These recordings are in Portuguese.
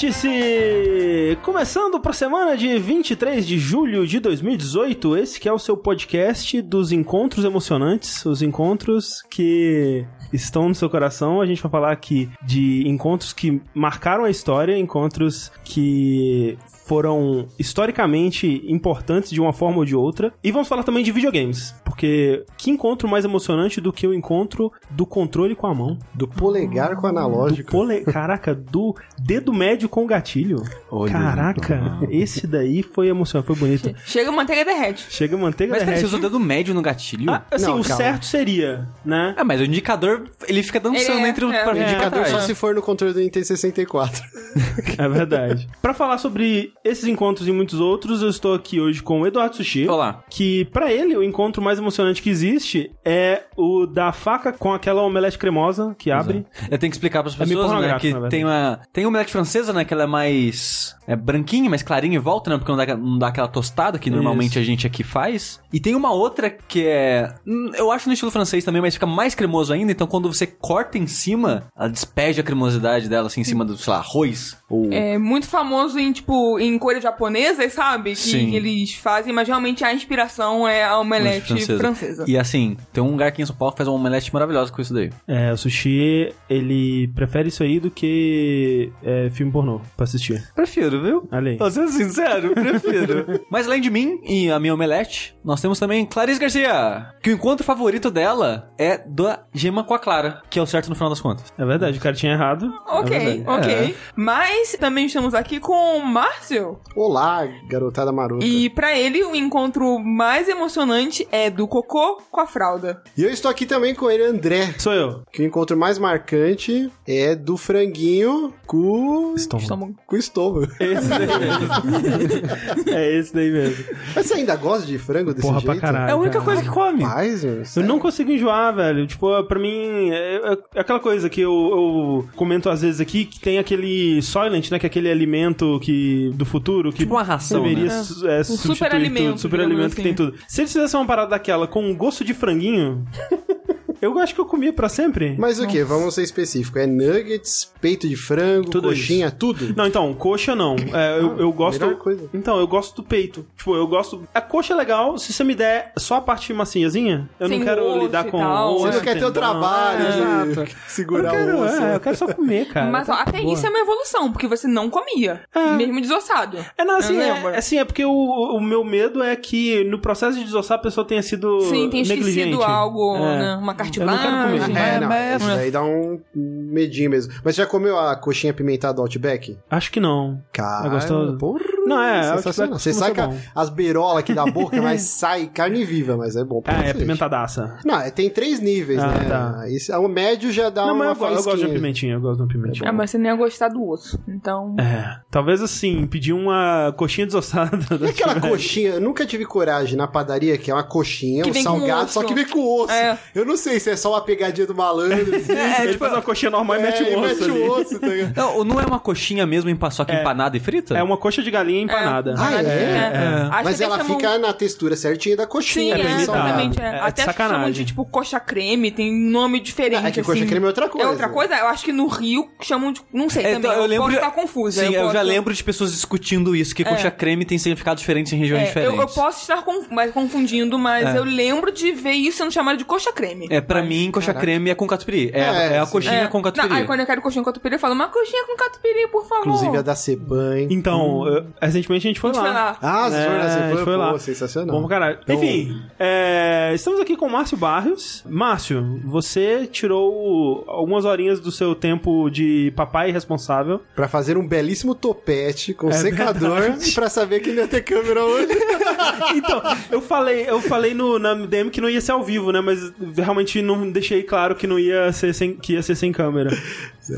Vértice! Começando para a semana de 23 de julho de 2018, esse que é o seu podcast dos encontros emocionantes, os encontros que estão no seu coração. A gente vai falar aqui de encontros que marcaram a história, encontros que foram historicamente importantes de uma forma ou de outra. E vamos falar também de videogames, porque que encontro mais emocionante do que o encontro do controle com a mão? Do polegar com o analógico. Do pole... Caraca, do dedo médio com o gatilho. Olha. Caraca, esse daí foi emocionante, foi bonito. Chega a manteiga derrete. Chega a manteiga Mas derrete. usa o dedo médio no gatilho? Ah, assim, Não, o calma. certo seria, né? Ah, mas o indicador, ele fica dançando é- entre o é, pra pra Indicador só se for no controle do Nintendo 64. É verdade. Pra falar sobre esses encontros e muitos outros, eu estou aqui hoje com o Eduardo Sushi. Olá. Que pra ele o encontro mais emocionante que existe é o da faca com aquela omelete cremosa que abre. Eu tenho que explicar pras É meio pessoas, né, pornográfico, que tem uma... Tem omelete francesa, né, que ela é mais... É branquinha, mais clarinha em volta, né, porque não dá, não dá aquela tostada que normalmente Isso. a gente aqui faz. E tem uma outra que é... hum, Eu acho no estilo francês também, mas fica mais cremoso ainda, então quando você corta em cima, ela despeja a cremosidade dela, assim, em cima do, sei lá, arroz ou... É muito famoso em, tipo, em coisas japonesas, sabe? Que Sim. eles fazem, mas realmente a inspiração é a omelete francesa. E assim, tem um lugar aqui em São Paulo que faz uma omelete maravilhosa com isso daí. É, o Sushi, ele prefere isso aí do que é, filme pornô pra assistir. Prefiro, viu? Aí. Pra ser sincero, prefiro. Mas além de mim e a minha omelete, nós temos também Clarice Garcia, que o encontro favorito dela é da gema com a Clara, que é o certo no final das contas. É verdade, o cara tinha errado. Ok, É ok. É. Mas também estamos aqui com o Márcio. Olá, garotada marota. E pra ele, o encontro mais emocionante é do cocô com a fralda. E eu estou aqui também com ele, André. Sou eu. Que o encontro mais marcante é do franguinho com... Estômago. Estômago. Com estômago. Esse daí mesmo. é esse daí mesmo. Mas você ainda gosta de frango desse Porra jeito? pra caralho. É a única cara. coisa que come. Mas, Eu não consigo enjoar, velho. Tipo, pra mim, é, é- é aquela coisa que eu, eu comento às vezes aqui, que tem aquele Soylent, né? Que é aquele alimento que, do futuro que Tipo uma ração, deveria né? é, substituir superalimento, tudo. Superalimento que tem digamos tudo. Se eles fizessem uma parada daquela com um gosto de franguinho, eu acho que eu comia pra sempre. Mas o que? Vamos ser específico. É nuggets, peito de frango, Tudo coxinha, tudo? Não, então, coxa não. É, eu, eu gosto. coisa. Então, eu gosto do peito. Tipo, eu gosto. A coxa é legal, se você me der só a parte maciazinha, eu Sem não quero osso lidar com. tal. Você não quer ter o trabalho É, de exato. Eu segurar quero, o osso. é, eu quero só comer, cara. Mas ó, até Boa. isso é uma evolução, porque você não comia. Mesmo desossado. É, não, assim, Eu é, é assim, é porque o, o meu medo é que no processo de desossar a pessoa tenha sido Sim, tem negligente. esquecido algo, É. né? Uma Eu cartilagem. não quero comer. É, É, não, mas- isso daí dá um medinho mesmo. Mas você já comeu a coxinha pimentada do Outback? Acho que não. Cara, É gostoso? porra, Não, é, sensacional. Outback Você sai com as beirolas aqui da boca, mas sai carne viva, mas é bom pra é cacete. pimentadaça. Não, é- tem três níveis, Ah, né? tá. Esse, o médio já dá não, uma mas eu, eu gosto de uma pimentinha, eu gosto de uma pimentinha. Ah, mas você nem ia gostar do osso. Então. É, talvez assim, pedir uma coxinha desossada. E aquela coxinha, eu nunca tive coragem na padaria, que é uma coxinha, Que um salgado, só que vem com osso. É. Eu não sei se é só uma pegadinha do malandro. assim. É, ele faz uma coxinha normal e mete É, o osso mete ali. o osso, tá ligado? Não, não é uma coxinha mesmo, em- só que É. empanada e frita? É uma coxa de galinha empanada. Ah, é? É. Acho Mas ela chamam- fica na textura certinha da Sim, coxinha. é, pra né? exatamente. É, É. é Até chamam sacanagem. de tipo coxa creme, tem nome diferente. Ah, é que coxa assim. creme é outra coisa. É outra coisa? Eu acho que no Rio chamam de. Não sei É, também. então, eu, posso estar confusa. Sim, eu, posso- já lembro de pessoas discutindo isso, que coxa creme tem significados diferentes em regiões É, eu, diferentes. eu posso estar confundindo, mas É. eu lembro de ver isso sendo chamado de coxa creme. É, pra mim, coxa creme é com catupiry. É, É, é a sim. coxinha É. com catupiry. Não, aí quando eu quero coxinha com catupiry, eu falo, uma coxinha com catupiry, por favor. Inclusive a da Ceban. Então, eu- recentemente a gente foi A gente lá. foi lá. Ah, É, jornas a gente Ceban, foi lá. pô, sensacional. Bom pra caralho. Então- Enfim, é, estamos aqui com o Márcio Barrios. Márcio, você tirou algumas horinhas do seu tempo de papai responsável. Pra fazer um belíssimo topete com secador É verdade. pra saber que não ia ter câmera hoje. Então, eu falei, eu falei no, na DM que não ia ser ao vivo, né? Mas realmente não deixei claro que não ia ser sem, que ia ser sem câmera.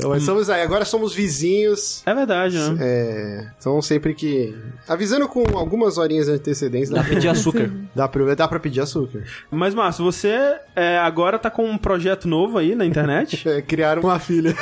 Mas somos aí, agora somos vizinhos. É verdade, né? É, então sempre que. Avisando com algumas horinhas de antecedência, dá, Pedir açúcar. dá, pra, dá pra pedir açúcar. Mas, Márcio, você é, agora tá com um projeto novo aí na internet. É, criar uma filha.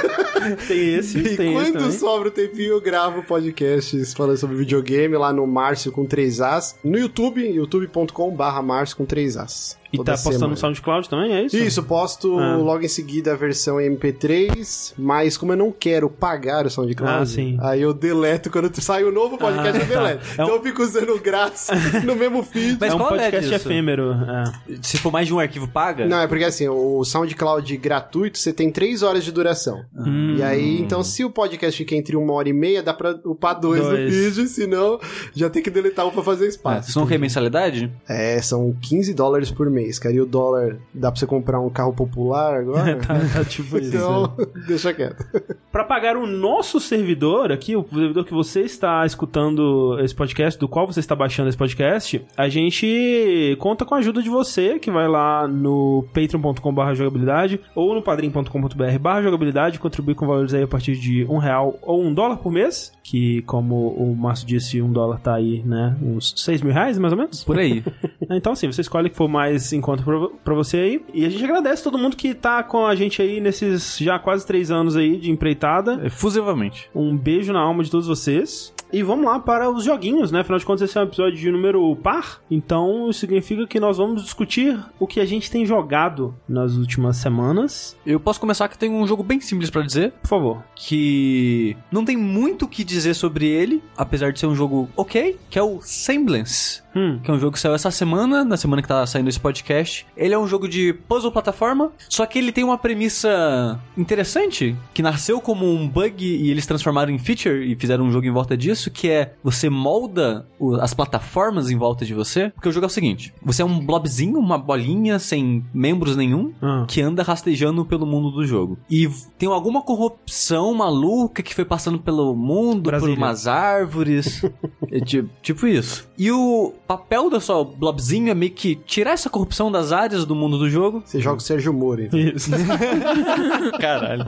Tem esse, E tem esse quando sobra o tempinho, eu gravo podcasts falando sobre videogame lá no Márcio com 3As. No YouTube, youtube.com/barra Márcio com 3As. E tá postando semana. no SoundCloud também, é isso? Isso, posto Ah. logo em seguida a versão MP3, mas como eu não quero pagar o SoundCloud, Ah, sim. aí eu deleto quando sai o novo podcast, Ah, eu deleto. tá. É um- Então eu fico usando grátis no mesmo feed. Mas é um qual é podcast disso? efêmero. É. Se for mais de um arquivo paga, Não, é porque assim, o SoundCloud gratuito, você tem 3 horas de duração. Hum. E aí, então, se o podcast fica entre uma hora e meia, dá pra upar dois, Dois. no feed, senão já tem que deletar um pra fazer é, espaço. vocês não querem mensalidade? É, são 15 dólares por mês, cara. E o dólar, dá pra você comprar um carro popular agora? Tá, tá tipo isso. então, deixa quieto. Para pagar o nosso servidor aqui, o servidor que você está escutando esse podcast, do qual você está baixando esse podcast, a gente conta com a ajuda de você, que vai lá no patreon.com.br jogabilidade ou no padrim.com.br barra jogabilidade, contribuir com valores aí a partir de um real ou um dólar por mês, que como o Márcio disse, um dólar tá aí, né, uns seis mil reais mais ou menos. Por aí. Então, assim, você escolhe o que for mais em conta pra, pra você aí. E a gente agradece todo mundo que tá com a gente aí nesses já quase três anos aí de empreitada. Efusivamente. Um beijo na alma de todos vocês. E vamos lá para os joguinhos, né? Afinal de contas, esse é um episódio de número par. Então, isso significa que nós vamos discutir o que a gente tem jogado nas últimas semanas. Eu posso começar que tem um jogo bem simples pra dizer, Por favor. que não tem muito o que dizer sobre ele, apesar de ser um jogo ok, que é o Semblance. Hum. Que é um jogo que saiu essa semana, na semana que tá saindo esse podcast. Ele é um jogo de puzzle plataforma, só que ele tem uma premissa interessante, que nasceu como um bug e eles transformaram em feature e fizeram um jogo em volta disso, que é você molda as plataformas em volta de você. Porque o jogo é o seguinte: você é um blobzinho, uma bolinha sem membros nenhum, Ah. que anda rastejando pelo mundo do jogo. E tem alguma corrupção maluca que foi passando pelo mundo, Brasília. por umas árvores. é ti- tipo isso. E o papel da sua blobzinho é meio que tirar essa corrupção das áreas do mundo do jogo. Você joga o Sérgio Moro, então. Isso. Caralho.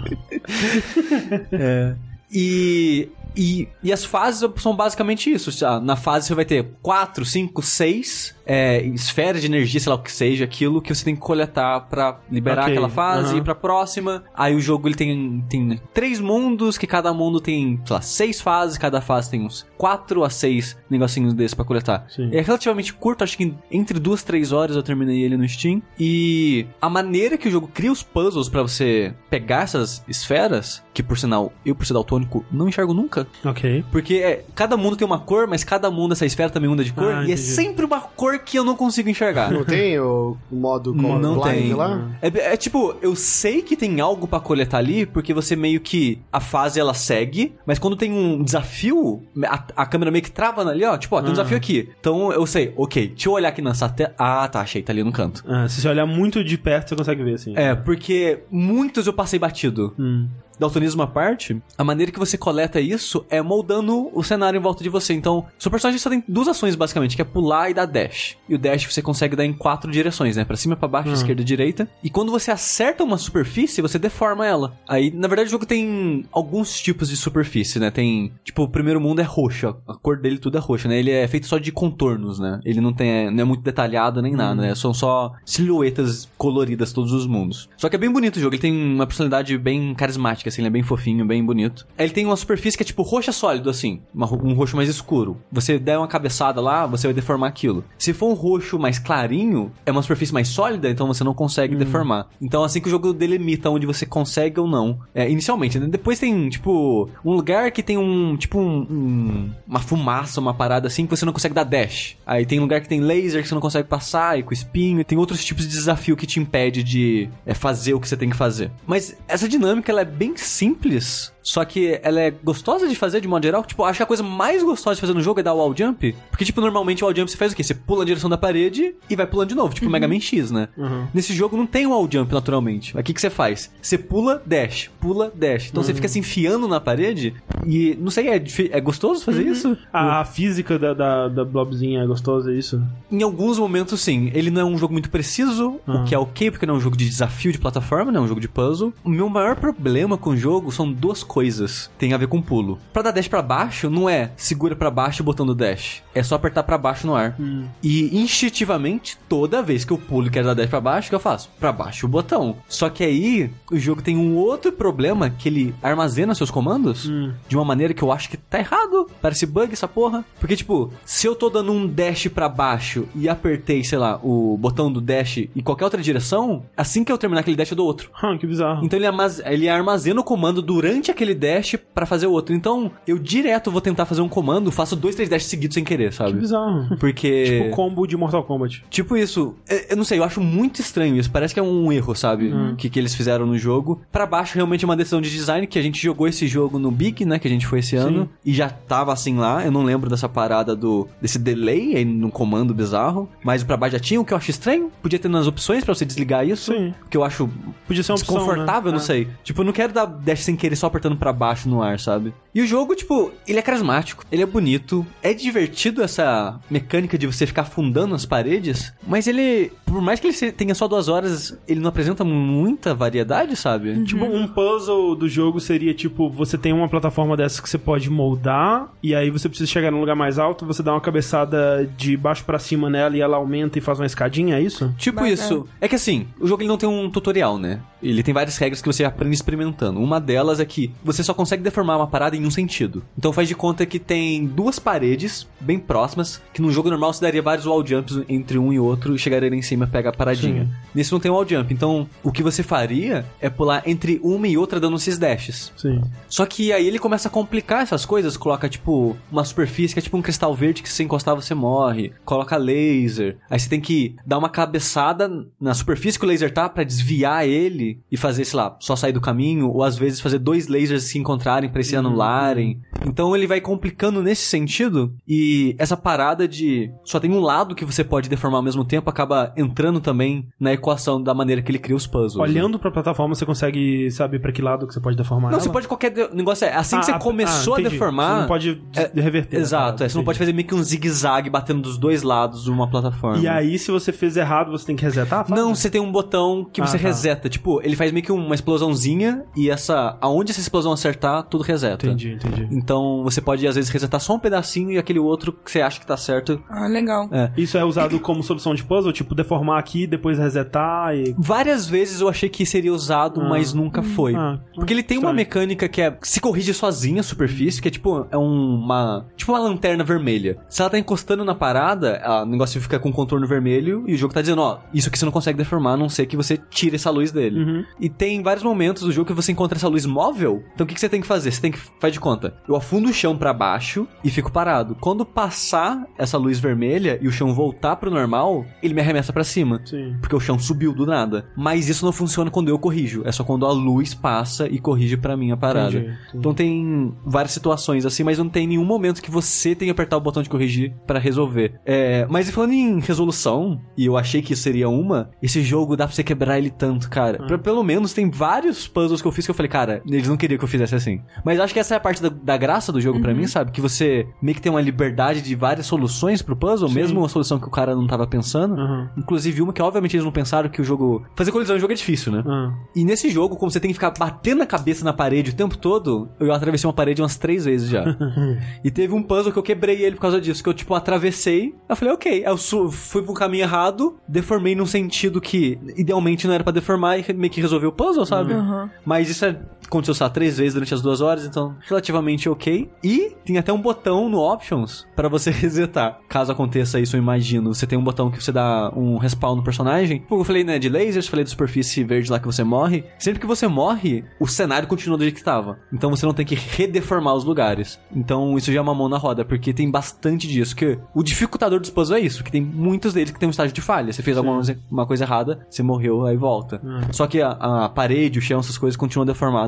é. E, e, e as fases são basicamente isso. Ah, Na fase você vai ter 4, 5, 6 é, esferas de energia, sei lá o que seja, aquilo que você tem que coletar pra liberar Ok, aquela fase aham. e ir pra próxima. Aí o jogo ele tem, tem três mundos, que cada mundo tem, sei lá, seis fases, cada fase tem uns 4 a 6 negocinhos desses pra coletar. Sim. É relativamente curto, acho que entre duas, três horas eu terminei ele no Steam. E a maneira que o jogo cria os puzzles pra você pegar essas esferas, que por sinal, eu por ser daltônico, não enxergo nunca. ok. Porque é, cada mundo tem uma cor, mas cada mundo, essa esfera também muda de cor. Ah, e é entendi. sempre uma cor que eu não consigo enxergar. Não tem o modo Não, não blind tem. lá? É, é tipo, eu sei que tem algo pra coletar ali, porque você meio que. A fase ela segue, mas quando tem um desafio, a, a câmera meio que trava ali, ó. Tipo, ó, tem um Ah. desafio aqui. Então eu sei, ok, deixa eu olhar aqui nessa tela. Ah, tá, achei, tá ali no canto. Ah, se você olhar muito de perto, você consegue ver, assim. É, porque muitos eu passei batido. Hum. Daltonismo à parte, a maneira que você coleta isso é moldando o cenário em volta de você. Então, seu personagem só tem duas ações, basicamente, que é pular e dar dash. E o dash você consegue dar em quatro direções, né? Pra cima, pra baixo, esquerda e direita. E quando você acerta uma superfície, você deforma ela. Aí, na verdade, o jogo tem alguns tipos de superfície, né? Tem, tipo, o primeiro mundo é roxo. A cor dele tudo é roxo, né? Ele é feito só de contornos, né? Ele não tem, não é muito detalhado nem nada, né? São só silhuetas coloridas todos os mundos. Só que é bem bonito o jogo, ele tem uma personalidade bem carismática, assim, ele é bem fofinho, bem bonito. Ele tem uma superfície que é tipo roxa sólido, assim, uma um roxo mais escuro. Você der uma cabeçada lá, você vai deformar aquilo. Se for um roxo mais clarinho, é uma superfície mais sólida, então você não consegue deformar. Então assim que o jogo delimita onde você consegue ou não. É, inicialmente, né? Depois tem, tipo, um lugar que tem um, tipo, um, um- uma fumaça, uma parada assim, que você não consegue dar dash. Aí tem lugar que tem laser que você não consegue passar, e com espinho, e tem outros tipos de desafio que te impede de é, fazer o que você tem que fazer. Mas essa dinâmica, ela é bem simples, só que ela é gostosa de fazer de modo geral. Tipo, acho que a coisa mais gostosa de fazer no jogo é dar o wall jump. Porque, tipo, normalmente o wall jump você faz o quê? Você pula na direção da parede e vai pulando de novo, tipo Mega Man X, né? Nesse jogo não tem wall jump naturalmente. O que, você faz? Você pula, dash, pula, dash. Então você fica se enfiando na parede e, não sei, é, é gostoso fazer isso? A, a física da, da, da blobzinha é gostosa, é isso? Em alguns momentos, sim. Ele não é um jogo muito preciso, Ah. o que é ok, porque não é um jogo de desafio de plataforma, não é um jogo de puzzle. O meu maior problema com o jogo são duas coisas. Tem a ver com pulo. Pra dar dash pra baixo, não é segura pra baixo o botão do dash. É só apertar pra baixo no ar. E instintivamente, toda vez que eu pulo e quero dar dash pra baixo, o que eu faço? Pra baixo o botão. Só que aí, o jogo tem um outro problema que ele armazena seus comandos de uma maneira que eu acho que tá errado. Parece bug essa porra. Porque, tipo, se eu tô dando um dash pra baixo e apertei, sei lá, o botão do dash em qualquer outra direção, assim que eu terminar aquele dash eu dou outro. Hum, que bizarro. Então ele, armaz- ele armazena o comando durante aquele dash pra fazer o outro. Então eu direto vou tentar fazer um comando, faço dois, três dashes seguidos sem querer, Que sabe? bizarro. Porque. Tipo combo de Mortal Kombat. Tipo isso, é- eu não sei, eu acho muito estranho isso. Parece que é um erro, sabe? Hum. Que, que eles fizeram no jogo. Pra baixo, realmente é uma decisão de design, que a gente jogou esse jogo no Big, né? Que a gente foi esse ano. E já tava assim lá. Eu não lembro dessa parada do desse delay aí no comando bizarro. Mas pra baixo já tinha, o que eu acho estranho. Podia ter nas opções pra você desligar isso. Sim. Que eu acho Podia ser uma opção, desconfortável, né? não É. sei. Tipo, eu não quero dar dash sem querer só apertando pra baixo no ar, sabe? E o jogo, tipo, ele é carismático, ele é bonito, é divertido essa mecânica de você ficar afundando as paredes, mas ele, por mais que ele tenha só duas horas, ele não apresenta muita variedade, sabe? Tipo, um puzzle do jogo seria tipo, você tem uma plataforma dessa que você pode moldar, e aí você precisa chegar num lugar mais alto, você dá uma cabeçada de baixo pra cima nela e ela aumenta e faz uma escadinha, é isso? Tipo Bacana. isso. É que assim, o jogo ele não tem um tutorial, né? Ele tem várias regras que você aprende experimentando. Uma delas é que você só consegue deformar uma parada em um sentido. Então faz de conta que tem duas paredes bem próximas, que num jogo normal você daria vários wall jumps entre um e outro e chegaria ali em cima e pega a paradinha. Sim. Nesse não tem wall jump. Então o que você faria é pular entre uma e outra dando esses dashes. Sim. Só que aí ele começa a complicar essas coisas, coloca tipo uma superfície que é tipo um cristal verde que se você encostar você morre, coloca laser. Aí você tem que dar uma cabeçada na superfície que o laser tá pra desviar ele e fazer, sei lá, só sair do caminho, ou às vezes fazer dois lasers se encontrarem pra se anularem. Então ele vai complicando nesse sentido e essa parada de só tem um lado que você pode deformar ao mesmo tempo acaba entrando também na equação da maneira que ele cria os puzzles. né? Olhando pra plataforma, você consegue saber pra que lado que você pode deformar Não, ela? você pode qualquer de- negócio é assim que Ah, você ah, começou ah, a deformar. Você não pode É, reverter. a Exato, é, você não pode fazer meio que um zigue-zague batendo dos dois lados de uma plataforma. E aí, se você fez errado, você tem que resetar? a? Não, você tem um botão que Ah, você tá. reseta. Tipo, ele faz meio que uma explosãozinha e essa. Aonde essa explosão acertar, tudo reseta. Entendi, entendi. Então você pode às vezes resetar só um pedacinho e aquele outro que você acha que tá certo. Ah, legal. É. Isso é usado como solução de puzzle? Tipo, deformar aqui, depois resetar e... Várias vezes eu achei que seria usado, Ah. mas nunca foi. Ah, Porque ele tem uma mecânica que é se corrige sozinha a superfície, que é tipo é um- uma tipo uma lanterna vermelha. Se ela tá encostando na parada, o negócio fica com contorno vermelho e o jogo tá dizendo, ó, isso aqui você não consegue deformar, a não ser que você tire essa luz dele. Uhum. E tem vários momentos do jogo que você encontra essa luz móvel. Então o que, que você tem que fazer? Você tem que faz de conta. Eu afundo o chão pra baixo e fico parado. Quando passar essa luz vermelha e o chão voltar pro normal, ele me arremessa pra cima. Sim. Porque o chão subiu do nada. Mas isso não funciona quando eu corrijo. É só quando a luz passa e corrige pra mim a parada. Entendi, entendi. Então tem várias situações assim, mas não tem nenhum momento que você tem que apertar o botão de corrigir pra resolver. É, mas falando em resolução, e eu achei que isso seria uma, esse jogo dá pra você quebrar ele tanto, cara. Ah. Pra- pelo menos tem vários puzzles que eu fiz que eu falei, cara, eles não queriam que eu fizesse assim. Mas acho que essa é a parte da, da graça do jogo pra mim, sabe? Que você meio que tem uma liberdade de várias soluções pro puzzle, Sim. mesmo uma solução que o cara não tava pensando. Aham. Inclusive uma que obviamente eles não pensaram que o jogo. Fazer colisão em jogo é difícil, né? Ah. E nesse jogo, como você tem que ficar batendo a cabeça na parede o tempo todo, eu atravessei uma parede umas três vezes já. e teve um puzzle que eu quebrei ele por causa disso, que eu, tipo, atravessei. Eu falei, ok. Eu fui pro caminho errado, deformei num sentido que idealmente não era pra deformar e meio que resolveu o puzzle, sabe? Aham. Mas isso é, aconteceu, lá, três vezes durante as duas horas, então relativamente ok. E tem até um botão no Options pra você resetar. Caso aconteça isso, eu imagino. Você tem um botão que você dá um respawn no personagem. Como eu falei, né, de lasers, falei da superfície verde lá que você morre. Sempre que você morre, o cenário continua do jeito que tava. Então você não tem que redeformar os lugares. Então isso já é uma mão na roda, porque tem bastante disso. Que o dificultador dos puzzles é isso, que tem muitos deles que tem um estágio de falha. Você fez alguma coisa- uma coisa errada, você morreu, aí volta. Só que a, a parede, o chão, essas coisas continuam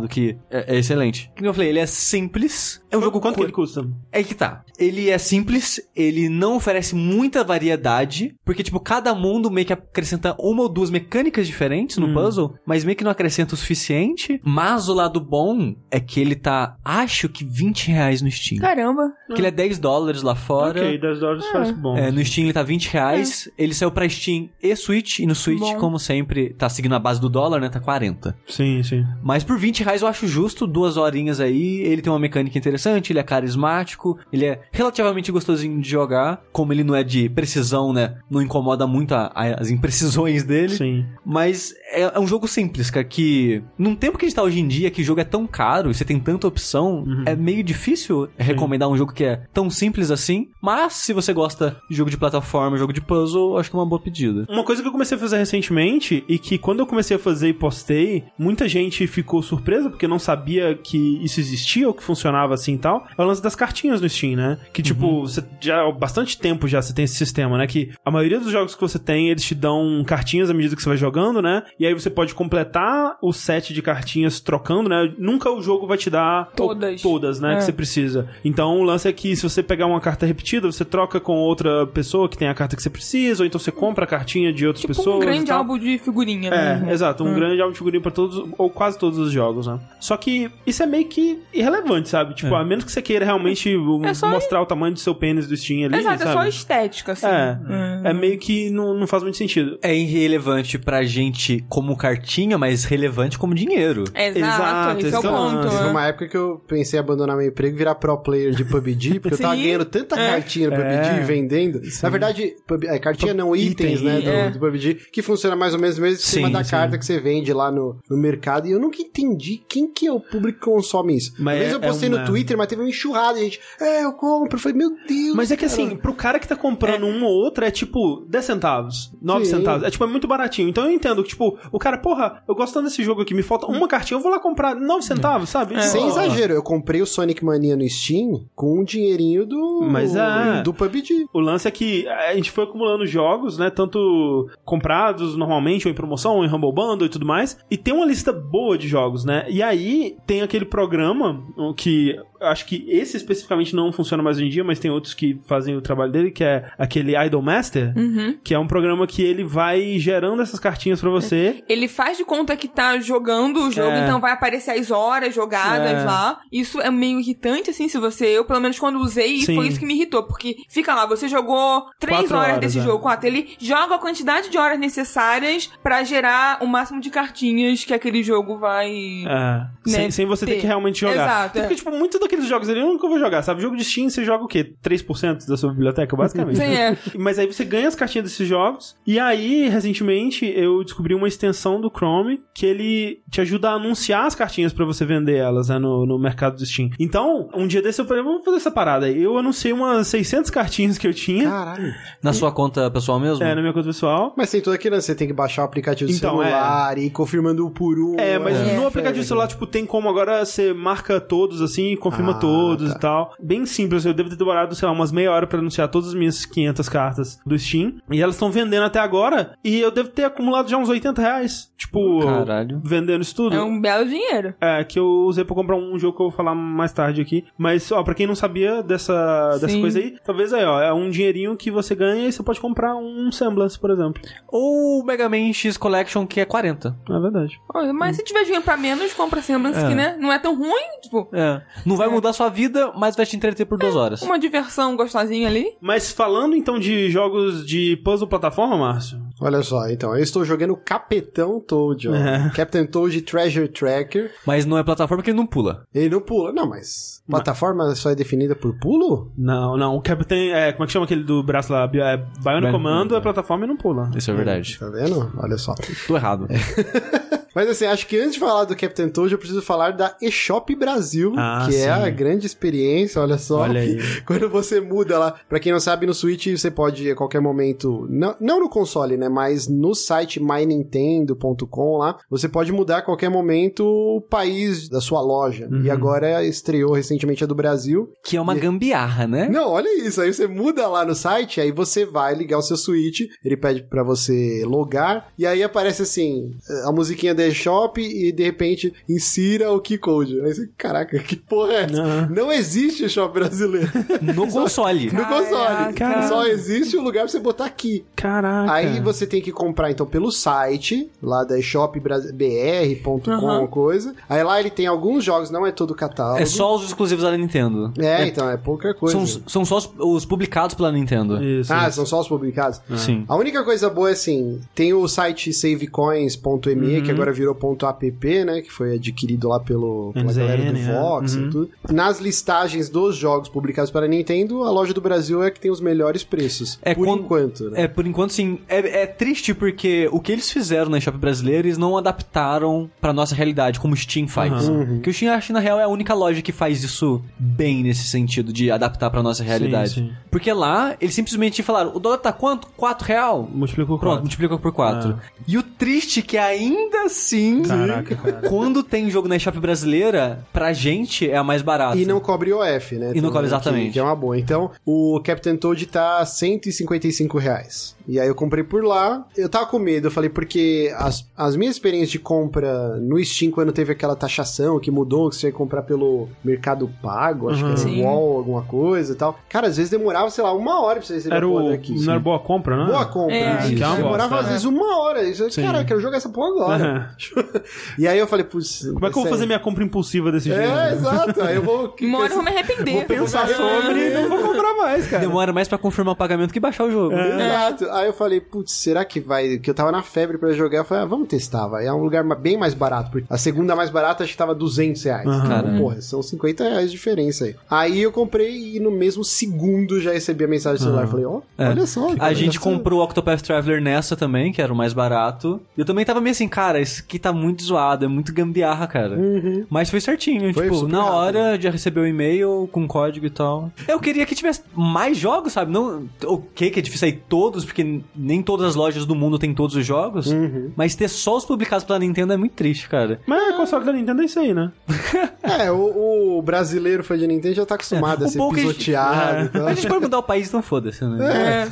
que é, é excelente. Como eu falei, ele é simples. É um jogo Quanto que ele custa? é que tá. Ele é simples, ele não oferece muita variedade, porque, tipo, cada mundo meio que acrescenta uma ou duas mecânicas diferentes no puzzle, mas meio que não acrescenta o suficiente. Mas o lado bom é que ele tá, acho que 20 reais no Steam. Caramba. Que ele é 10 dólares lá fora. Ok, 10 dólares faz bom. É, no Steam ele tá 20 reais. Ele saiu pra Steam e Switch. E no Switch, Bom. como sempre, tá seguindo a base do dólar, né? Tá 40. Sim, sim. Mas por 20 reais eu acho justo duas horinhas aí. Ele tem uma mecânica interessante, ele é carismático, ele é relativamente gostosinho de jogar. Como ele não é de precisão, né? Não incomoda muito a- a- as imprecisões dele. Sim. Mas é, é um jogo simples, cara, que num tempo que a gente tá hoje em dia, que o jogo é tão caro e você tem tanta opção, Uhum. é meio difícil recomendar um jogo que é tão simples assim. Mas se você gosta de jogo de plataforma, jogo de puzzle, acho que é uma boa pedida. Uma coisa que eu comecei a fazer recentemente e que quando eu comecei a fazer e postei, muita gente ficou surpresa porque não sabia que isso existia ou que funcionava assim e tal. É o lance das cartinhas no Steam, né? Que tipo, você já há bastante tempo já você tem esse sistema, né? Que a maioria dos jogos que você tem, eles te dão cartinhas à medida que você vai jogando, né? E aí você pode completar o set de cartinhas trocando, né? Nunca o jogo vai te dar Todas. todas, né? É. Que você precisa. Então o lance é que se você pegar uma carta repetida, você troca com outra pessoa que tem a carta que você precisa, ou então você compra a cartinha de outras Tipo pessoas. um e grande álbum de figurinha, É, né? exato, um grande álbum de figurinha pra todos, ou quase todos os jogos, né? Só que isso é meio que irrelevante, sabe? Tipo, a menos que você queira realmente É mostrar o tamanho do seu pênis do Steam ali, Exato, é só sabe? estética, assim. É, Hum. é meio que não, não faz muito sentido. É irrelevante pra gente como cartinha, mas relevante como dinheiro. Exato, Exato, esse é o esse é o ponto. lance. Teve né? uma época que eu pensei em abandonar meu emprego e virar pro player de PUBG, porque eu tava Sim. ganhando tanta É. cartinha no PUBG É. e vendendo. Na verdade, pub- é, cartinha não, itens, Item, né, do, é. do PUBG, que funciona mais ou menos mesmo em cima Sim, da sim. carta que você vende lá no, no mercado. E eu nunca entendi quem que é o público que consome isso. Mas é- eu postei é no uma- Twitter, mas teve uma enxurrada, gente. É, eu compro. Eu falei, meu Deus. Mas é que cara. assim, pro cara que tá comprando um ou outro, é tipo 10 centavos, 9 Sim. centavos. É tipo, é muito baratinho. Então eu entendo que, tipo, o cara, porra, eu gosto tanto desse jogo aqui, me falta uma cartinha, eu vou lá comprar 9 centavos, sabe? Sem Pô. exagero, eu comprei o Sonic Mania no Steam com o dinheirinho do. Mas é. Do PUBG. O lance é que a gente foi acumulando jogos, né? Tanto comprados normalmente, ou em promoção, ou em Humble Bundle e tudo mais. E tem uma lista boa de jogos, né? E aí tem aquele programa que acho que esse especificamente não funciona mais hoje em dia, mas tem outros que fazem o trabalho dele, que é aquele Idol Master, Uhum. que é um programa que ele vai gerando essas cartinhas pra você. Ele faz de conta que tá jogando o jogo, É. então vai aparecer as horas jogadas É. lá. Isso é meio irritante, assim, se você. Eu, pelo menos, quando usei, Sim. foi isso que me irritou. Porque fica lá, você jogou três horas, horas, desse é. jogo, quatro. Ele joga a quantidade de horas necessárias pra gerar o máximo de cartinhas que aquele jogo vai. É, sem, sem você ter ter. que realmente jogar. Exato, Porque, é. tipo, muitos daqueles jogos ali eu nunca vou jogar, sabe? Jogo de Steam, você joga o quê? 3% da sua biblioteca, basicamente. Sim, é. Mas aí você ganha as cartinhas desses jogos. E aí, recentemente, eu descobri uma extensão do Chrome que ele te ajuda a anunciar as cartinhas pra você vender elas né, no, no mercado do Steam. Então, um dia desse eu falei, vamos fazer essa parada aí. Eu anunciei umas 600 cartinhas que eu tinha Caralho. Na sua conta pessoal mesmo? é, na minha conta pessoal. Mas tem tudo aquilo, né? Você tem que baixar o aplicativo do Então, celular e ir confirmando um por um. É, mas É. no aplicativo do celular, tipo, tem como agora você marca todos, assim, confirma Ah, todos tá. e tal. Bem simples, eu devo ter demorado, sei lá, umas meia hora pra anunciar todas as minhas 500 cartas do Steam. E elas estão vendendo até agora, e eu devo ter acumulado já uns 80 reais. Tipo, Caralho. vendendo isso tudo. É um belo dinheiro. É, que eu usei pra comprar um jogo que eu vou falar mais tarde aqui. Mas, ó, pra quem não sabia dessa, dessa coisa aí, talvez aí, ó, é um dinheirinho que você ganha e você pode comprar um Semblance, por exemplo. Ou o Mega Man X Collection, que é 40. É verdade. Mas se tiver dinheiro pra menos, compra Semblance, É. que, né? Não é tão ruim, tipo, É. Não vai mudar sua vida, mas vai te entreter por duas horas. uma diversão gostosinha ali. Mas falando então de jogos de puzzle plataforma, Márcio, Olha só, então, eu estou jogando Capitão Toad, ó. É. Captain Toad Treasure Tracker. Mas não é plataforma porque ele não pula. Ele não pula. Não, mas plataforma só é definida por pulo? Não, não. O Captain. É, como é que chama aquele do braço lá? É, Bionic Commando, é plataforma e não pula. Isso é verdade. Tá vendo? Olha só. Tô errado. Mas assim, acho que antes de falar do Captain Toad, eu preciso falar da eShop Brasil, Ah, que sim. é a grande experiência, olha só. Olha aí. Quando você muda lá, pra quem não sabe, no Switch você pode a qualquer momento, não, não no console, né, mas no site mynintendo.com lá, você pode mudar a qualquer momento o país da sua loja. Uhum. E agora estreou recentemente a do Brasil. Que é uma gambiarra, né? Não, olha isso, aí você muda lá no site, aí você vai ligar o seu Switch, ele pede pra você logar, e aí aparece assim, a musiquinha da eShop e de repente insira o keycode. Aí você, caraca, que porra é essa? Não. Não existe eShop brasileiro. No console. No console. Caraca. Só existe o lugar pra você botar aqui. Caraca. Aí você tem que comprar, então, pelo site, lá da shopbr.com, Aham. coisa. Aí lá ele tem alguns jogos, não é todo o catálogo. É só os exclusivos da Nintendo. É, então, é pouca coisa. São, são só os, os publicados pela Nintendo. Isso. Ah, isso. são só os publicados? Sim. A única coisa boa é assim, tem o site savecoins.me, que agora virou ponto .app, né? Que foi adquirido lá pelo, pela NZN, galera do é. Vox Uhum. e tudo. Nas listagens dos jogos publicados para Nintendo, a loja do Brasil é que tem os melhores preços. É, por quando- enquanto, né? É, por enquanto, sim. É, é triste porque o que eles fizeram na eShop brasileira, eles não adaptaram pra nossa realidade, como o Steam faz. Aham. Que o Steam, acho na real é a única loja que faz isso bem nesse sentido, de adaptar pra nossa realidade. sim. Porque lá, eles simplesmente falaram, o dólar tá quanto? 4 real? Multiplica por Pronto, quatro. multiplica por 4. E o triste é que ainda assim, Caraca, cara. quando tem jogo na eShop brasileira, pra gente é a mais barata. E não cobre OF, né? E não cobre exatamente. Que, que é uma boa. Então, o Captain Toad tá 155 reais. E aí eu comprei por lá. Eu tava com medo, eu falei, porque as, as minhas experiências de compra no Steam, quando teve aquela taxação que mudou, que você ia comprar pelo Mercado Pago, acho Uhum. que era Sim. Wall, alguma coisa e tal. Cara, às vezes demorava, sei lá, uma hora pra você receber Era a o. porra daqui. Não era boa compra, né? Boa compra. É. isso. É Demorava às é. vezes uma hora. Isso, Sim. cara, eu quero jogar essa porra agora. e aí eu falei, putz. Como é que eu vou sério. fazer minha compra impulsiva desse jeito? É, exato. Aí eu vou. Uma hora eu vou me arrepender. Vou Pensar sobre e não vou comprar mais, cara. Demora mais pra confirmar o pagamento que baixar o jogo. Exato. Aí eu falei, putz, será que vai. Que eu tava na febre pra jogar. Eu falei, ah, vamos testar, vai. É um lugar bem mais barato. Porque a segunda mais barata acho que tava 200 reais. Então, Caramba. porra, são 50 reais de diferença aí. Aí eu comprei e no mesmo segundo já recebi a mensagem do celular. Aham. Falei, ó, É. olha só. A gente comprou o Octopath Traveler nessa também, que era o mais barato. E eu também tava meio assim, cara, isso aqui tá muito zoado, é muito gambiarra, cara. Mas foi certinho, Foi tipo, na rápido. hora já recebeu o e-mail com código e tal. Eu queria que tivesse mais jogos, sabe? Não, ok, que é difícil aí todos, porque nem todas as lojas do mundo têm todos os jogos. Mas ter só os publicados pela Nintendo é muito triste, cara. Mas o console da Nintendo é isso aí, né? É, o, o brasileiro fã de Nintendo já tá acostumado É, a o ser que a gente- pisoteado. É. e tal. A gente pode mudar o país, então foda-se, né?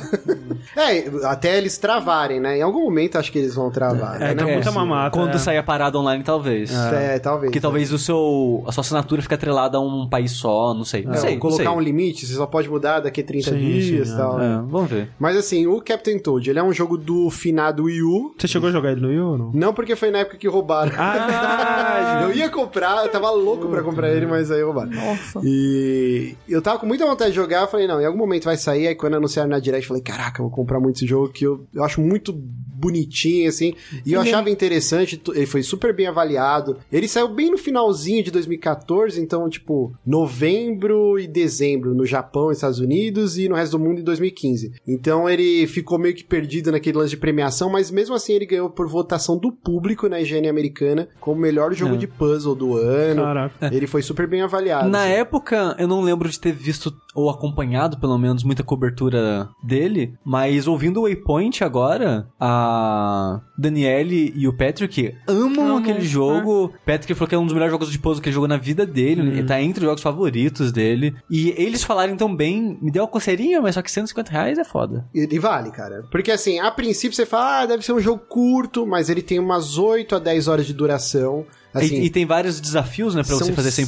É. É, até eles travarem, né? Em algum momento acho que eles vão travar. É, né? é Não muita mamata. Quando é. sair a parada online, talvez. É, talvez. Que talvez o seu, a sua assinatura fique atrelada a um país só, não sei. Não É, sei, colocar não um sei. limite, você só pode mudar daqui a 30 Sim, dias e tal. É, vamos ver. Mas assim, o Captain Toad, ele é um jogo do finado Wii U. Você chegou a jogar ele no Wii ou não? Não porque foi na época que roubaram. Ah, eu ia comprar, eu tava louco pra comprar ele, mas aí roubaram. Nossa. E eu tava com muita vontade de jogar, eu falei, não, em algum momento vai sair, aí quando anunciaram na Direct, eu falei, caraca, eu vou comprar muito esse jogo, que eu, eu acho muito bonitinho, assim, e eu achava interessante, ele foi super bem avaliado, ele saiu bem no finalzinho de 2014, então, tipo, novembro e dezembro no Japão e Estados Unidos, e no resto do mundo em 2015. Então ele ficou meio que perdido naquele lance de premiação, mas mesmo assim ele ganhou por votação do público na higiene americana como o melhor jogo É. de puzzle do ano. Caraca. Ele foi super bem avaliado. Na assim. época, eu não lembro de ter visto ou acompanhado, pelo menos, muita cobertura dele, mas ouvindo o Waypoint agora, a Daniele e o Patrick amam Amam, aquele jogo. Patrick falou que é um dos melhores jogos de puzzle que ele jogou na vida dele, ele tá entre os jogos favoritos dele. E eles falarem tão bem, me deu uma coceirinha, mas só que 150 reais é foda. E, e vale, cara. Porque assim, a princípio você fala, ah, deve ser um jogo curto, mas ele tem umas 8 a 10 horas de duração. Assim, e, e tem vários desafios, né, pra você fazer 100%.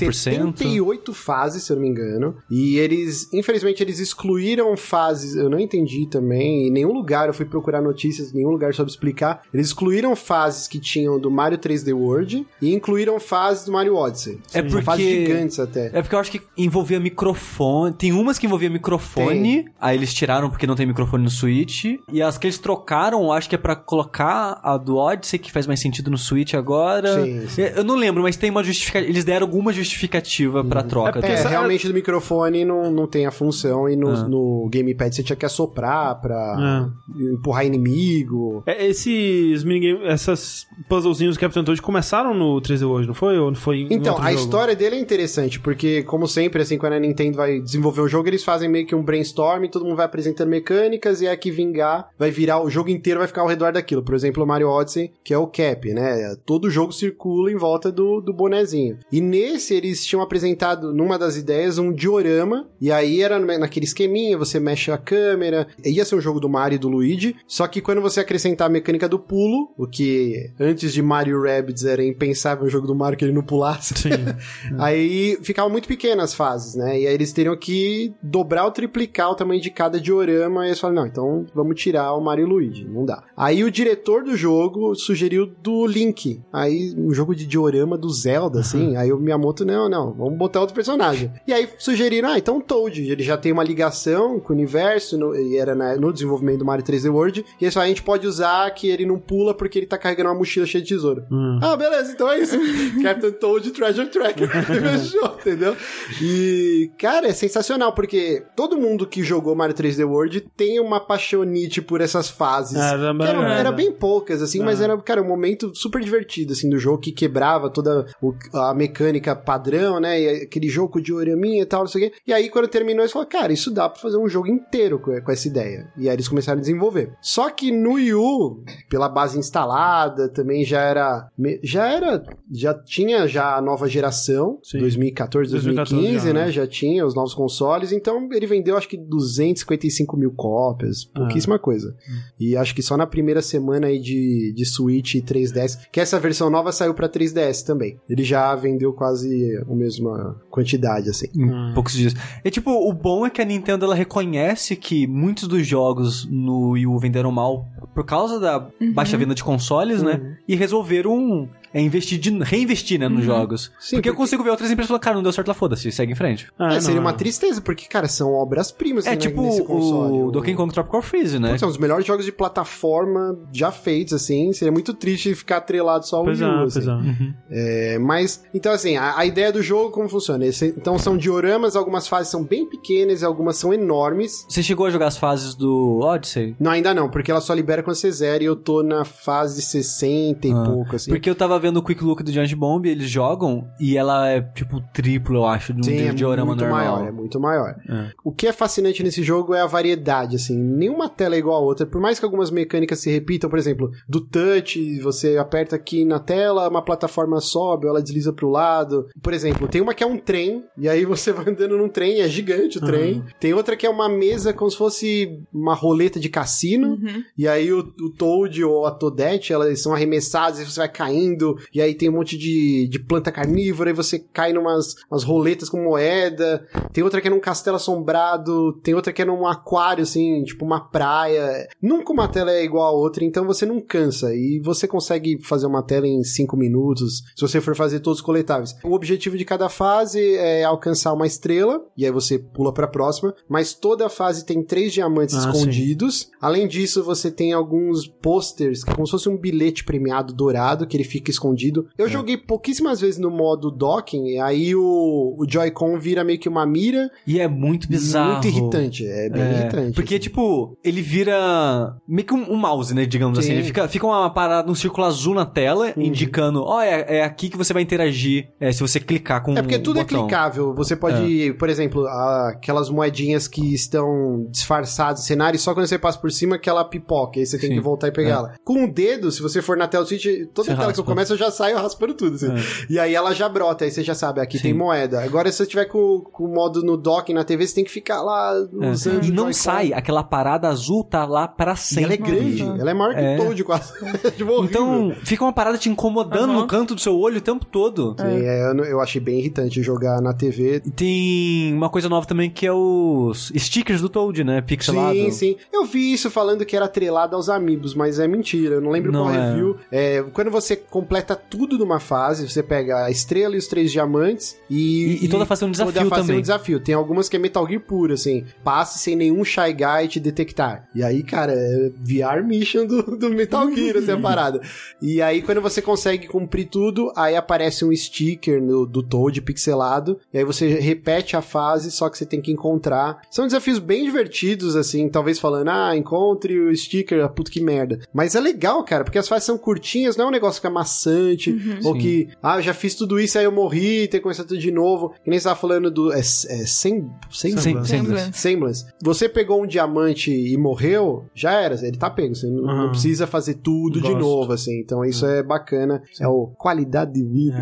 78 fases, se eu não me engano. E eles, infelizmente, eles excluíram fases, eu não entendi também. Em nenhum lugar eu fui procurar notícias, em nenhum lugar soube explicar. Eles excluíram fases que tinham do Mario 3D World e incluíram fases do Mario Odyssey. É porque- fases gigantes até. É porque eu acho que envolvia microfone. Tem umas que envolvia microfone, aí eles tiraram porque não tem microfone no Switch. E as que eles trocaram, eu acho que é pra colocar a do Odyssey, que faz mais sentido no Switch agora. Sim, sim. Eu não lembro, mas tem uma justificativa. Eles deram alguma justificativa pra troca. É porque É, essa- realmente do microfone não, não tem a função e no, Ah. no gamepad você tinha que assoprar pra empurrar inimigo. É, esses minigames, essas puzzlezinhos do Captain Toad começaram no 3D World, não foi? Ou foi em Então, outro a jogo? história dele é interessante, porque, como sempre, assim, quando a Nintendo vai desenvolver um jogo, eles fazem meio que um brainstorm, todo mundo vai apresentando mecânicas, e a que vingar vai virar, o jogo inteiro vai ficar ao redor daquilo. Por exemplo, o Mario Odyssey, que é o Cap, né? Todo jogo circula em volta do, do bonezinho. E nesse, eles tinham apresentado, numa das ideias, um diorama, e aí era naquele esqueminha, você mexe a câmera, ia ser um jogo do Mario e do Luigi, só que quando você acrescentar a mecânica do pulo, o que antes de Mario Rabbids era impensável um jogo do Mario que ele não pulasse. Aí ficavam muito pequenas as fases, né? E aí eles teriam que dobrar ou triplicar o tamanho de cada diorama. E eles falaram, não, então vamos tirar o Mario e o Luigi. Não dá. Aí o diretor do jogo sugeriu do Link. Aí um jogo de diorama do Zelda, assim. Aí o Miyamoto, não, não, vamos botar outro personagem. E aí sugeriram, ah, então Toad, ele já tem uma ligação com o universo, no, e era na- no desenvolvimento do Mario 3D World, e isso aí a gente pode usar que ele não pula porque ele tá carregando uma mochila cheia de tesouro. Ah, beleza, então é isso. Captain Toad Treasure Tracker. Fechou, entendeu? E, cara, é sensacional, porque todo mundo que jogou Mario 3D World tem uma paixonite por essas fases. É, que eram, é, era é. bem poucas, assim, mas era, cara, um momento super divertido, assim, do jogo, que quebrava toda o- a mecânica padrão, né? E aquele jogo com dioraminha e tal, não sei o quê. E aí, quando terminou, eles falaram, cara, isso dá pra fazer um jogo inteiro com, com essa ideia. E aí eles começaram a desenvolver. Só que no Wii U, pela base instalada, também já era. Já era. Já tinha já a nova geração, Sim. 2014, 2015, 2014 já, né? né? Já tinha os novos consoles, então ele vendeu acho que 255 mil cópias, pouquíssima coisa. E acho que só na primeira semana aí de, de Switch e 3DS, que essa versão nova saiu pra 3DS também. Ele já vendeu quase a mesma quantidade, assim. em poucos dias. E tipo, o bom é que a Nintendo ela reconhece que muitos dos jogos no Wii U venderam mal por causa da baixa venda de consoles, né? E resolveram é, investir de, reinvestir, né, nos jogos. Sim, porque, eu porque- consigo ver outras empresas falando, cara, não deu certo lá, foda-se, segue em frente. Ah, É, seria não, uma é. tristeza, porque, cara, são obras-primas é né, tipo nesse console. o Donkey Kong Tropical Freeze, né? São os melhores jogos de plataforma já feitos, assim. Seria muito triste ficar atrelado só ao Pois Wii é, U, assim. é. É, mas, então assim, a, a ideia do jogo, como funciona? Esse- então são dioramas, algumas fases são bem pequenas, algumas são enormes. Você chegou a jogar as fases do Odyssey? Não, ainda não, porque ela só libera quando você zera e eu tô na fase 60 e Ah, pouco, assim. Porque eu tava vendo o Quick Look do Giant Bomb, eles jogam, e ela é tipo triplo, eu acho, de um Sim, é diorama muito normal. maior, é muito maior. É. O que é fascinante nesse jogo é a variedade, assim. Nenhuma tela é igual a outra. Por mais que algumas mecânicas se repitam, por exemplo, do touch, você aperta aqui na tela, uma plataforma sobe, ou ela desliza pro lado. Por exemplo, tem uma que é um trem, e aí você vai andando num trem, é gigante o trem. Tem outra que é uma mesa como se fosse uma roleta de cassino, Uhum. e aí o, o Toad ou a Toadette, elas são arremessadas e você vai caindo, e aí tem um monte de, de planta carnívora, e você cai numas umas roletas com moeda. Tem outra que é num castelo assombrado, tem outra que é num aquário, assim, tipo uma praia. Nunca uma tela é igual a outra, então você não cansa. E você consegue fazer uma tela em 5 minutos, se você for fazer todos os coletáveis. O objetivo de cada fase é alcançar uma estrela, e aí você pula pra próxima, mas toda fase tem três diamantes Ah, escondidos. Além disso, você tem alguns posters, que é como se fosse um bilhete premiado dourado, que ele fica escondido. Eu joguei pouquíssimas vezes no modo docking, aí o, o Joy-Con vira meio que uma mira E é muito bizarro. muito irritante. É bem É, irritante. Porque, assim. tipo, ele vira meio que um, um mouse, né? Digamos Sim. assim. Ele fica, fica uma parada, um círculo azul na tela, Uhum. indicando, ó, é, é aqui que você vai interagir é, se você clicar com É porque o tudo é botão. clicável. Você pode, por exemplo, aquelas moedinhas que estão disfarçadas no cenário, e só quando você passa por cima que ela pipoca. Aí você tem Sim. que voltar e pegar É. ela. Com o dedo, se você for na tela do Switch, toda Você tela que eu raspa. Começo eu já saio raspando tudo. assim. E aí ela já brota, aí você já sabe, aqui Sim. tem moeda. Agora, se você tiver com, com o modo no dock na TV, você tem que ficar lá É. usando E o não sai, aquela parada azul tá lá pra E sempre. ela é grande, ela é maior que É. o Toad quase. tipo, horrível. Então, fica uma parada te incomodando Aham. no canto do seu olho o tempo todo. Sim, é, eu, não- eu achei bem irritante jogar na TV. E Tem uma coisa nova também que é os stickers do Toad, né? Pixelado. Sim, sim. Eu vi isso falando que era atrelado aos amigos, mas é mentira. Eu não lembro Não qual é. review. É, quando você completa tudo numa fase, você pega a estrela e os três diamantes e. E- e toda fase tem um desafio toda fase tem também. um desafio. Tem algumas que é Metal Gear puro, assim. Passe sem nenhum Shy Guy te detectar. E aí, cara, é VR Mission do, do Metal Gear, assim, a parada. E aí, quando você consegue cumprir tudo, aí aparece um sticker no- do Toad pixelado. E aí você repete a fase, só que você tem que encontrar. São desafios bem divertidos, assim, talvez falando, ah, encontre o sticker, puta que merda. Mas é legal, cara, porque as fases são curtinhas, não é um negócio que é maçante, ou Sim. que, ah, eu já fiz tudo isso, aí eu morri, tem que começar tudo de novo. Que nem você tava falando do. É, é sem, sem, Sem- Semblance. Semblance. Semblance. Você pegou um diamante e morreu, já era, ele tá pego. Você não, não Aham. precisa fazer tudo de Gosto. novo, assim. Então isso é bacana. É o qualidade de vida.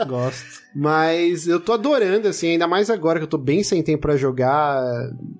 É. Gosto. Mas eu tô adorando, assim, ainda mais agora que eu tô bem sem tempo pra jogar.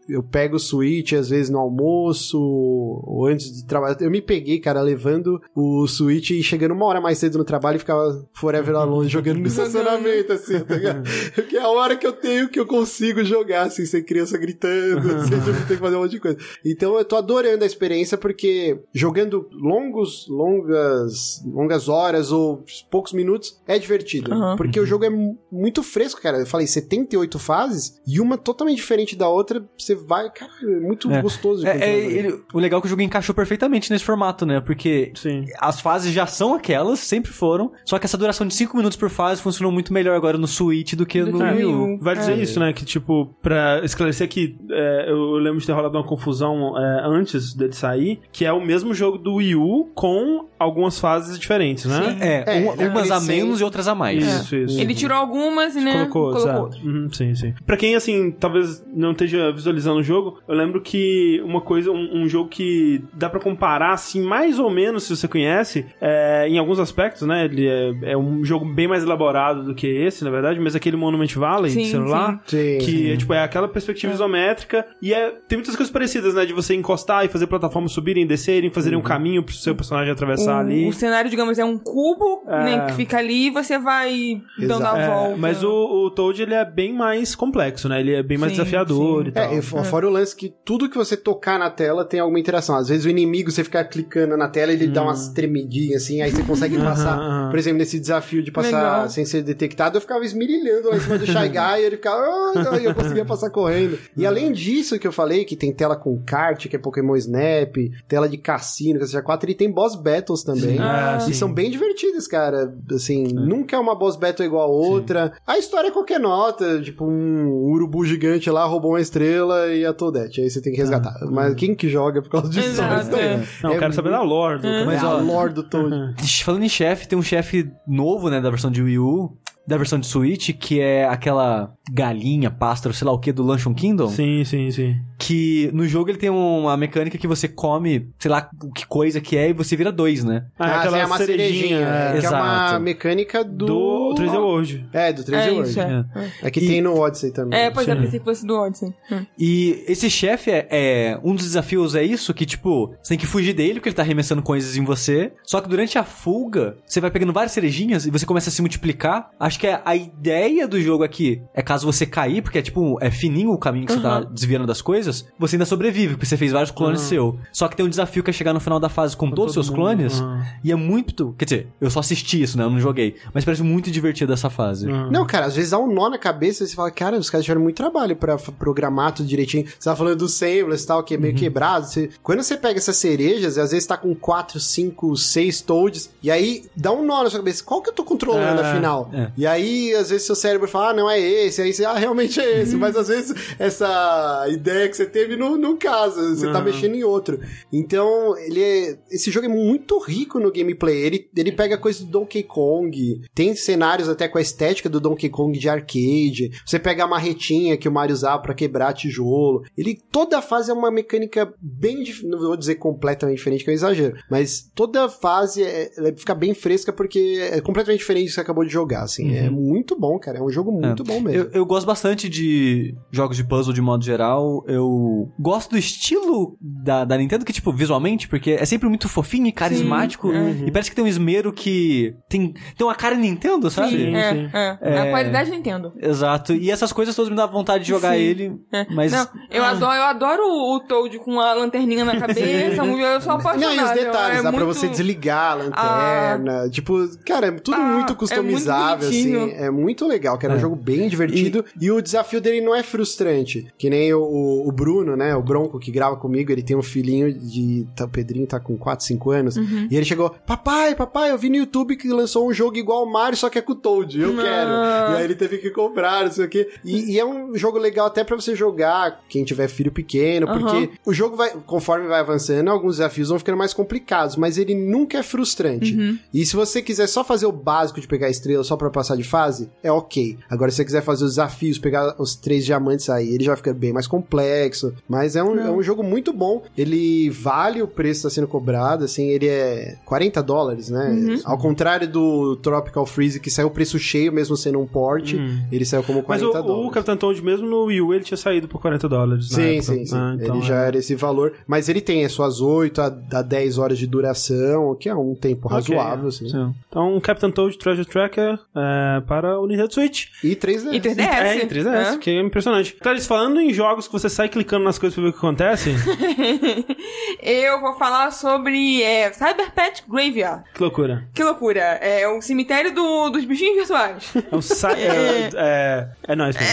eu pego o Switch às vezes no almoço ou antes de trabalhar. Eu me peguei, cara, levando o Switch e chegando uma hora mais cedo no trabalho e ficava Forever Alone jogando no estacionamento, assim, tá ligado? Que é a hora que eu tenho que eu consigo jogar, assim, sem criança gritando, assim, tipo, tem que fazer um monte de coisa. Então eu tô adorando a experiência porque jogando longos, longas, longas horas ou poucos minutos é divertido. Aham. Porque o jogo é mu- muito fresco, cara. Eu falei 78 fases e uma totalmente diferente da outra. Você vai, cara, é muito É. gostoso É, é, ele- o legal é que o jogo encaixou perfeitamente nesse formato, né? Porque Sim. as fases já são aquelas, sempre foram, só que essa duração de 5 minutos por fase funcionou muito melhor agora no Switch do que Do no Wii U. Vai dizer É. isso, né? Que, tipo, pra esclarecer que é, eu lembro de ter rolado uma confusão é, antes dele sair, que é o mesmo jogo do Wii U com algumas fases diferentes, né? É, É, uma- ele umas a menos e outras a mais. Isso, isso. Ele tirou algumas e, né, Colocou, colocou. Uhum, sim, sim. Pra quem, assim, talvez não esteja visualizando o jogo, eu lembro que uma coisa, um, um jogo que dá pra comparar, assim, mais ou menos, se você conhece, é, em alguns aspectos, né? Ele é, é um jogo bem mais elaborado do que esse, na verdade, mas aquele Monument Valley de Sim, celular. Sim. Que é, tipo, é aquela perspectiva isométrica e é, tem muitas coisas parecidas, né? De você encostar e fazer plataformas subirem, descerem, fazerem um caminho pro seu personagem atravessar O, ali. o cenário, digamos, é um cubo, É. né, que fica ali e você vai dando Exato. a É, volta. mas o, o Toad, ele é bem mais complexo, né? Ele é bem mais Sim, desafiador sim. e tal. É, fo- fora o lance que tudo que você tocar na tela tem alguma interação. Às vezes o inimigo, você fica clicando na tela, ele dá umas tremidinhas assim, aí você consegue Aham, passar. Por exemplo, nesse desafio de passar Legal. sem ser detectado, eu ficava esmirilhando lá em cima do Shy Guy e ele ficava. "Ah", e eu conseguia passar correndo. E além disso que eu falei, que tem tela com kart, que é Pokémon Snap, tela de cassino, que é 4, e tem boss battles também. Ah, e sim. são bem divertidas, cara. Assim, nunca é uma boss battle igual a outra. A história é qualquer nota, tipo um urubu gigante lá roubou uma estrela e a Toadette. Aí você tem que resgatar. Mas quem que joga por causa disso? Exato, é. Não, eu quero saber da lore. do Mas é a lore do Toad. Falando em chefe, tem um chefe novo, né, da versão de Wii U, da versão de Switch, que é aquela galinha, pássaro, sei lá o que, do Luncheon Kingdom. Sim, sim, sim. Que no jogo ele tem uma mecânica que você come, sei lá que coisa que é, e você vira dois, né? Ah, aquela é uma cerejinha, é, que é uma mecânica do... do 3D World. É, do 3D É World. isso, é. É que E- tem no Odyssey também. É, pois é, pensei que fosse do Odyssey. Hum. E esse chefe é, é- Um dos desafios é isso, que tipo, você tem que fugir dele porque ele tá arremessando coisas em você. Só que durante a fuga, você vai pegando várias cerejinhas e você começa a se multiplicar. Acho que a, a ideia do jogo aqui é caso você cair, porque é tipo, é fininho o caminho que você tá desviando das coisas, você ainda sobrevive, porque você fez vários clones seu. Só que tem um desafio que é chegar no final da fase com, todos os seus todo clones. mundo, E é muito. Quer dizer, eu só assisti isso, né? Eu não joguei. Mas parece muito divertido essa fase. Não, cara, às vezes dá um nó na cabeça e você fala, cara, os caras tiveram muito trabalho pra f- programar tudo direitinho. Você tava falando do Sabless e tal, que é Uhum. meio quebrado. Você- Quando você pega essas cerejas, às vezes tá com 4, 5, 6 toads, e aí dá um nó na sua cabeça. Qual que eu tô controlando, É, afinal? é. E aí, às vezes, seu cérebro fala, ah, não é esse. Aí ah, realmente é esse. Mas às vezes, essa ideia que você teve não, não casa. Você tá Uhum. mexendo em outro. Então, ele é... Esse jogo é muito rico no gameplay. Ele, ele pega coisas do Donkey Kong. Tem cenários até com a estética do Donkey Kong de arcade. Você pega a marretinha que o Mario usava pra quebrar tijolo. Ele, toda fase é uma mecânica bem... Não vou dizer completamente diferente, que é um exagero. Mas toda fase é, fica bem fresca porque é completamente diferente do que você acabou de jogar, assim. É muito bom, cara. É um jogo muito bom mesmo. Eu, eu gosto bastante de jogos de puzzle de modo geral. Eu gosto do estilo da, da Nintendo, que, tipo, visualmente, porque é sempre muito fofinho e carismático. Sim, E parece que tem um esmero que tem, tem uma cara Nintendo, sabe? Sim, é, sim. é, é. A qualidade Nintendo. Exato. E essas coisas todas me dão vontade de jogar Sim. ele. É. Mas. Não, eu adoro, eu adoro o, o Toad com a lanterninha na cabeça. eu sou apaixonada. Não, e os detalhes, é dá pra muito- você desligar a lanterna. Tipo, cara, é tudo Ah, muito é customizável, muito assim. É muito legal, cara. É um jogo bem divertido. E... o desafio dele não é frustrante. Que nem o, o- o Bruno, né? O Bronco que grava comigo, ele tem um filhinho de. Tá, o Pedrinho tá com 4, 5 anos. Uhum. E ele chegou: Papai, papai, eu vi no YouTube que lançou um jogo igual ao Mario, só que é com o Toad. Eu Não. quero. E aí ele teve que comprar, não sei o quê. E, e é um jogo legal até pra você jogar, quem tiver filho pequeno, Aham. porque o jogo vai, conforme vai avançando, alguns desafios vão ficando mais complicados, mas ele nunca é frustrante. Uhum. E se você quiser só fazer o básico de pegar a estrela só pra passar de fase, é ok. Agora, se você quiser fazer os desafios, pegar os três diamantes aí, ele já fica bem mais complexo. Mas é um, é um jogo muito bom. Ele vale o preço que tá sendo cobrado, assim, ele é 40 dólares, né? Uhum. Ao contrário do Tropical Freeze, que saiu preço cheio, mesmo sendo um port, ele saiu como Mas 40 o, dólares. o Capitão Toad mesmo no Wii U, ele tinha saído por 40 dólares na Sim, época. sim, sim. Ah, então ele já é. era esse valor. Mas ele tem as suas 8 a, a 10 horas de duração, que é um tempo Ok, razoável, assim. sim. Então, Captain Toad Treasure Tracker é, para o Nintendo Switch. E 3DS. E 3DS. É, em 3DS, né? que é impressionante. Clarice, falando em jogos que você sai clicando nas coisas pra ver o que acontece, Eu vou falar sobre é, Cyber Pet Graveyard. que loucura. Que loucura. É o cemitério do- dos bichinhos virtuais. É um cy- é, é, é nóis, mano.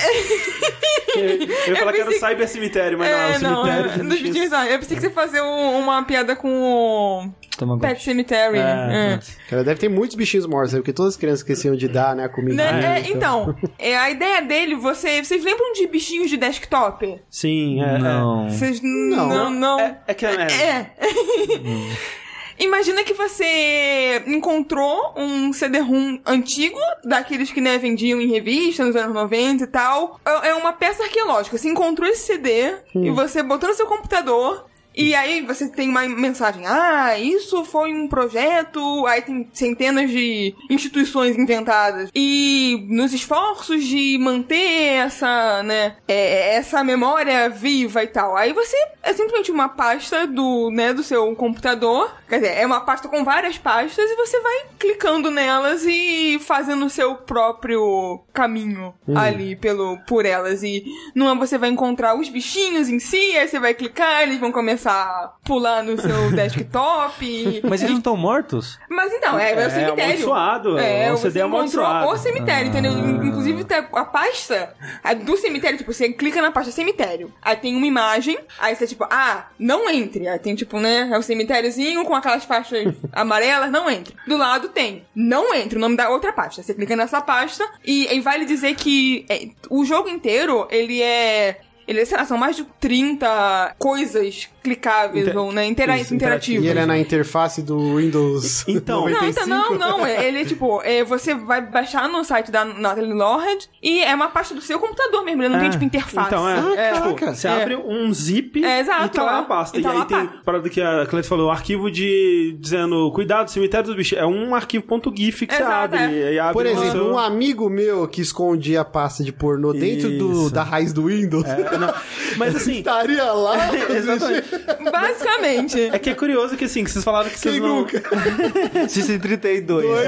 Eu, ia falar que era o Cyber Cemitério, mas não, é o cemitério é, dos bichinhos. virtuais. Eu pensei que você ia fazer um- uma piada com o Tamagotchi. Pet Cemetery. É, É. Cara, deve ter muitos bichinhos mortos aí, porque todas as crianças esqueciam de dar, né, a comida. Né? É, então, é, a ideia dele, você, vocês lembram de bichinhos de desktop? Sim, é. Não. Vocês Não. não, não. É, é que é. É. Imagina que você encontrou um CD-ROM antigo, daqueles que né, vendiam em revista nos anos 90 e tal. É é uma peça arqueológica. Você encontrou esse CD e você botou no seu computador. E aí você tem uma mensagem, ah, isso foi um projeto, aí tem centenas de instituições inventadas. E nos esforços de manter essa, né, é, essa memória viva e tal. Aí você é simplesmente uma pasta do, né, do seu computador. Quer dizer, é uma pasta com várias pastas e você vai clicando nelas e fazendo o seu próprio caminho ali pelo, por elas. E numa você vai encontrar os bichinhos em si, aí você vai clicar, eles vão começar a pular no seu desktop. e- Mas eles não estão mortos? Mas então, é, é, É, o cemitério. amaldiçoado, É, o você CD é amaldiçoado. o cemitério, entendeu? Inclusive tem a pasta a do cemitério, tipo, você clica na pasta cemitério. Aí tem uma imagem, aí você tipo, ah, não entre. Aí tem tipo, né, é o cemitériozinho com aquelas faixas amarelas, não entre. Do lado tem, não entre, o nome da outra pasta. Você clica nessa pasta e, e vale dizer que é, o jogo inteiro, ele é... Ele, sei lá, são mais de 30 coisas clicáveis Inter- ou né, intera isso, interativas. E ele é na interface do Windows Então. Não, 95. então, não, não. é- Ele é tipo, é, você vai baixar no site da Natalie Lorred e é uma pasta do seu computador mesmo, ele não tem É. tipo interface. Então, é. Ah, tipo, caraca. você É. abre um zip É, exato, e tá lá é. a pasta. E E, tá aí lá a tem pasta. parada que a Cleide falou, arquivo de dizendo, cuidado, cemitério dos bichos. É um arquivo.gif que você Exato, abre. é. E aí abre Por exemplo, seu- um amigo meu que escondia a pasta de pornô dentro do, da raiz do Windows É, não. Mas assim, estaria lá. exatamente. Basicamente. É que é curioso que assim, que vocês falaram que vocês Quem não. nunca? System 32. É,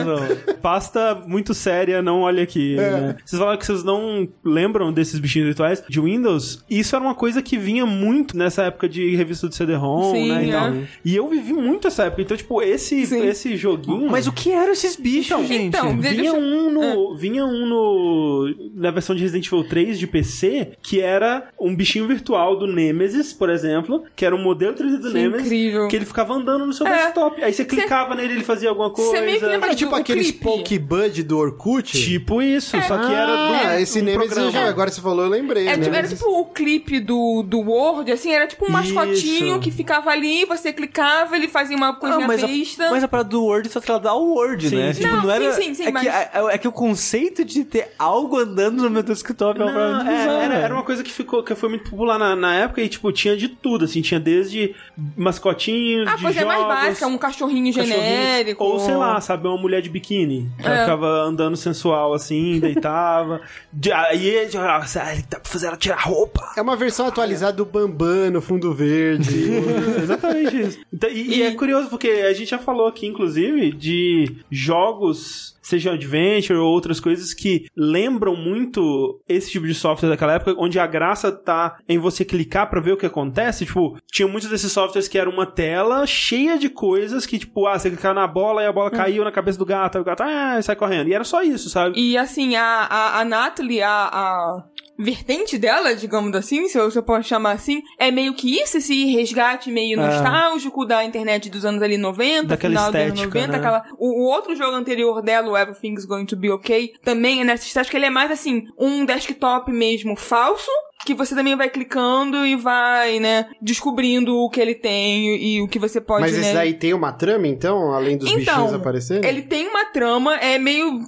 É, não. Pasta muito séria, não olha aqui. É. né? Vocês falaram que vocês não lembram desses bichinhos virtuais de Windows. Isso era uma coisa que vinha muito nessa época de revista do CD-ROM, né? E, é. tal. e eu vivi muito essa época. Então, tipo, esse, Sim. esse joguinho. Mas o que eram esses bichos, gente? então, Vinha Deixa- um, no, vinha um no. Na versão de Resident Evil 3 de PC, que era um bichinho virtual do Nemesis, por exemplo, que era um modelo 3D do Nemesis, incrível. que ele ficava andando no seu É. desktop. Aí você clicava nele, ele fazia alguma coisa. Você meio que lembra Era tipo do aqueles. Pokebud do Orkut. Tipo isso, só que era do. Ah, esse um Nemesis programa. já, agora você falou, eu lembrei. É, né? tipo, era tipo o clipe do, do Word, assim, era tipo um mascotinho Isso. que ficava ali, você clicava, ele fazia uma Ah, coisinha mas, besta. a, mas a parada do Word só trata o Word, Sim, né? sim. Tipo, Não, não era. sim, sim, sim, é, mas- que, é, é que o conceito de ter algo andando no meu desktop é uma parada Não, é, era, era uma coisa que ficou que foi muito popular na, na época e, tipo, tinha de tudo, assim, tinha desde mascotinhos, Ah, de coisa jogos, mais básica, um cachorrinho cachorrinho, genérico. Ou, sei lá, sabe, uma mulher de biquíni. Ela É. ficava andando sensual, assim, deitava. De- Aí, ah, dá pra fazer ela tirar roupa. É uma versão atualizada do Bambam no fundo verde. Exatamente isso. Então, e, e é curioso porque a gente já falou aqui, inclusive, de jogos, seja Adventure ou outras coisas que lembram muito esse tipo de software daquela época, onde a graça tá em você clicar pra ver o que acontece. Tipo, tinha muitos desses softwares que era uma tela cheia de coisas que, tipo, ah, você clicava na bola e a bola caiu na cabeça do gato, aí o gato, ah, sai correndo. E era só isso, sabe? E assim, a, a, a Natalie, a, a vertente dela, digamos assim, se eu, se eu posso chamar assim, é meio que isso, esse resgate meio É. nostálgico da internet dos anos ali 90, Daquela final dos anos estética, 90, né? aquela... O, o outro jogo anterior dela, o Everything's Going to Be Okay, também é nessa estética, ele é mais assim, um desktop mesmo falso, que você também vai clicando e vai, né, descobrindo o que ele tem e o que você pode, Mas né... esse daí tem uma trama, então, além dos Então, bichinhos aparecerem? Ele tem uma trama, é meio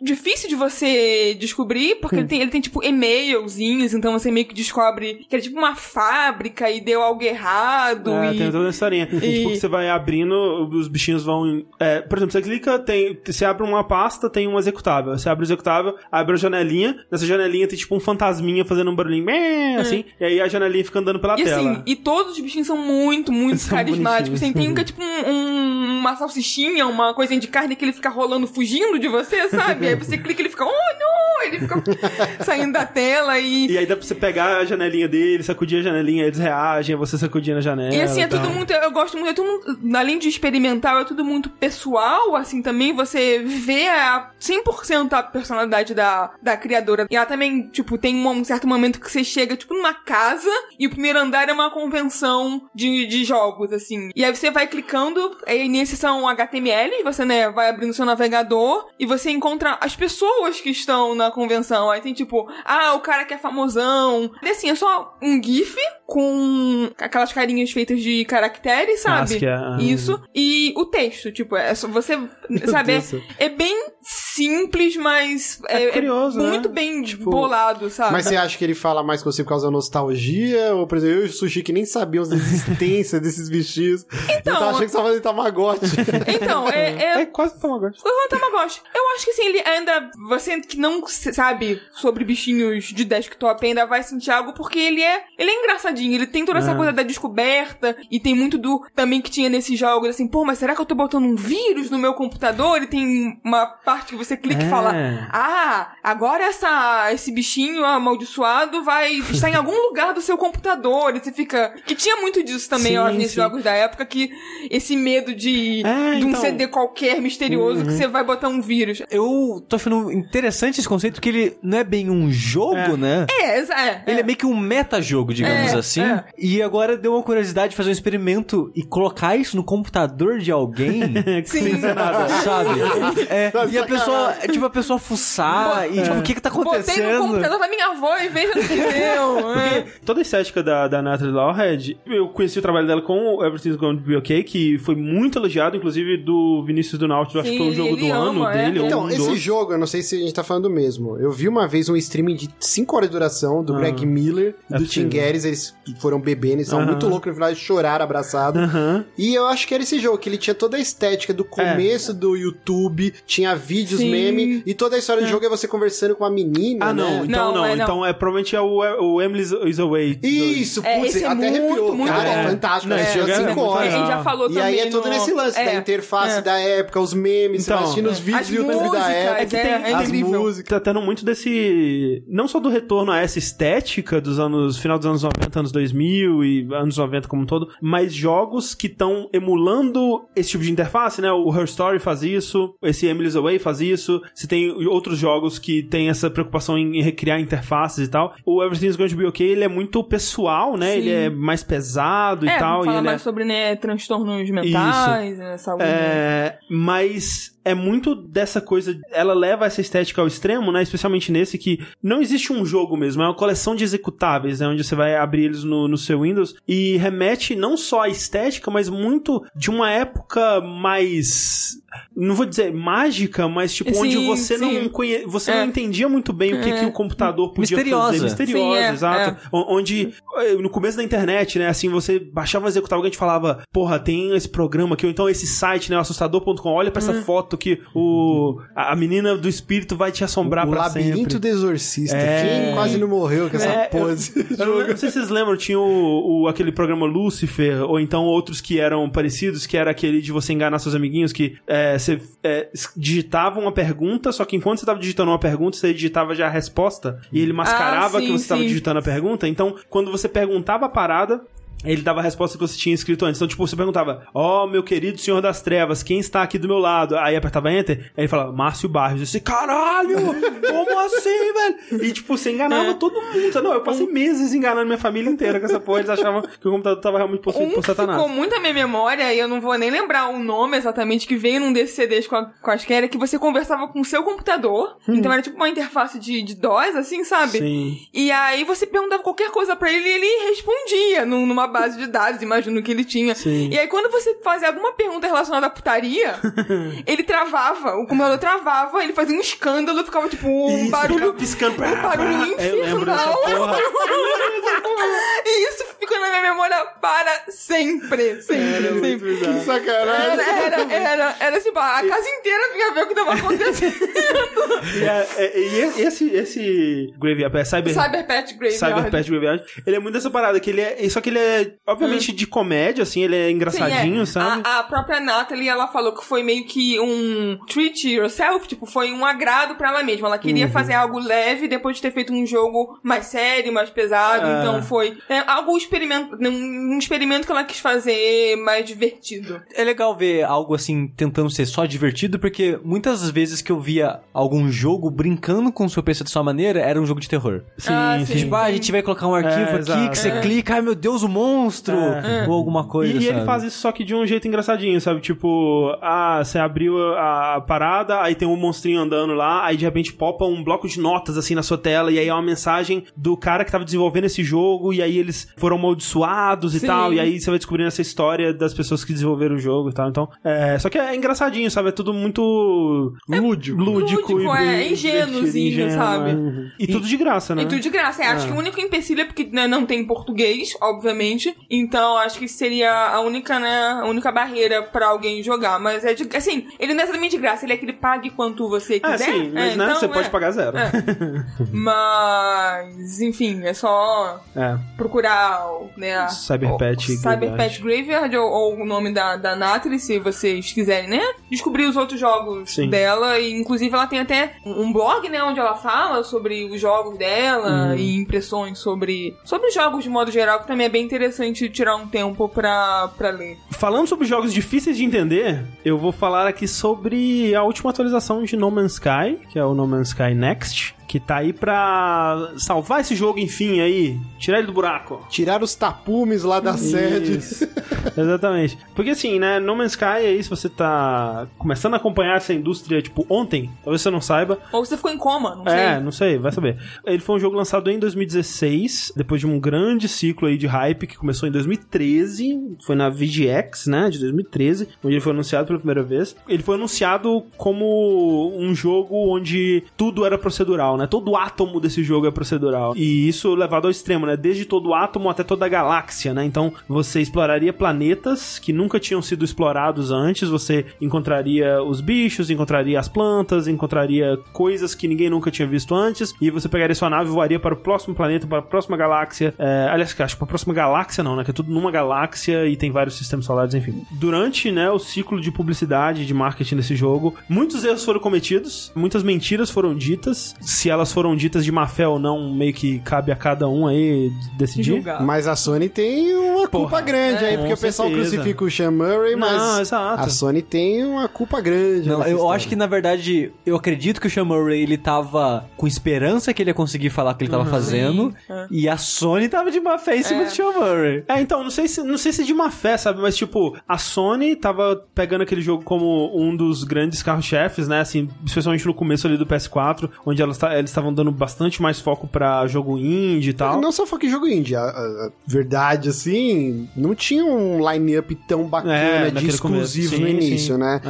difícil de você descobrir, porque ele, tem, ele tem, tipo, e-mailzinhos, então você meio que descobre que é tipo uma fábrica e deu algo errado. É, e... tem toda essa historinha. e- Tipo, você vai abrindo, os bichinhos vão. é, por exemplo, você clica, tem, você abre uma pasta, tem um executável. Você abre o executável, abre a janelinha, nessa janelinha tem tipo um fantasminha fazendo um barulhinho, meh, assim, e aí a janelinha fica andando pela É. E tela. assim, e todos os bichinhos são muito, muito São carismáticos. Bonitinhos. tem um que é tipo um- um- uma salsichinha, uma coisinha de carne que ele fica rolando, fugindo de você, sabe? Aí você clica e ele fica, oh não! Ele fica saindo da tela e. E aí dá pra você pegar a janelinha dele, sacudir a janelinha, eles reagem, você sacudir na janela. E assim, é tudo muito. Eu gosto muito, é tudo, além de experimental, é tudo muito pessoal, assim, também. Você vê a 100% a personalidade da, da criadora. E ela também, tipo, tem um, um certo momento que você chega, tipo, numa casa e o primeiro andar é uma convenção de, de jogos, assim. E aí você vai clicando, aí nesse são HTML, você, né, vai abrindo seu navegador e você encontra as pessoas que estão na convenção. Aí tem, tipo, ah, o cara que é famosão. E assim, é só um GIF com aquelas carinhas feitas de caracteres, sabe? Acho que é, ah. Isso. E o texto, tipo, é só você, sabe? Deus. É, é bem simples, mas é, É curioso, é muito né? bem Tipo, bolado, sabe? Mas você acha que ele fala mais com você por causa da nostalgia? Ou, por exemplo, eu e o Sushi que nem sabíamos da existência desses bichinhos. Então, eu tava achando que você tava fazendo Tamagotchi. Então, é, é É quase Tamagotchi. O Tamagotchi. Eu acho que assim, ele ainda. Você que não sabe sobre bichinhos de desktop ainda vai sentir algo porque ele é. Ele é engraçadinho. Ele tem toda essa É. coisa da descoberta. E tem muito do. Também que tinha nesses jogos assim, pô, mas será que eu tô botando um vírus no meu computador? E tem uma parte que você clica É. e fala. Ah, agora essa, esse bichinho amaldiçoado vai estar em algum lugar do seu computador. E você fica. Que tinha muito disso também, Sim, acho, nesses sim. jogos da época, que esse medo de, É, de um então. CD qualquer misterioso que você vai botar um vírus. Eu tô achando interessante esse conceito, que ele não é bem um jogo, É. né? É, exa- é. Ele é meio que um metajogo, digamos É, assim. é. E agora deu uma curiosidade de fazer um experimento e colocar isso no computador de alguém. Sim. Sim. nada, sabe? É, e a pessoa, é, tipo, a pessoa fuçar e, tipo, o que que tá Botei no acontecendo? computador da minha avó e veja no que deu. É. Toda a estética da, da Natalie Lawhead, eu conheci o trabalho dela com o Everything's Gonna Be Okay, que foi muito elogiado, inclusive do Vinícius do Nautilus, acho que foi o jogo do ano ama, é. dele. ou Então, um esse dos. Jogo, eu não sei se a gente tá falando do mesmo. Eu vi uma vez um streaming de 5 horas de duração do Ah. Greg Miller e É do. Tim Guedes. Eles foram bebendo, eles estavam Aham. muito loucos no final, eles choraram abraçados. Aham. E eu acho que era esse jogo, que ele tinha toda a estética do começo do YouTube, tinha vídeos, Sim. meme, e toda a história do jogo é você conversando com uma menina, Ah, não, né? então Não, não. é não. Então é provavelmente é o, o Emily's is Away. Isso, É, putz, é até muito, arrepiou, muito cara, bom. é fantástico, Não, né? esse Tinha jogo é 5 muito horas. A gente já falou E também. aí é tudo no- nesse lance é, da interface é. da época, os memes, você Então, vai assistindo os é. vídeos do YouTube da época, é, que é tem as incrível. músicas. Tá tendo muito desse. Não só do retorno a essa estética dos anos. final dos anos 90, anos 2000 e anos 90 como um todo, mas jogos que estão emulando esse tipo de interface, né? O Her Story faz isso, esse Emily's Away faz isso. Você tem outros jogos que tem essa preocupação em recriar interfaces e tal. O Everything's Going to Be Okay, ele é muito pessoal, né? Sim. Ele é mais pesado e É, tal. fala e ele mais é... sobre, né, transtornos mentais, né, saúde. É, mas é muito dessa coisa. Ela leva essa estética ao extremo, né? Especialmente nesse que não existe um jogo mesmo, é uma coleção de executáveis, né? Onde você vai abrir eles no, no seu Windows e remete não só à estética, mas muito de uma época mais. Não vou dizer mágica, mas tipo, Sim, onde você sim. não conhe... você É. não entendia muito bem o que, É. que o computador podia Misteriosa. fazer. Misteriosa, Sim, é, exato. O- Onde, eh, no começo da internet, né, assim, você baixava um executável que a gente falava, porra, tem esse programa aqui, ou então esse site, né, assustador.com, olha pra essa Uhum. foto que o, a menina do espírito vai te assombrar o pra labirinto sempre. do exorcista. É. Quem quase não morreu com essa É, pose? Eu não, não sei se vocês lembram, tinha o, o- aquele programa Lucifer, ou então outros que eram parecidos, que era aquele de você enganar seus amiguinhos, que é, você é, digitava uma pergunta, só que enquanto você tava digitando uma pergunta, você digitava já a resposta, e ele mascarava Ah, sim, que você tava sim. digitando a pergunta. Então, quando você perguntava a parada, ele dava a resposta que você tinha escrito antes. Então, tipo, você perguntava, ó, meu querido senhor das trevas, quem está aqui do meu lado? Aí apertava Enter, aí ele falava, Márcio Barros. Eu disse, caralho, como assim, velho? E, tipo, você enganava É. todo mundo. Não, eu passei meses enganando minha família inteira com essa porra. Eles achavam que o computador tava realmente possuído Um por Satanás. ficou muito na minha memória, e eu não vou nem lembrar o nome exatamente, que veio num desses CDs com, a, com as que você conversava com o seu computador. Então era tipo uma interface de, de DOS, assim, sabe? Sim. E aí você perguntava qualquer coisa pra ele e ele respondia num- numa uma base de dados, imagino que ele tinha. Sim. E aí, quando você fazia alguma pergunta relacionada à putaria, ele travava, o computador travava, ele fazia um escândalo, ficava tipo um Isso, barulho. piscando. Um barulho infernal. E isso ficou na minha memória para sempre. Sempre, sempre. Que sacanagem. Era, era, era, era assim, a casa inteira vinha ver o que tava acontecendo. E, é- é- e esse, esse Graveyard, é Cyber, Cyber Pet Graveyard. Cyber Pet Graveyard, ele é muito dessa parada, que ele é. Só que ele é, obviamente, de comédia, assim, ele é engraçadinho, Sim, é. sabe? A, a própria Natalie, ela falou que foi meio que um treat yourself, tipo, foi um agrado pra ela mesma. Ela queria Uhum. fazer algo leve depois de ter feito um jogo mais sério, mais pesado. É. Então foi é, algo experimento, um, experimento que ela quis fazer mais divertido. É legal ver algo assim tentando ser só divertido, porque muitas vezes que eu via algum jogo brincando com o seu PC de sua maneira, era um jogo de terror. Sim, Ah, sim. sim. Tipo, ah, a gente vai colocar um arquivo É, aqui exato. que você clica, ai meu Deus, o monstro! É. Ou alguma coisa. E, e ele faz isso só que de um jeito engraçadinho, sabe? Tipo, ah, você abriu a, parada, aí tem um monstrinho andando lá, aí de repente popa um bloco de notas assim na sua tela, e aí é uma mensagem do cara que tava desenvolvendo esse jogo, e aí eles foram amaldiçoados e Sim. tal, e aí você vai descobrindo essa história das pessoas que desenvolveram o jogo e tal. Então, é, só que é engraçadinho, sabe? É tudo muito lúdico, lúdico, lúdico, e é, ingênuozinho, divertido, sabe? é. E, tudo de graça, né? E tudo de graça. É, acho que o único empecilho é porque né, não tem português, obviamente. Então acho que seria a única, né, a única barreira pra alguém jogar. Mas é de, assim, ele não é exatamente de graça, ele é que ele pague quanto você É, quiser. sim, mas É, né, então, você é. pode pagar zero. É. Mas, enfim, é só É. procurar né, a- Cyber o- Pet Cyber Graveyard. Ou, ou o nome da, da Natalie, se vocês quiserem, né? Descobrir os outros jogos Sim. dela. E, inclusive, ela tem até um blog, né? Onde ela fala sobre os jogos dela Uhum. e impressões sobre, sobre jogos de modo geral, que também é bem interessante tirar um tempo pra, pra ler. Falando sobre jogos difíceis de entender, eu vou falar aqui sobre a última atualização de No Man's Sky, que é o No Man's Sky Next, que tá aí pra salvar esse jogo, enfim, aí, tirar ele do buraco. Tirar os tapumes lá da sede. Isso. Exatamente. Porque assim, né, No Man's Sky aí, se você tá começando a acompanhar essa indústria, tipo, ontem, talvez você não saiba, Ou você ficou em coma, não sei. é, não sei, vai saber. Ele foi um jogo lançado em 2016, depois de um grande ciclo aí de hype que começou em 2013, foi na VGX, né, de 2013, onde ele foi anunciado pela primeira vez. Ele foi anunciado como um jogo onde tudo era procedural, né? Todo átomo desse jogo é procedural. E isso levado ao extremo, né? Desde todo átomo até toda a galáxia, né? Então, você exploraria planetas que nunca tinham sido explorados antes, você encontraria os bichos, encontraria as plantas, encontraria coisas que ninguém nunca tinha visto antes, e você pegaria sua nave e voaria para o próximo planeta, para a próxima galáxia. É, aliás, acho que para a próxima galáxia não, né? Que é tudo numa galáxia e tem vários sistemas solares, enfim. Durante, né, o ciclo de publicidade, de marketing desse jogo, muitos erros foram cometidos, muitas mentiras foram ditas. Se elas foram ditas de má fé ou não, meio que cabe a cada um aí decidir. Mas a Sony tem uma Porra, culpa grande é, aí, porque o pessoal certeza. crucifica o Sean Murray, mas Não, exato. a Sony tem uma culpa grande. Não, eu história. acho que na verdade, eu acredito que o Sean Murray ele tava com esperança que ele ia conseguir falar o que ele tava fazendo, é. e a Sony tava de má fé em cima É. do Sean Murray. É, então, não sei se não sei se de má fé, sabe? Mas, tipo, a Sony tava pegando aquele jogo como um dos grandes carro-chefes, né? Assim, especialmente no começo ali do PS4, onde elas ta- eles estavam dando bastante mais foco pra jogo indie e tal. Não só foco em jogo indie, a, a- verdade, assim, não tinha um line-up tão bacana É, de exclusivos começo. no Sim, início, sim. né?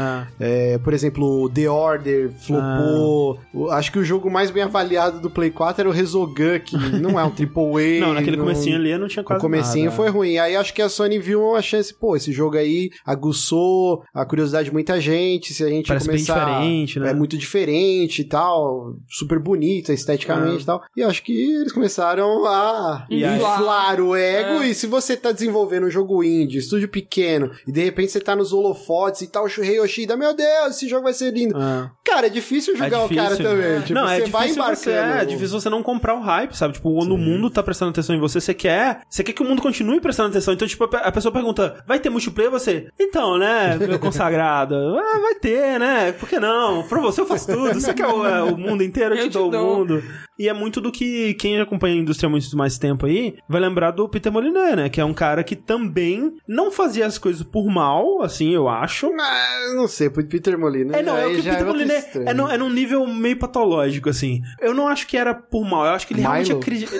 É. É, por exemplo, The Order flopou. Ah. Acho que o jogo mais bem avaliado do Play 4 era o Resogun, que não é um AAA. Não, naquele não- comecinho ali não tinha quase O comecinho nada. foi ruim. Aí acho que a Sony viu uma chance, pô, esse jogo aí aguçou a curiosidade de muita gente. Se a gente Parece bem começar. diferente, né? É muito diferente e tal. Super bonito esteticamente É. e tal. E acho que eles começaram a E aí- inflar o ego. É. E se você tá desenvolvendo um jogo indie, estúdio pequeno, e de repente você tá nos holofotes e tal, o Shuhei Yoshida, meu Deus, esse jogo vai ser lindo. É. Cara, é difícil julgar o cara também. Tipo, não, você é vai difícil embarcando. você, é difícil você não comprar o hype, sabe? Tipo, quando o mundo tá prestando atenção em você, você quer, você quer que o mundo continue prestando atenção. Então, tipo, a pe- a pessoa pergunta, vai ter multiplayer? Você, então, né, meu consagrado, ah, vai ter, né? Por que não? Pra você eu faço tudo. Você quer o, é, o mundo inteiro? Eu, Eu te o mundo. E é muito do que quem acompanha a indústria há muito mais tempo aí vai lembrar do Peter Molyneux, né? Que é um cara que também não fazia as coisas por mal, assim, eu acho. Ah, não sei, Peter Molina. É, não, é o que o Peter outro Molyneux estranho. é, num- é num nível meio patológico, assim. Eu não acho que era por mal, eu acho que ele realmente Milo? acredita...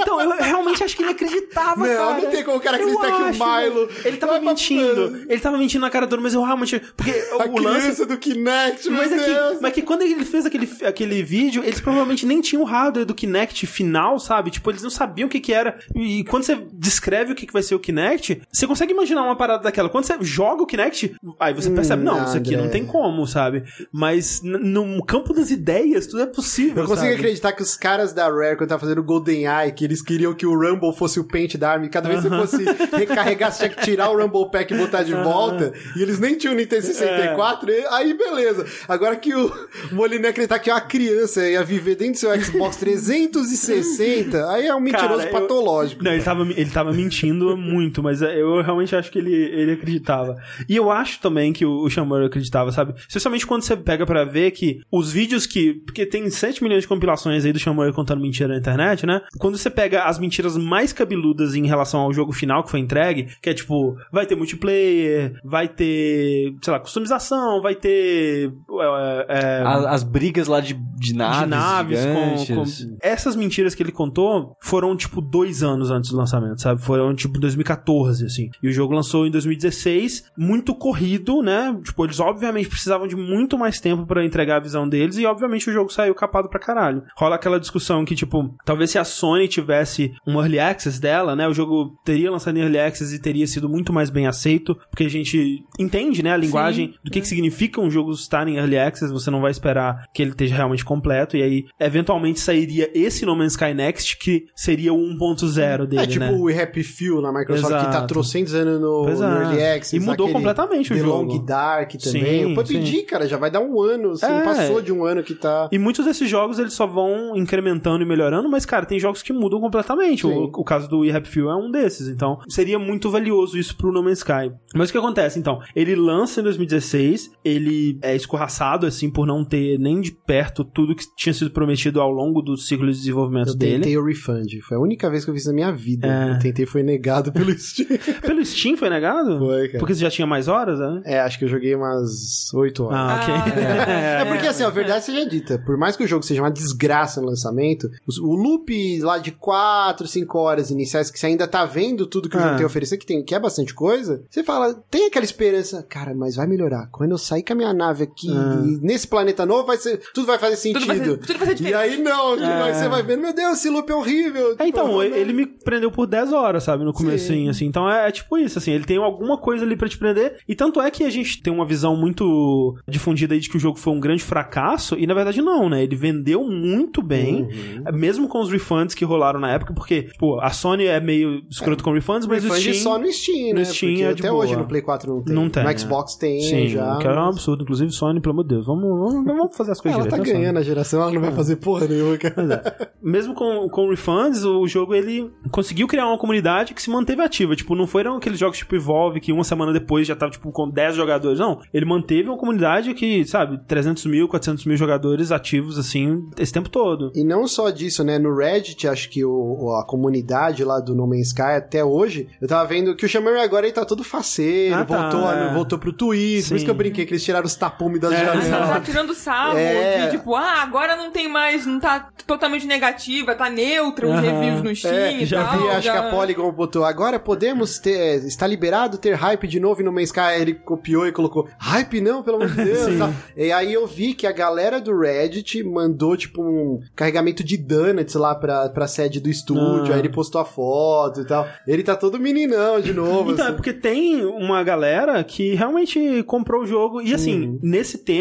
Então, eu realmente acho que ele acreditava, Não, cara. não tem como o cara Eu acreditar que o acho, Milo Ele tava mentindo. Ele tava mentindo na cara dura, mas eu realmente... Porque A o lance... do Kinect, Mas é, que, mas que quando ele fez aquele, aquele vídeo, eles provavelmente nem tinham o hardware do Kinect final, sabe? Tipo, eles não sabiam o que que era. E quando você descreve o que que vai ser o Kinect, você consegue imaginar uma parada daquela. Quando você joga o Kinect, aí você Hum, percebe, não, isso aqui André. não tem como, sabe? Mas no campo das ideias, tudo é possível, Eu consigo sabe? acreditar que os caras da Rare, quando tava fazendo o GoldenEye, que eles queriam que o Rumble fosse o paint da arma, e cada vez que você fosse recarregar, você tinha que tirar o Rumble Pack e botar de volta, e eles nem tinham o Nintendo 64, e- aí beleza. Agora que o Moliné acreditar que uma criança ia viver dentro do seu Xbox 360, aí é um mentiroso Cara, eu- patológico. Não, ele tava, ele tava mentindo muito, mas é, eu realmente acho que ele, ele acreditava. E eu acho também que o, o Shamura acreditava, sabe? Especialmente quando você pega pra ver que os vídeos que. Porque tem 7 milhões de compilações aí do Shamura contando mentira na internet, né? Quando você pega as mentiras mais cabeludas em relação ao jogo final que foi entregue, que é tipo, vai ter multiplayer, vai ter, sei lá, customização, vai ter. É, é, A- As, brigas lá de, de naves, de naves com, gigantes. com- Essas mentiras que ele contou foram, tipo, dois anos antes do lançamento, sabe? Foram, tipo, 2014, assim. E o jogo lançou em 2016, muito corrido, né? Tipo, eles obviamente precisavam de muito mais tempo pra entregar a visão deles e, obviamente, o jogo saiu capado pra caralho. Rola aquela discussão que, tipo, talvez se a Sony tivesse um Early Access dela, né? O jogo teria lançado em Early Access e teria sido muito mais bem aceito, porque a gente entende, né? A linguagem do que, que significa um jogo estar em Early Access, você não vai esperar que ele esteja realmente completo, e aí, eventualmente, sairia esse No Man's Sky Next, que seria o 1.0 dele, É tipo né? o Happy Few na Microsoft, que tá Exato. trocentos anos no, no é. Early Access. E mudou completamente o The jogo. Long Dark também. Sim, o PUBG, sim. cara, já vai dar um ano, assim, É. passou de um ano que tá... E muitos desses jogos eles só vão incrementando e melhorando, mas, cara, tem jogos que mudam completamente. O, o caso do Happy Few é um desses. Então, seria muito valioso isso pro No Man's Sky. Mas o que acontece, então? Ele lança em 2016, ele é escorraçado, assim, por não ter nem de perto tudo que tinha sido prometido ao longo do ciclo de desenvolvimento Eu dele. tentei o refund. Foi a única vez que eu fiz na minha vida. É. Eu tentei foi negado pelo Steam. Pelo Steam foi negado? Foi, cara. Porque você já tinha mais horas, né? É, acho que eu joguei umas 8 horas. Ah, ok. É porque assim, a verdade seja dita, por mais que o jogo seja uma desgraça no lançamento, o loop lá de 4, 5 horas iniciais que você ainda tá vendo tudo que o Ah. jogo tem a oferecer, que, tem, que é bastante coisa, você fala, tem aquela esperança, cara, mas vai melhorar. Quando eu sair com a minha nave aqui, E nesse planeta novo, vai ser, tudo vai fazer sentido. Tudo vai ser, tudo vai ser E diferente. aí não, É. você vai vendo, meu Deus, esse loop é horrível. É, então, Tipo, ele me prendeu por 10 horas, sabe, no comecinho, assim. Então é, é tipo isso, assim, ele tem alguma coisa ali pra te prender. E tanto é que a gente tem uma visão muito difundida aí de que o jogo foi um grande fracasso, e na verdade não, né? Ele vendeu muito bem, Uhum. mesmo com os refunds que rolaram na época, porque, pô, a Sony é meio escroto com refunds, mas o Refund Steam... só no Steam, no né? Steam Porque é de até boa. hoje no Play 4 não tem. Não tem, No é. Xbox tem Sim, já. que é um absurdo. Inclusive, Sony, pelo de Deus, vamos, vamos, vamos fazer as coisas Ela tá direito, né, Sony? ganhando a geração, ela não vai fazer porra nenhuma, cara. mesmo com, com refunds, o jogo ele conseguiu criar uma comunidade que se manteve ativa. Tipo, não foram aqueles jogos tipo Evolve que uma semana depois já tava tipo com 10 jogadores. Não, ele manteve uma comunidade que, sabe, 300 mil, 400 mil jogadores ativos assim esse tempo todo. E não só disso, né? No Reddit, acho que o, a comunidade lá do No Man's Sky até hoje, eu tava vendo que o Xamã agora ele tá todo faceiro, Ah, tá, voltou, é. voltou pro Twitter. Por Sim. isso que eu brinquei que eles tiraram os tapumes das É. Ela tá tirando sarro É. de tipo, ah, agora não tem mais, não tá totalmente negativa, tá neutra os reviews no Steam É, e já tal. vi, acho já- que a Polygon botou. Agora podemos ter. Está liberado ter hype de novo no Man's Sky. Aí Ele copiou e colocou. Hype não, pelo amor de Deus. Tal. E aí eu vi que a galera do Reddit mandou, tipo, um carregamento de donuts lá pra, pra sede do estúdio. Ah. Aí ele postou a foto e tal. Ele tá todo meninão de novo. Então, é assim. porque tem uma galera que realmente comprou o jogo. E assim, Uhum. nesse tempo,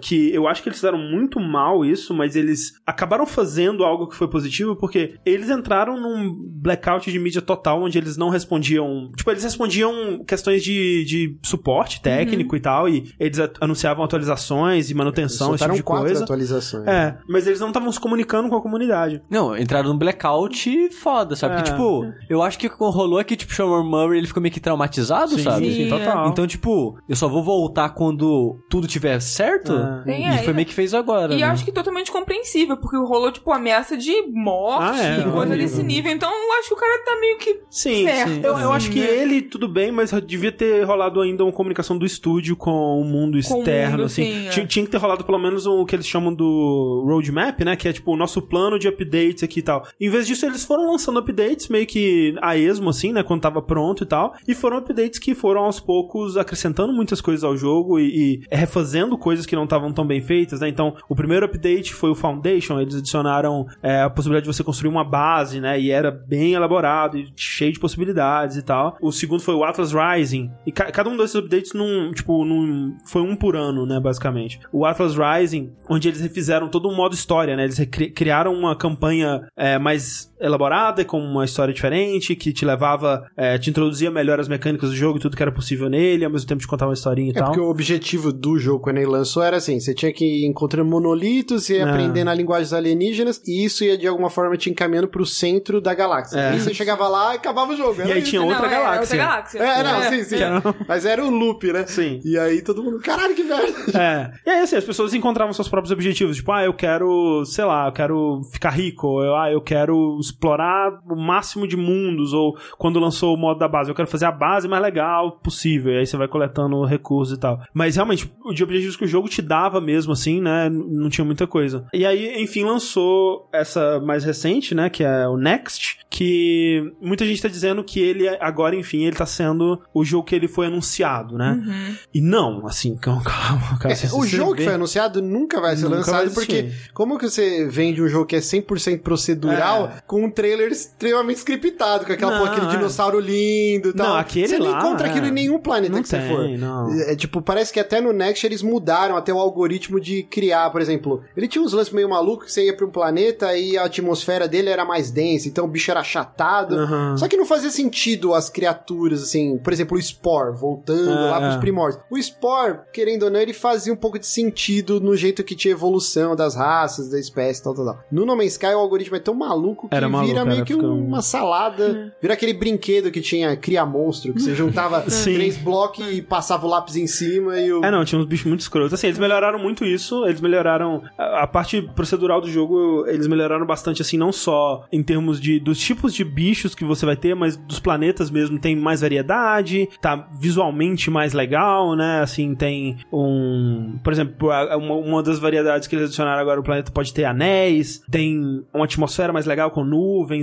que eu acho que eles fizeram muito mal isso, mas eles acabaram fazendo algo que foi positivo, porque eles entraram num blackout de mídia total, onde eles não respondiam. Tipo, eles respondiam questões de, de suporte técnico e tal, e eles anunciavam atualizações e manutenção, esse tipo de quatro coisa. atualizações. É, mas eles não estavam se comunicando com a comunidade. Não, entraram num blackout foda, sabe? É. Que, tipo, eu acho que o que rolou é que, tipo, o Sean Murray, ele ficou meio que traumatizado, sabe? sim, Sim, total. Então, tipo, eu só vou voltar quando tudo tiver certo. É. Sim, e é, foi e- meio que fez agora. E né? eu acho que totalmente compreensível, porque rolou tipo, ameaça de morte, Ah, é, coisa horrível. desse nível. Então eu acho que o cara tá meio que. Sim, certo, sim. Eu, eu assim, acho que né? ele, tudo bem, mas devia ter rolado ainda uma comunicação do estúdio com o mundo Com o externo, mundo, assim. sim, é. Tinha, tinha que ter rolado pelo menos o que eles chamam do roadmap, né? Que é tipo o nosso plano de updates aqui e tal. Em vez disso, eles foram lançando updates meio que a esmo, assim, né? Quando tava pronto e tal. E foram updates que foram aos poucos acrescentando muitas coisas ao jogo e, e refazendo coisas que não estavam tão bem feitas, né? Então, o primeiro update foi o Foundation, eles adicionaram é, a possibilidade de você construir uma base, né? E era bem elaborado e cheio de possibilidades e tal. O segundo foi o Atlas Rising. E ca- cada um desses updates num, tipo, num, foi um por ano, né, basicamente. O Atlas Rising, onde eles refizeram todo um modo história, né? Eles criaram uma campanha é, mais elaborada, com uma história diferente, que te levava, é, te introduzia melhor as mecânicas do jogo e tudo que era possível nele, ao mesmo tempo te contava uma historinha e É tal. porque o objetivo do jogo, quando ele lançou, era assim: você tinha que ir encontrando monolitos e É. aprendendo a linguagem dos alienígenas, e isso ia de alguma forma te encaminhando pro centro da galáxia. É. E você chegava lá e acabava o jogo. E era aí isso. tinha outra Não, é, galáxia. outra galáxia. É, não, É. sim, sim. Era- Mas era o loop, né? Sim. E aí todo mundo, caralho, que merda. É. E aí, assim, as pessoas encontravam seus próprios objetivos. Tipo, ah, eu quero, sei lá, eu quero ficar rico. Ou, eu, ah, eu quero explorar o máximo de mundos. Ou quando lançou o modo da base, eu quero fazer a base mais legal possível. E aí você vai coletando recursos e tal. Mas realmente, de objetivos que o jogo te dava mesmo, assim, né? Não tinha muita coisa. E aí, enfim, lançou essa mais recente, né? Que é o Next. Que muita gente tá dizendo que ele, agora, enfim, ele tá sendo o jogo que ele foi anunciado, né? Uhum. E não, assim, calma, calma. cara, É, o jogo que foi anunciado nunca vai ser Nunca lançado, vai porque como que você vende um jogo que é 100% procedural É. com um trailer extremamente scriptado, com aquela Não, porra, aquele é. dinossauro lindo e tal. Não, aquele você não lá, encontra aquilo é. em nenhum planeta Não que você tem, for. não. É tipo, parece que até no Next eles mudaram até o algoritmo de criar, por exemplo. Ele tinha uns lances meio malucos que você ia pra um planeta e a atmosfera dele era mais densa, então o bicho era achatado. Aham. Só que não fazia sentido as criaturas, assim, por exemplo, o Spore, voltando É, lá pros é. primórdios. O Spore, querendo ou não, ele fazia um pouco de sentido no jeito que tinha evolução das raças, da espécie, tal, tal, tal. No No Man's Sky, o algoritmo é tão maluco que Era vira maluco, meio era, que um- uma salada. Vira aquele brinquedo que tinha cria monstro, que você juntava Sim. três blocos e passava o lápis em cima e o. É, não, tinha uns bichos muito escrotos. Assim, eles melhoraram muito isso, eles melhoraram a, a parte procedural do jogo, eles melhoraram bastante, assim, não só em termos de dos tipos de bichos que você vai ter, mas dos planetas mesmo, tem mais variedade, tá visualmente mais legal, né? Assim, tem um. Por exemplo, uma, uma das variedades que eles adicionaram agora, o planeta pode ter anéis, tem uma atmosfera mais legal com nuvens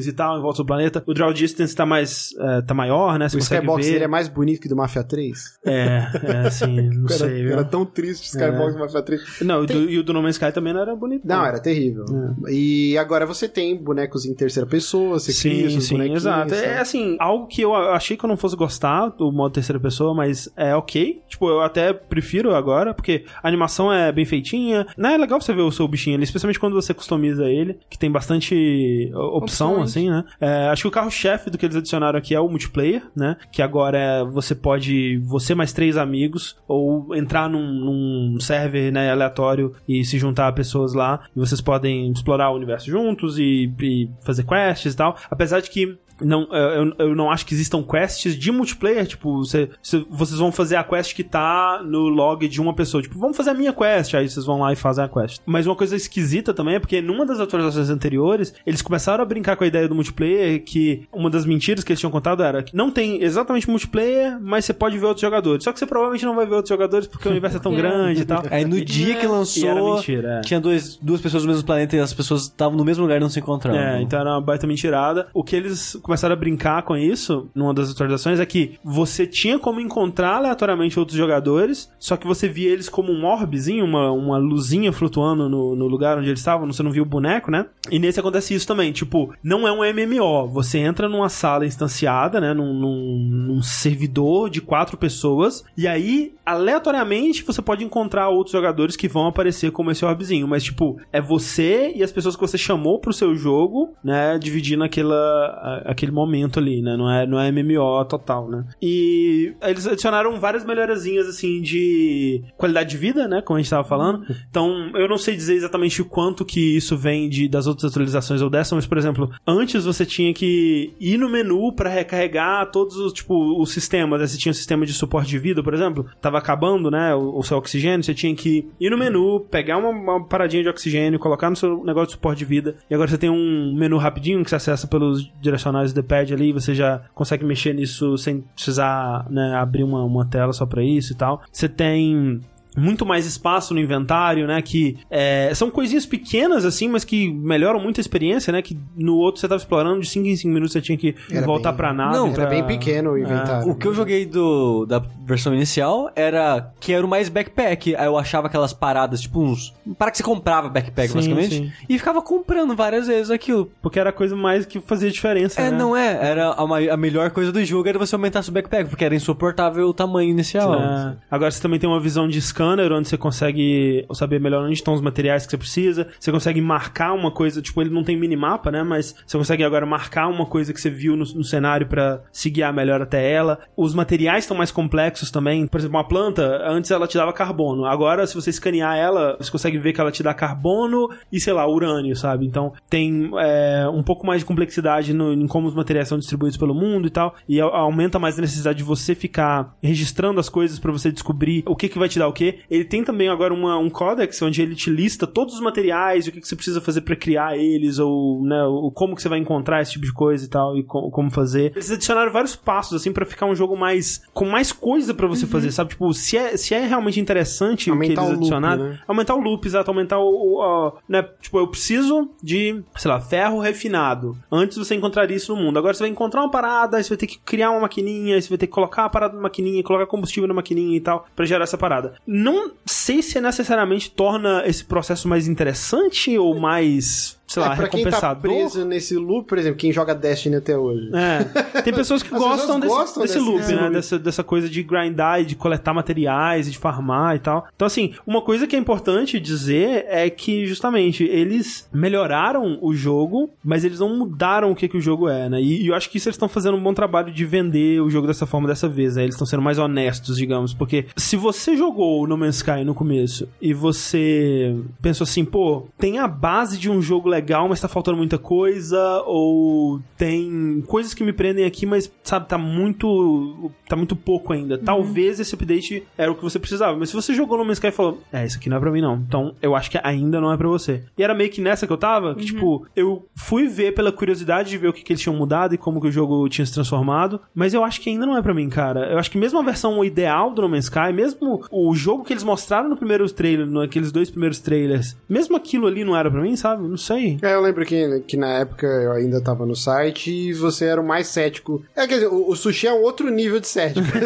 e tal em volta do planeta. O Draw Distance tá mais. eh, tá maior, né? Você O Skybox ver. dele é mais bonito que do Mafia 3. É, é, assim, não Era, sei. viu? era tão triste o Skybox do Mafia 3. Não, e do- e o do No Man's Sky também não era bonito. Não, era terrível. E agora você tem bonecos em terceira pessoa, você cria Sim, seus sim, bonequinhos, exato. sabe? É assim, algo que eu achei que eu não fosse gostar do modo terceira pessoa, mas é ok. Tipo, eu até prefiro agora, porque a animação é bem feitinha. Não é legal você ver o seu bichinho ali, especialmente quando você customiza ele, que tem bastante opção, Opções. assim, né? É, acho que o carro-chefe do que eles adicionaram aqui é o multiplayer, né? Que agora é, você pode, você mais três amigos, ou entrar num, num server né, aleatório e se juntar a pessoas lá, e vocês podem explorar o universo juntos e, e fazer quests e tal. Apesar de que não, eu, eu não acho que existam quests de multiplayer, tipo, você, você- vocês vão fazer a quest que tá no log de uma pessoa, tipo, vamos fazer a minha quest, aí vocês vão lá e fazem a quest. Mas uma coisa esquisita também é porque numa das atualizações anteriores, eles começaram a brincar com a ideia do multiplayer, que uma das mentiras que eles tinham contado era que não tem exatamente multiplayer, mas você pode ver outros jogadores. Só que você provavelmente não vai ver outros jogadores porque o universo é tão grande e tal. Aí no dia que era lançou, mentira, é. tinha dois, duas pessoas no mesmo planeta e as pessoas estavam no mesmo lugar e não se encontravam. É, então era uma baita mentirada. O que eles começaram a brincar com isso, numa das atualizações, é que você tinha como encontrar aleatoriamente outros jogadores, só que você via eles como um orbezinho, uma, uma luzinha flutuando no, no lugar onde eles estavam, você não via o boneco, né? E nesse acontece isso também, tipo, não é um MMO, você entra numa sala instanciada, né, num, num, num servidor de quatro pessoas, e aí, aleatoriamente, você pode encontrar outros jogadores que vão aparecer como esse orbezinho, mas tipo, é você e as pessoas que você chamou pro seu jogo, né, dividindo aquela, a- naquele momento ali, né? Não é, não é MMO total, né? E eles adicionaram várias melhorazinhas, assim, de qualidade de vida, né? Como a gente tava falando. Então, eu não sei dizer exatamente o quanto que isso vem de, das outras atualizações ou dessa, mas, por exemplo, antes você tinha que ir no menu para recarregar todos os, tipo, os sistemas, né? Você tinha um sistema de suporte de vida, por exemplo, tava acabando, né? O, o seu oxigênio, você tinha que ir no menu, pegar uma, uma paradinha de oxigênio, colocar no seu negócio de suporte de vida, e agora você tem um menu rapidinho que você acessa pelos direcionais do pad ali, você já consegue mexer nisso sem precisar, né, abrir uma, uma tela só pra isso e tal. Você tem muito mais espaço no inventário, né? Que é, são coisinhas pequenas, assim, mas que melhoram muito a experiência, né? Que no outro você tava explorando, de 5 em 5 minutos você tinha que Era voltar bem- pra nave. Não, Era pra- bem pequeno o inventário. O que eu joguei do, da versão inicial era que era o mais backpack. Aí eu achava aquelas paradas, tipo uns. Para que você comprava backpack, Sim, basicamente. sim. E ficava comprando várias vezes aquilo. Porque era a coisa mais que fazia diferença, É, né? não é. Era a, ma- a melhor coisa do jogo era você aumentar seu backpack, porque era insuportável o tamanho inicial. É. Agora você também tem uma visão de scanner, onde você consegue saber melhor onde estão os materiais que você precisa. Você consegue marcar uma coisa, tipo, ele não tem minimapa, né? Mas você consegue agora marcar uma coisa que você viu no, no cenário pra se guiar melhor até ela. Os materiais estão mais complexos também. Por exemplo, uma planta, antes ela te dava carbono. Agora, se você escanear ela, você consegue ver que ela te dá carbono e, sei lá, urânio, sabe? Então tem é, um pouco mais de complexidade no- em como os materiais são distribuídos pelo mundo e tal. E aumenta mais a necessidade de você ficar registrando as coisas pra você descobrir o que, que vai te dar o que. Ele tem também agora uma- um códex onde ele te lista todos os materiais, o que, que você precisa fazer pra criar eles, ou né, o, como que você vai encontrar esse tipo de coisa e tal, e co- como fazer. Eles adicionaram vários passos, assim, pra ficar um jogo mais. com mais coisa pra você fazer, sabe? Tipo, se é, se é realmente interessante o que Aumentar eles o loop, adicionaram. né? Aumentar o loop, exato, aumentar o. o- ó, né? Tipo, eu preciso de, sei lá, ferro refinado. Antes você encontraria isso no mundo. Agora você vai encontrar uma parada, você vai ter que criar uma maquininha, você vai ter que colocar a parada na maquininha, colocar combustível na maquininha e tal, pra gerar essa parada. Não sei se necessariamente torna esse processo mais interessante ou mais, sei lá, é, pra quem tá recompensador. preso nesse loop, por exemplo, quem joga Destiny até hoje. É. Tem pessoas que gostam, pessoas desse, gostam desse desse- loop, né? loop. Dessa, dessa coisa de grindar e de coletar materiais, e de farmar e tal. Então, assim, uma coisa que é importante dizer é que, justamente, eles melhoraram o jogo, mas eles não mudaram o que, que o jogo é, né? E, e eu acho que isso eles estão fazendo um bom trabalho de vender o jogo dessa forma dessa vez, né? Eles estão sendo mais honestos, digamos. Porque se você jogou No Man's Sky no começo e você pensou assim, pô, tem a base de um jogo legal, mas tá faltando muita coisa, ou tem coisas que me prendem aqui, mas sabe, tá muito tá muito pouco ainda. Talvez esse update era o que você precisava, mas se você jogou no Man's Sky e falou, é, isso aqui não é pra mim não. Então, eu acho que ainda não é pra você. E era meio que nessa que eu tava, que tipo, eu fui ver pela curiosidade de ver o que, que eles tinham mudado e como que o jogo tinha se transformado, mas eu acho que ainda não é pra mim, cara. Eu acho que mesmo a versão ideal do No Man's Sky, mesmo o jogo que eles mostraram no primeiro trailer, naqueles dois primeiros trailers, mesmo aquilo ali não era pra mim, sabe? Não sei. É, eu lembro que, que na época eu ainda tava no site e você era o mais cético. É, quer dizer, o, o Sushi é um outro nível de cético.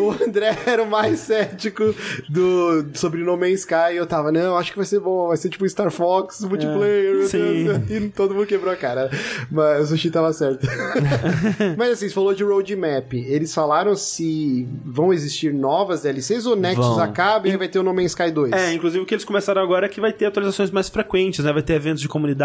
O André era o mais cético do, sobre No Man's Sky e eu tava, não, acho que vai ser bom, vai ser tipo Star Fox, multiplayer, meu sim. Deus. E todo mundo quebrou a cara. Mas o Sushi tava certo. Mas assim, você falou de roadmap. Eles falaram se vão existir novas DLCs ou Nexus Vão. acaba e aí vai ter o No Man's Sky 2? É, inclusive o que eles começaram agora é que vai ter atualizações mais frequentes, né? Vai ter eventos de comunidade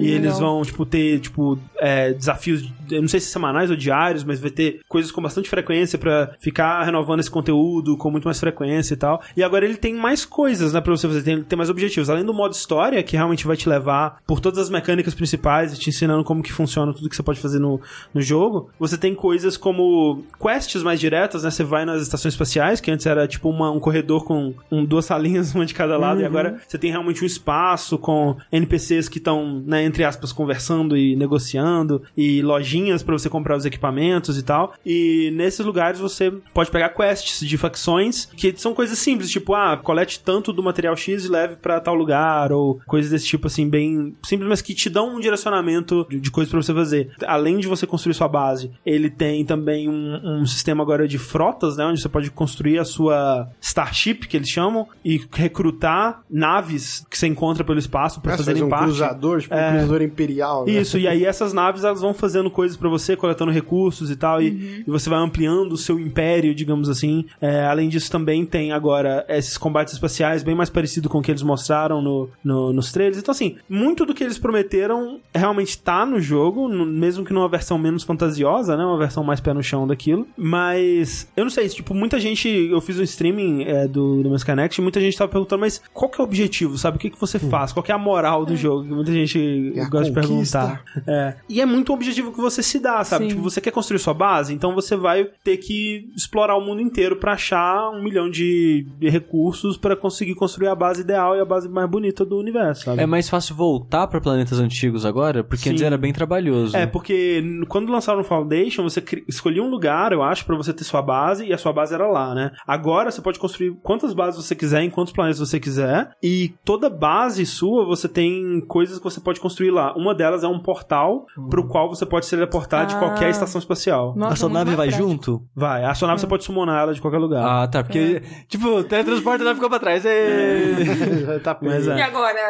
e eles vão, tipo, ter, tipo, é, desafios, de- eu não sei se semanais ou diários, mas vai ter coisas com bastante frequência pra ficar renovando esse conteúdo com muito mais frequência e tal. E agora ele tem mais coisas, né, pra você fazer, tem, tem mais objetivos. Além do modo história, que realmente vai te levar por todas as mecânicas principais e te ensinando como que funciona tudo que você pode fazer no, no jogo, você tem coisas como quests mais diretas, né? Você vai nas estações espaciais, que antes era tipo uma- um corredor com um, duas salinhas, uma de cada lado, e agora você tem realmente um espaço com NPCs que estão, né, entre aspas, conversando e negociando, e lojinhas pra você comprar os equipamentos e tal. E nesses lugares você pode pegar quests de facções, que são coisas simples, tipo, ah, colete tanto do material X e leve pra tal lugar, ou coisas desse tipo, assim, bem simples, mas que te dão um direcionamento de, de coisas pra você fazer. Além de você construir sua base, ele tem também um, um sistema agora de frotas, né, onde você pode construir a sua Starship, que eles chamam, e recrutar naves que você encontra pelo espaço Ah, fazerem faz um parte. cruzador, tipo É. um cruzador imperial. né? Isso, e aí essas naves elas vão fazendo coisas pra você, coletando recursos e tal, e, e você vai ampliando o seu império, digamos assim. É, além disso, também tem agora esses combates espaciais bem mais parecido com o que eles mostraram no, no- nos trailers. Então, assim, muito do que eles prometeram realmente tá no jogo, no- mesmo que numa versão menos fantasiosa, né? Uma versão mais pé no chão daquilo. Mas, eu não sei, tipo, muita gente. Eu fiz um streaming é, do, do meu Skynext e muita gente tava perguntando, mas qual que é o objetivo, sabe? O que, que você faz? Qual que é a moral do jogo? Que Muita gente É gosta de conquista. perguntar. É. E é muito o objetivo que você se dá, sabe? Sim. Tipo, você quer construir sua base, então você vai ter que explorar o mundo inteiro pra achar um milhão de, de recursos pra conseguir construir a base ideal e a base mais bonita do universo, sabe? É mais fácil voltar pra planetas antigos agora, porque antes Sim. era bem trabalhoso. É, porque quando lançaram o Foundation, você escolhia um lugar, eu acho, pra você ter sua base, e a sua base era lá, né? Agora você pode construir quantas bases você quiser, em quantos planetas você quiser, e toda base sua, você tem coisas que você pode construir lá. Uma delas é um portal pro qual você pode se teleportar de Ah. qualquer estação espacial. Nossa, a sua nave vai prático. junto? Vai, a sua nave você pode summonar ela de qualquer lugar. Ah, tá. Porque, tipo, teletransporte a nave ficou pra trás. Ê! tá Mas perdido. E é. agora?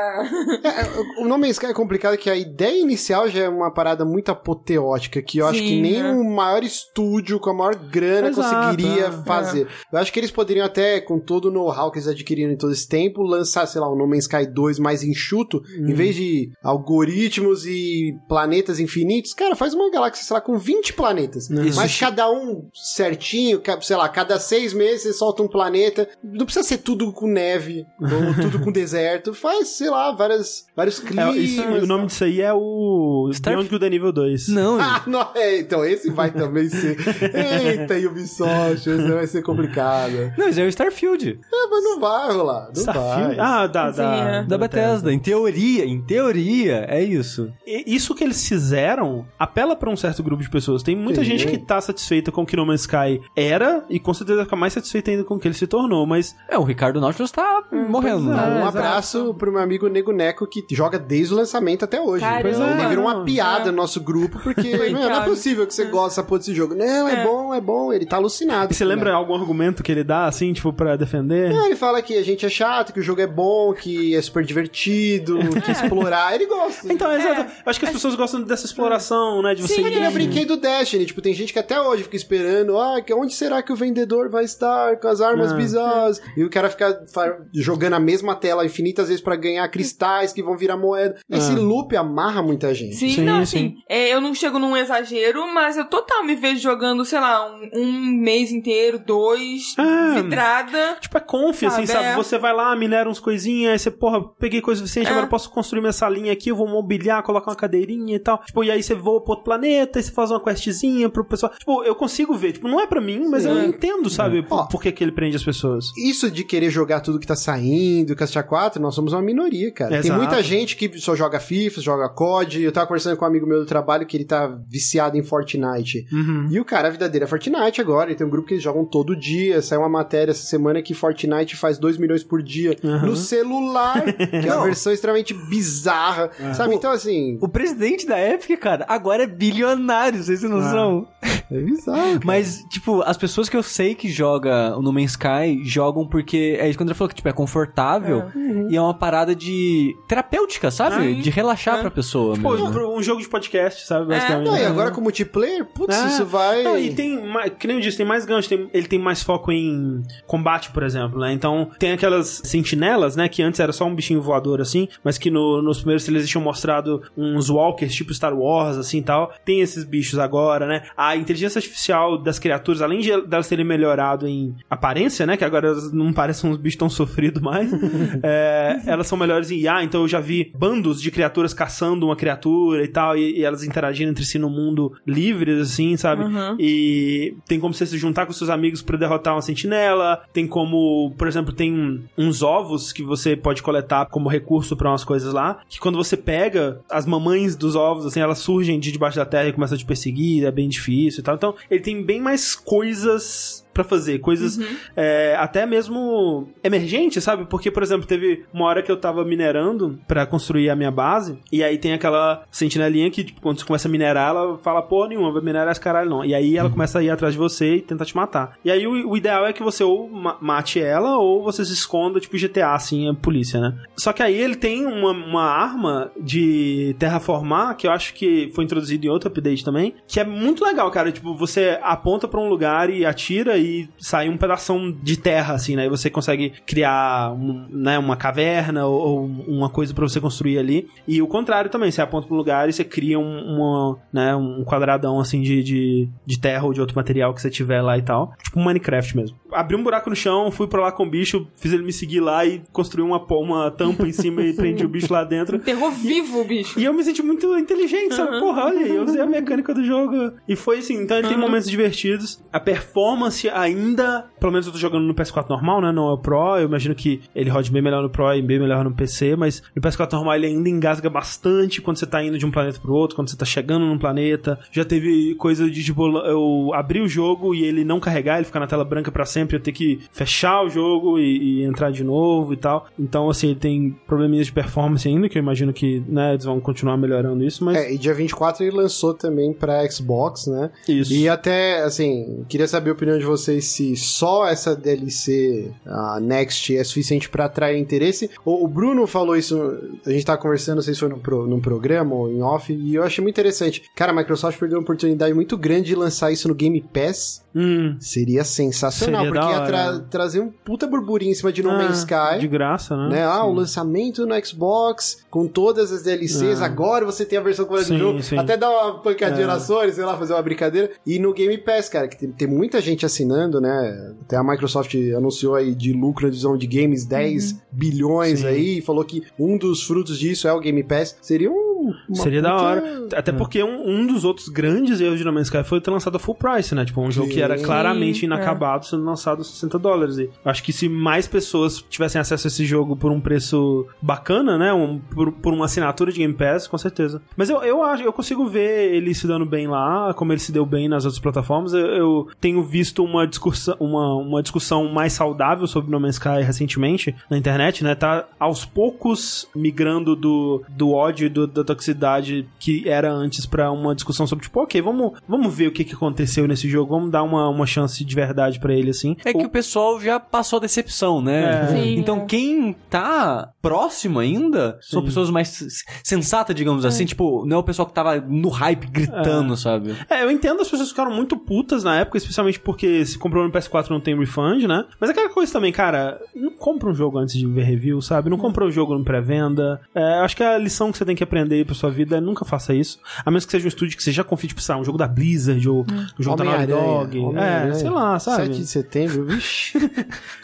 O nome Sky é complicado que a ideia inicial já é uma parada muito apoteótica, que eu acho Sim, que nem é. o maior estúdio com a maior grana Exato, conseguiria é. fazer. Eu acho que eles poderiam até, com todo o know-how que eles adquiriram em todo esse tempo, lançar, sei lá, um No Man's Sky 2 mais enxuto, em vez de algoritmos e planetas infinitos, cara, faz uma galáxia, sei lá, com 20 planetas. Mas cada um certinho, sei lá, cada seis meses você solta um planeta. Não precisa ser tudo com neve, ou tudo com deserto. Faz, sei lá, várias, vários É, climas. isso- o nome disso aí é o Star- Beyond Good and Evil 2. Não, Ah, não, é, então esse vai também ser. Eita, Ubisoft, esse vai ser complicado. não, isso é o Starfield. É, mas não vai rolar, não Starfield? vai. Ah, da, Sim, da, é. Da Bethesda. Em teoria, em teoria, é isso. E Isso que eles fizeram apela pra um certo grupo de pessoas. Tem muita Sim. gente que tá satisfeita com o que No Man's Sky era e com certeza vai ficar mais satisfeita ainda com o que ele se tornou, mas É, o Ricardo Nautilus tá morrendo. pois é. um exato. abraço pro meu amigo Nego Neco que joga desde o lançamento até hoje. Caramba. Pois é, ele virou uma É. piada no nosso grupo, porque meu, não é possível que você goste dessa porra desse jogo. Não, é, É. bom, é bom. Ele tá alucinado. E você lembra algum argumento que ele dá, assim, tipo, pra defender? Não, ele fala que a gente é chato, que o jogo é bom, que é super divertido, que explorar. Ele gosta. Então, exato. Eu acho que as pessoas gostam dessa exploração, né? De você Sim, Porque ir- nem eu brinquei do Destiny, tipo, tem gente que até hoje fica esperando, ah, que onde será que o vendedor vai estar com as armas Ah. bizarras? E o cara fica jogando a mesma tela infinitas vezes pra ganhar cristais que vão virar moeda. Esse loop amarra muita gente. Sim, Sim, não, sim. assim, é, eu não chego num exagero, mas eu total me vejo jogando, sei lá, um, um mês inteiro, dois, Ah, vidrada. Tipo, é conf, assim, Sabe, sabe? é. Você vai lá, minera uns coisinhas, aí você, porra, peguei coisa suficiente, É. agora eu posso construir minha salinha aqui, eu vou mobiliar, colocar uma cadeirinha e tal. Tipo, e aí você voa pro outro planeta, e você faz uma questzinha pro pessoal. Tipo, eu consigo ver. Tipo, não é pra mim, mas eu Sim. entendo, sabe? Por, Ó. por que, que ele prende as pessoas. Isso de querer jogar tudo que tá saindo, Castia 4, nós somos uma minoria, cara. Tem Exato. muita gente que só joga FIFA, joga COD. Eu tava conversando com um amigo meu do trabalho que ele tá viciado em Fortnite. Uhum. E o cara, a vida dele é Fortnite agora. Ele tem um grupo que eles jogam todo dia. Saiu uma matéria essa semana que Fortnite faz 2 milhões por dia Uhum. no celular, que é uma versão extremamente bizarra. Sabe? Então, assim. O presidente da Epic, cara, agora é bilionário, vocês têm noção? É bizarro. cara. Mas, tipo, as pessoas que eu sei que joga o No Man's Sky jogam porque. É isso que o André falou, que tipo, é confortável e é uma parada de. terapêutica, sabe? Ah, de relaxar é. pra pessoa. Tipo, mesmo. um jogo de podcast, sabe? Basicamente. Não, e agora com multiplayer, putz, É. isso vai. Não, e tem mais, que nem eu disse, tem mais gancho, tem- ele tem mais foco em combate, por exemplo, né? Então, tem aquelas sentinelas, né? Que antes era só um bichinho voador, assim, mas que no- nos primeiros eles tinham mostrado uns walkers, tipo Star Wars, assim e tal. Tem esses bichos agora, né? A inteligência artificial das criaturas, além de delas terem melhorado em aparência, né? Que agora elas não parecem uns bichos tão sofridos mais, é, elas são melhores em IA, então eu já vi bandos de criaturas caçando uma criatura e tal, e, e elas interagindo entre si no mundo livres, assim, sabe? Uhum. E tem como você se juntar com seus amigos pra derrotar uma sentinela. Tem como, por exemplo, tem uns ovos que você pode coletar como recurso pra umas coisas lá. Que quando você pega, as mamães dos ovos, assim, elas surgem de debaixo da terra e começam a te perseguir. É bem difícil e tal. Então, ele tem bem mais coisas pra pra fazer. Coisas é, até mesmo emergentes, sabe? Porque, por exemplo, teve uma hora que eu tava minerando pra construir a minha base, e aí tem aquela sentinelinha que, tipo, quando você começa a minerar, ela fala, porra nenhuma, vai minerar esse caralho não. E aí ela começa a ir atrás de você e tentar te matar. E aí o, o ideal é que você ou ma- mate ela, ou você se esconda, tipo GTA, assim, a polícia, né? Só que aí ele tem uma, uma arma de terraformar, que eu acho que foi introduzido em outro update também, que é muito legal, cara. Tipo, você aponta pra um lugar e atira e sai um pedação de terra, assim, né? E você consegue criar um, né, uma caverna ou, ou uma coisa pra você construir ali. E o contrário também, você aponta um lugar e você cria um, uma, né, um quadradão, assim, de, de, de terra ou de outro material que você tiver lá e tal. Tipo um Minecraft mesmo. Abri um buraco no chão, fui pra lá com o bicho, fiz ele me seguir lá e construí uma, uma tampa em cima e prendi o bicho lá dentro. Enterrou vivo o bicho. E eu me senti muito inteligente, sabe? Porra, olha aí, eu usei a mecânica do jogo. E foi assim, então ele tem momentos divertidos. A performance ainda, pelo menos eu tô jogando no PS4 normal, né? Não é o Pro. Eu imagino que ele rode bem melhor no Pro e bem melhor no PC, mas no PS4 normal ele ainda engasga bastante quando você tá indo de um planeta pro outro, quando você tá chegando num planeta. Já teve coisa de tipo, eu abrir o jogo e ele não carregar, ele ficar na tela branca pra sempre, eu ter que fechar o jogo e, e entrar de novo e tal. Então, assim, ele tem probleminhas de performance ainda, que eu imagino que, né, eles vão continuar melhorando isso, mas. É, e dia 24 ele lançou também pra Xbox, né? Isso. E até, assim, queria saber a opinião de vocês se só essa DLC, a Next, é suficiente pra atrair interesse. O, o Bruno falou isso, a gente tava conversando, não sei se foi num, pro, num programa ou em off, e eu achei muito interessante. Cara, a Microsoft perdeu uma oportunidade muito grande de lançar isso no Game Pass. Hum. Seria sensacional, Seria porque ia tra- trazer um puta burburinho em cima de No Man's Ah, Sky. De graça, né? né? Ah, o Sim. lançamento no Xbox, com todas as DLCs, Ah. agora você tem a versão completa do jogo. sim. Até dar uma pancadinha É. na Sony, sei lá, fazer uma brincadeira. E no Game Pass, cara, que tem, tem muita gente assinando, né? Até a Microsoft anunciou aí de lucro na divisão de games 10 bilhões Sim. aí, e falou que um dos frutos disso é o Game Pass. Seria um. Seria da puta- hora. Até porque um, um dos outros grandes erros de No Man's Sky foi ter lançado a full price, né? Tipo, um jogo que era claramente Sim, inacabado sendo lançado a 60 dólares. E acho que se mais pessoas tivessem acesso a esse jogo por um preço bacana, né? Um, por, por uma assinatura de Game Pass, com certeza. Mas eu, eu acho, eu consigo ver ele se dando bem lá, como ele se deu bem nas outras plataformas. Eu, eu tenho visto uma discussão, uma, uma discussão mais saudável sobre No Man's Sky recentemente na internet, né? Tá aos poucos migrando do, do ódio e do- da toxicidade que era antes pra uma discussão sobre, tipo, ok, vamos, vamos ver o que, que aconteceu nesse jogo, vamos dar uma, uma chance de verdade pra ele, assim. É que o pessoal já passou a decepção, né? É. Sim, então é. quem tá próximo ainda são Sim. pessoas mais sensatas, digamos assim. Tipo, não é o pessoal que tava no hype gritando, sabe? É, eu entendo as pessoas ficaram muito putas na época, especialmente porque se comprou no PS4 não tem refund, né? Mas é aquela coisa também, cara, não compra um jogo antes de ver review, sabe? Não compra o jogo no pré-venda. É, acho que a lição que você tem que aprender aí pra sua vida é nunca faça isso. A menos que seja um estúdio que você já confie, tipo, sabe, um jogo da Blizzard ou um jogo da Naughty Dog. É, sei lá, sabe? 7 de setembro, vixi.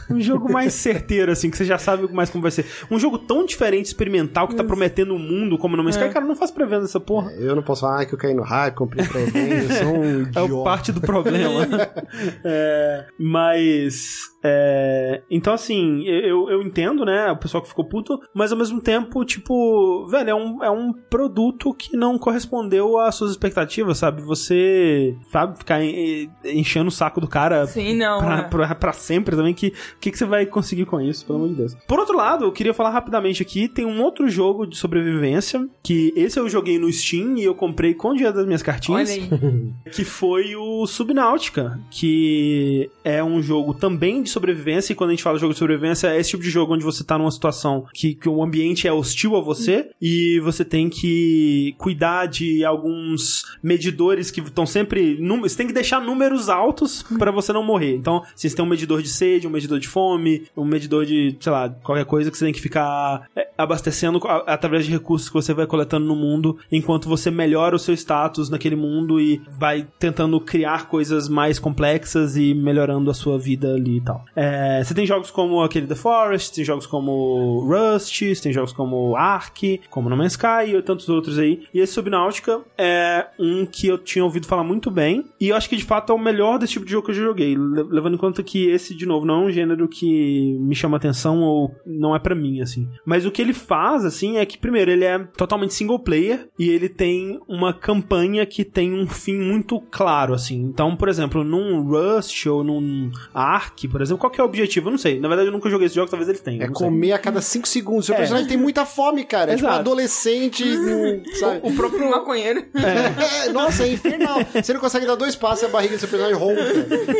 Um jogo mais certeiro, assim, que você já sabe mais como vai ser. Um jogo tão diferente, experimental, que tá prometendo um mundo como No Man's Sky, cara, não faz pré-venda essa porra. Eu não posso falar ah, que eu caí no hype, comprei pra evento, eu sou um É idiota. o parte do problema. É, mas. É, então, assim, eu, eu entendo, né? O pessoal que ficou puto, mas ao mesmo tempo, tipo, velho, é um, é um produto que não correspondeu às suas expectativas, sabe? Você, sabe, ficar en- enchendo o saco do cara Sim, não. pra, é. pra, pra sempre também, que o que, que você vai conseguir com isso, pelo amor de Deus. Por outro lado, eu queria falar rapidamente aqui, tem um outro jogo de sobrevivência, que esse eu joguei no Steam e eu comprei com o dinheiro das minhas cartinhas Olha aí. que foi o Subnáutica, que é um jogo também de sobrevivência, e quando a gente fala de jogo de sobrevivência, é esse tipo de jogo onde você tá numa situação que, que o ambiente é hostil a você, e você tem que cuidar de alguns medidores que estão sempre... Você tem que deixar números altos pra você não morrer. Então, assim, você tem um medidor de sede, um medidor de fome, um medidor de, sei lá, qualquer coisa que você tem que ficar é, abastecendo através de recursos que você vai coletando no mundo, enquanto você melhora o seu status naquele mundo e vai tentando criar coisas mais complexas e melhorando a sua vida ali e tal. É, você tem jogos como aquele The Forest, tem jogos como Rust, tem jogos como Ark, como No Man's Sky e tantos outros aí. E esse Subnautica é um que eu tinha ouvido falar muito bem. E eu acho que de fato é o melhor desse tipo de jogo que eu já joguei. le- Levando em conta que esse, de novo, não é um gênero que me chama atenção ou não é pra mim, assim. Mas o que ele faz, assim, é que, primeiro, ele é totalmente single player e ele tem uma campanha que tem um fim muito claro, assim. Então, por exemplo, num Rust ou num Ark, por exemplo, qual que é o objetivo? Eu não sei. Na verdade, eu nunca joguei esse jogo, talvez ele tenha. É não sei. comer a cada 5 segundos. Seu É. personagem tem muita fome, cara. É tipo um Exato. adolescente, sabe? O próprio maconheiro. É, nossa, é infernal. Você não consegue dar dois passos e a barriga do seu personagem ronca.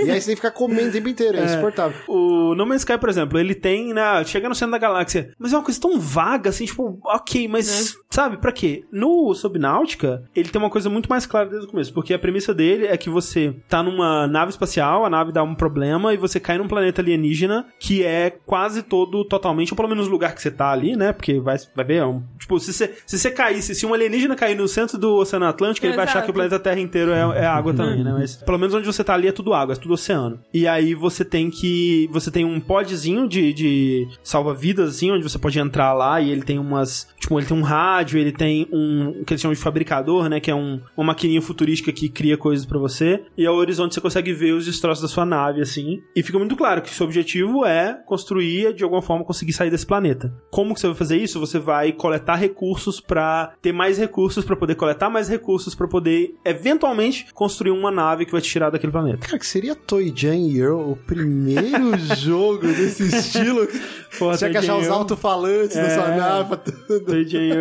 E aí você tem que ficar comendo o tempo inteiro. É, insuportável. O No Man's Sky, por exemplo, ele tem, né, chega no centro da galáxia, mas é uma coisa tão vaga, assim, tipo, ok, mas, sabe, pra quê? No Subnáutica, ele tem uma coisa muito mais clara desde o começo, porque a premissa dele é que você tá numa nave espacial, a nave dá um problema e você cai num planeta alienígena que é quase todo totalmente, ou pelo menos o lugar que você tá ali, né, porque vai, vai ver, é um, tipo, se você, se você caísse, se um alienígena cair no centro do Oceano Atlântico, ele vai achar Exato. que o planeta Terra inteiro é, é água também, né, mas pelo menos onde você tá ali é tudo água, é tudo oceano. E aí você tem que. Você tem um podzinho de, de salva-vidas, assim, onde você pode entrar lá e ele tem umas. Tipo, ele tem um rádio, ele tem um. que eles chamam de fabricador, né? Que é um, uma maquininha futurística que cria coisas pra você. E ao horizonte você consegue ver os destroços da sua nave, assim. E fica muito claro que o seu objetivo é construir, de alguma forma, conseguir sair desse planeta. Como que você vai fazer isso? Você vai coletar recursos pra ter mais recursos pra poder coletar mais recursos pra poder, eventualmente, construir uma nave que vai te tirar daquele planeta. Cara, que seria Toy Jam Earl o primeiro jogo desse estilo? Porra, Tinha que achar os alto-falantes da sua É. nave. tudo.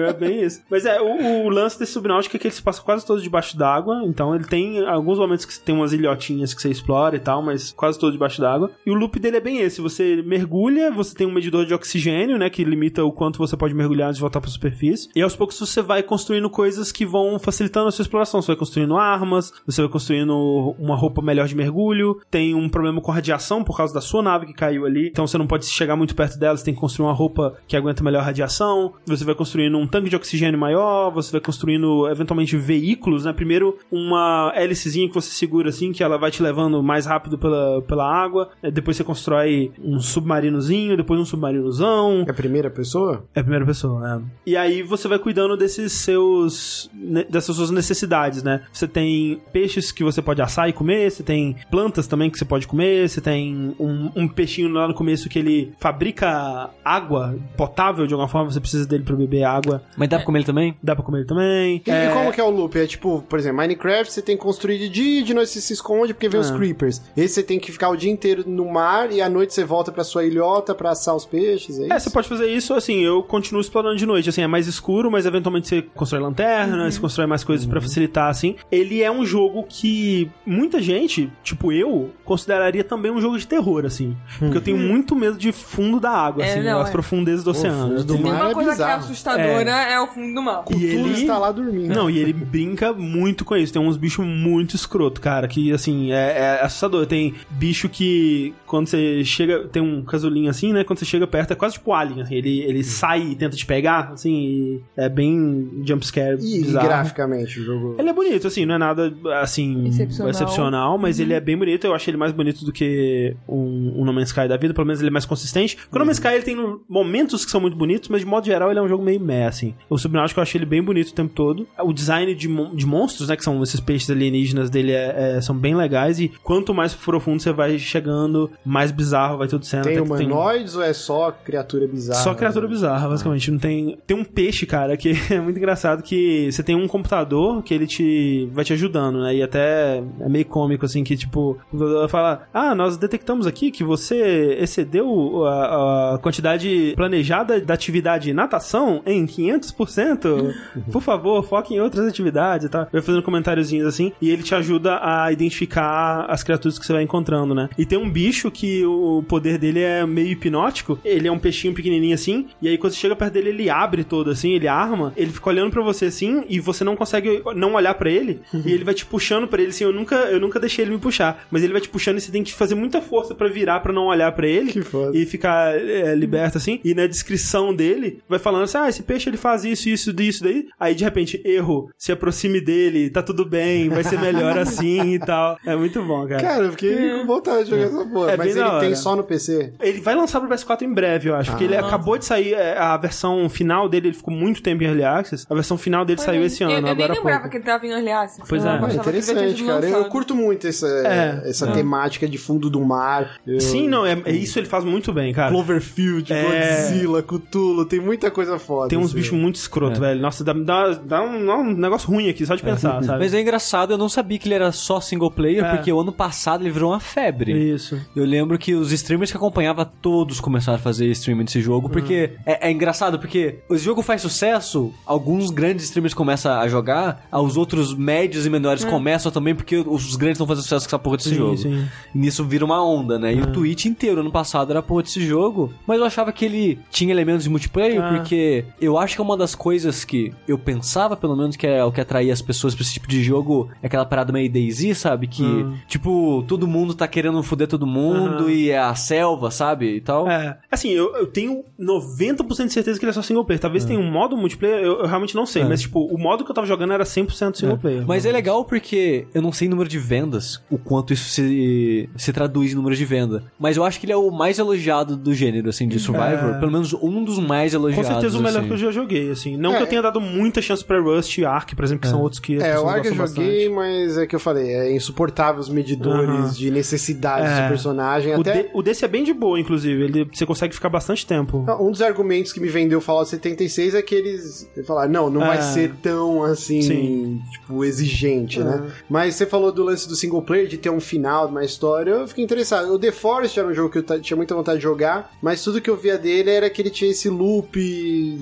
É bem isso. Mas é, o, o lance desse Subnáutica é que ele se passa quase todo debaixo d'água, então ele tem alguns momentos que tem umas ilhotinhas que você explora e tal, mas quase todo debaixo d'água. E o loop dele é bem esse, você mergulha, você tem um medidor de oxigênio, né, que limita o quanto você pode mergulhar antes de voltar pra superfície, e aos poucos você vai construindo coisas que vão facilitando a sua exploração. Você vai construindo armas, você vai construindo uma roupa melhor de mergulho, tem um problema com radiação por causa da sua nave que caiu ali, então você não pode chegar muito perto dela, você tem que construir uma roupa que aguenta melhor radiação, você vai construindo um tanque de oxigênio maior, você vai construindo eventualmente veículos, né? Primeiro uma hélicezinha que você segura assim, que ela vai te levando mais rápido pela, pela água, Eh, depois você constrói um submarinozinho, depois um submarinozão, É a primeira pessoa? é a primeira pessoa, é. E aí você vai cuidando desses seus. dessas suas necessidades, né? Você tem peixes que você pode assar e comer, você tem plantas também que você pode comer, você tem um, um peixinho lá no começo que ele fabrica água potável de alguma forma, você precisa dele beber água. Mas dá pra comer ele também? Dá pra comer ele também. E, e como que é o loop? É tipo, por exemplo, Minecraft você tem que construir de dia e de noite você se esconde porque vem os É. creepers. Esse você tem que ficar o dia inteiro no mar e à noite você volta pra sua ilhota pra assar os peixes, é? É, você pode fazer isso, assim, eu continuo explorando de noite, assim, é mais escuro, mas eventualmente você constrói lanterna, você constrói mais coisas pra facilitar, assim. Ele é um jogo que muita gente, tipo eu, consideraria também um jogo de terror, assim. Porque eu tenho muito medo de fundo da água, É, assim, não, as é. profundezas do oceano. do Tem mar uma é coisa que é. Assustadora, é. o fundo do mar. E ele... está lá dormindo. Não, e ele brinca muito com isso. Tem uns bichos muito escroto, cara, que assim, é, é assustador. Tem bicho que quando você chega, tem um casulinho assim, né? Quando você chega perto, é quase tipo alien. assim, ele, ele sai e tenta te pegar, assim, e é bem jumpscare E, bizarro. graficamente o jogo. Ele é bonito, assim, não é nada, assim, Excepcional. excepcional, mas ele é bem bonito. Eu acho ele mais bonito do que um, um No Man's Sky da vida, pelo menos ele é mais consistente. Porque o No Man's Sky, ele tem momentos que são muito bonitos, mas de modo geral ele é um jogo meio meh, assim. O Subnautica eu achei ele bem bonito o tempo todo. O design de, mon- de monstros, né, que são esses peixes alienígenas dele, é, é- são bem legais. E quanto mais profundo você vai chegando, mais bizarro vai tudo sendo. Tem humanoides ou é só criatura bizarra? só criatura bizarra, basicamente. Não tem. Tem um peixe, cara, que é muito engraçado que você tem um computador que ele te. vai te ajudando, né? E até é meio cômico, assim, que tipo, o computador fala: Ah, nós detectamos aqui que você excedeu a, a quantidade planejada da atividade natação em 500%. Por favor, foque em outras atividades e tal. Vai fazendo comentáriozinhos assim, e ele te ajuda a identificar as criaturas que você vai encontrando, né? E tem um bicho que o poder dele é meio hipnótico. Ele é um peixinho pequenininho assim, e aí quando você chega perto dele, ele abre todo assim, ele arma, ele fica olhando pra você assim, e você não consegue não olhar pra ele, e ele vai te puxando pra ele assim. Eu nunca, eu nunca deixei ele me puxar, mas ele vai te puxando e você tem que fazer muita força pra virar pra não olhar pra ele Que foda. e ficar é, liberto assim. E na descrição dele vai falando assim: ah, esse peixe ele faz isso, isso, isso, daí. Aí de repente, erro, se aproxime dele, tá tudo bem, vai ser melhor assim e tal. É muito bom, cara. Cara, eu fiquei com vontade de jogar essa porra. É mas ele tem só no PC. Ele vai lançar pro PS4 em breve, eu acho. Porque ele acabou de sair, é, a versão final dele, ele ficou muito tempo em Early Access. A versão final dele saiu esse ano, eu, eu nem agora lembrava pouco. que ele tava em Early Access. Pois Eu é. Ah, tinha interessante, cara. Eu, lançado. curto muito essa, É, essa é. temática de fundo do mar. Eu- Sim, não, é, é isso ele faz muito bem, cara. Cloverfield, É. Godzilla, Cthulhu, tem muita coisa foda. Tem uns assim. bichos muito escroto, velho. Nossa, dá, dá, dá um, dá um negócio ruim aqui, só de pensar, sabe? Mas é engraçado, eu não sabia que ele era só single player, É. porque o ano passado ele virou uma febre. Isso. Eu lembro que os streamers que acompanhava todos começaram a fazer streaming desse jogo, porque é, é engraçado, porque o jogo faz sucesso, alguns grandes streamers começam a jogar, os outros médios e menores começam também, porque os grandes estão fazendo sucesso com essa porra desse Sim, jogo. sim. E nisso vira uma onda, né? E o Twitch inteiro ano passado era a porra desse jogo, mas eu achava que ele tinha elementos de multiplayer, Ah. porque eu acho que é uma das coisas que eu pensava, pelo menos, que é o que atraía as pessoas pra esse tipo de jogo, é aquela parada meio Daisy, sabe? Que, Hum. tipo, todo mundo tá querendo foder todo mundo Aham. e é a selva, sabe? E tal. É. Assim, eu, eu tenho 90% de certeza que ele é só single player. Talvez tenha um modo multiplayer, eu, eu realmente não sei. Mas, tipo, o modo que eu tava jogando era 100% single player. Mas é legal porque eu não sei número de vendas, o quanto isso se, se traduz em número de venda. Mas eu acho que ele é o mais elogiado do gênero, assim, de Survivor. É. Pelo menos um dos mais Com elogiados. certeza o melhor assim. que eu já joguei, assim. Não É. que eu tenha dado muita chance pra Rust e Ark, por exemplo, que são outros que É, o Ark eu joguei, bastante. mas é que eu falei, é insuportável os medidores Aham. de necessidades É. do personagem. O, Até de- o desse é bem de boa, inclusive. Ele, você consegue ficar bastante tempo. um dos argumentos que me vendeu Fallout 76 é que eles falaram, não, não vai É. ser tão assim, Sim. tipo, exigente, né? É. Mas você falou do lance do single player, de ter um final, uma história, eu fiquei interessado. O The Forest era um jogo que eu tinha muita vontade de jogar, mas tudo que eu via dele era que ele tinha esse loop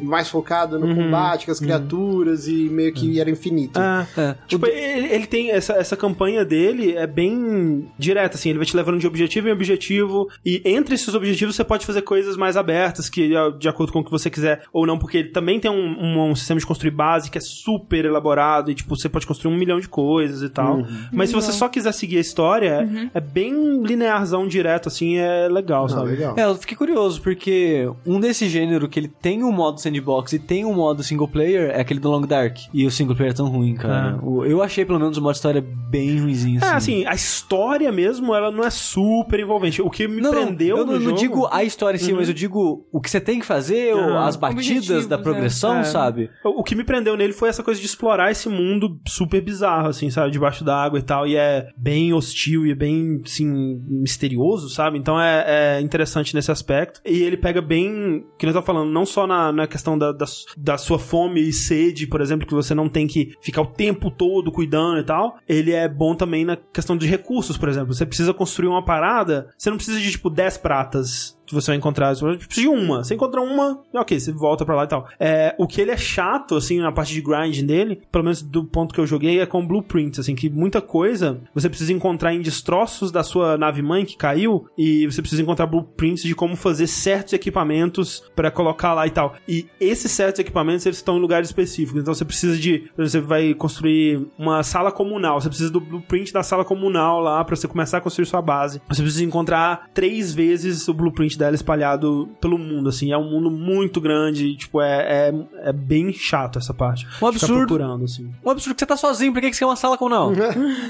mais focado no Uhum. combate com as criaturas e meio que era infinito. Ah, É. Tipo, ele, ele tem essa, essa campanha dele é bem direta, assim, ele vai te levando de objetivo em objetivo, e entre esses objetivos você pode fazer coisas mais abertas, que é de acordo com o que você quiser, ou não, porque ele também tem um, um- um sistema de construir base que é super elaborado, e tipo, você pode construir um milhão de coisas e tal. Mas se você só quiser seguir a história, é bem linearzão, direto, assim, é legal, Ah, sabe? legal. É, eu fiquei curioso, porque um desse gênero que ele tem um modo sandbox e tem um modo single player é aquele do Long Dark. E o single player é tão ruim, cara. É. Eu achei pelo menos o modo história bem ruimzinho, É, assim. assim, a história mesmo, ela não é super envolvente. O que me Não, não, prendeu eu no não, não jogo... digo a história em si, mas eu digo o que você tem que fazer, ou Ah. as batidas da é. progressão, É. sabe? O que me prendeu nele foi essa coisa de explorar esse mundo super bizarro, assim, sabe? Debaixo d'água e tal. E é bem hostil e é bem, assim, misterioso, sabe? Então é, é interessante nesse aspecto. E ele pega bem, que nós tá falando, não só na, na questão da, da, da sua fome e sede, por exemplo, que você não tem que ficar o tempo todo cuidando e tal. Ele é bom também na questão de recursos, por exemplo. Você precisa construir uma parada, você não precisa de, tipo, 10 pratas você vai encontrar. Você precisa de uma. Você encontra uma, ok, você volta pra lá e tal. É, o que ele é chato, assim, na parte de grind dele, pelo menos do ponto que eu joguei, é com blueprints, assim, que muita coisa você precisa encontrar em destroços da sua nave mãe que caiu e você precisa encontrar blueprints de como fazer certos equipamentos pra colocar lá e tal. E esses certos equipamentos, eles estão em lugares específicos. Então você precisa de, você vai construir uma sala comunal, você precisa do blueprint da sala comunal lá pra você começar a construir sua base. Você precisa encontrar três vezes o blueprint dela espalhado pelo mundo, assim. É um mundo muito grande, tipo, é, é, é bem chato essa parte. Um Ficar absurdo. procurando, assim. Um absurdo que você tá sozinho, por que que você quer uma sala com não?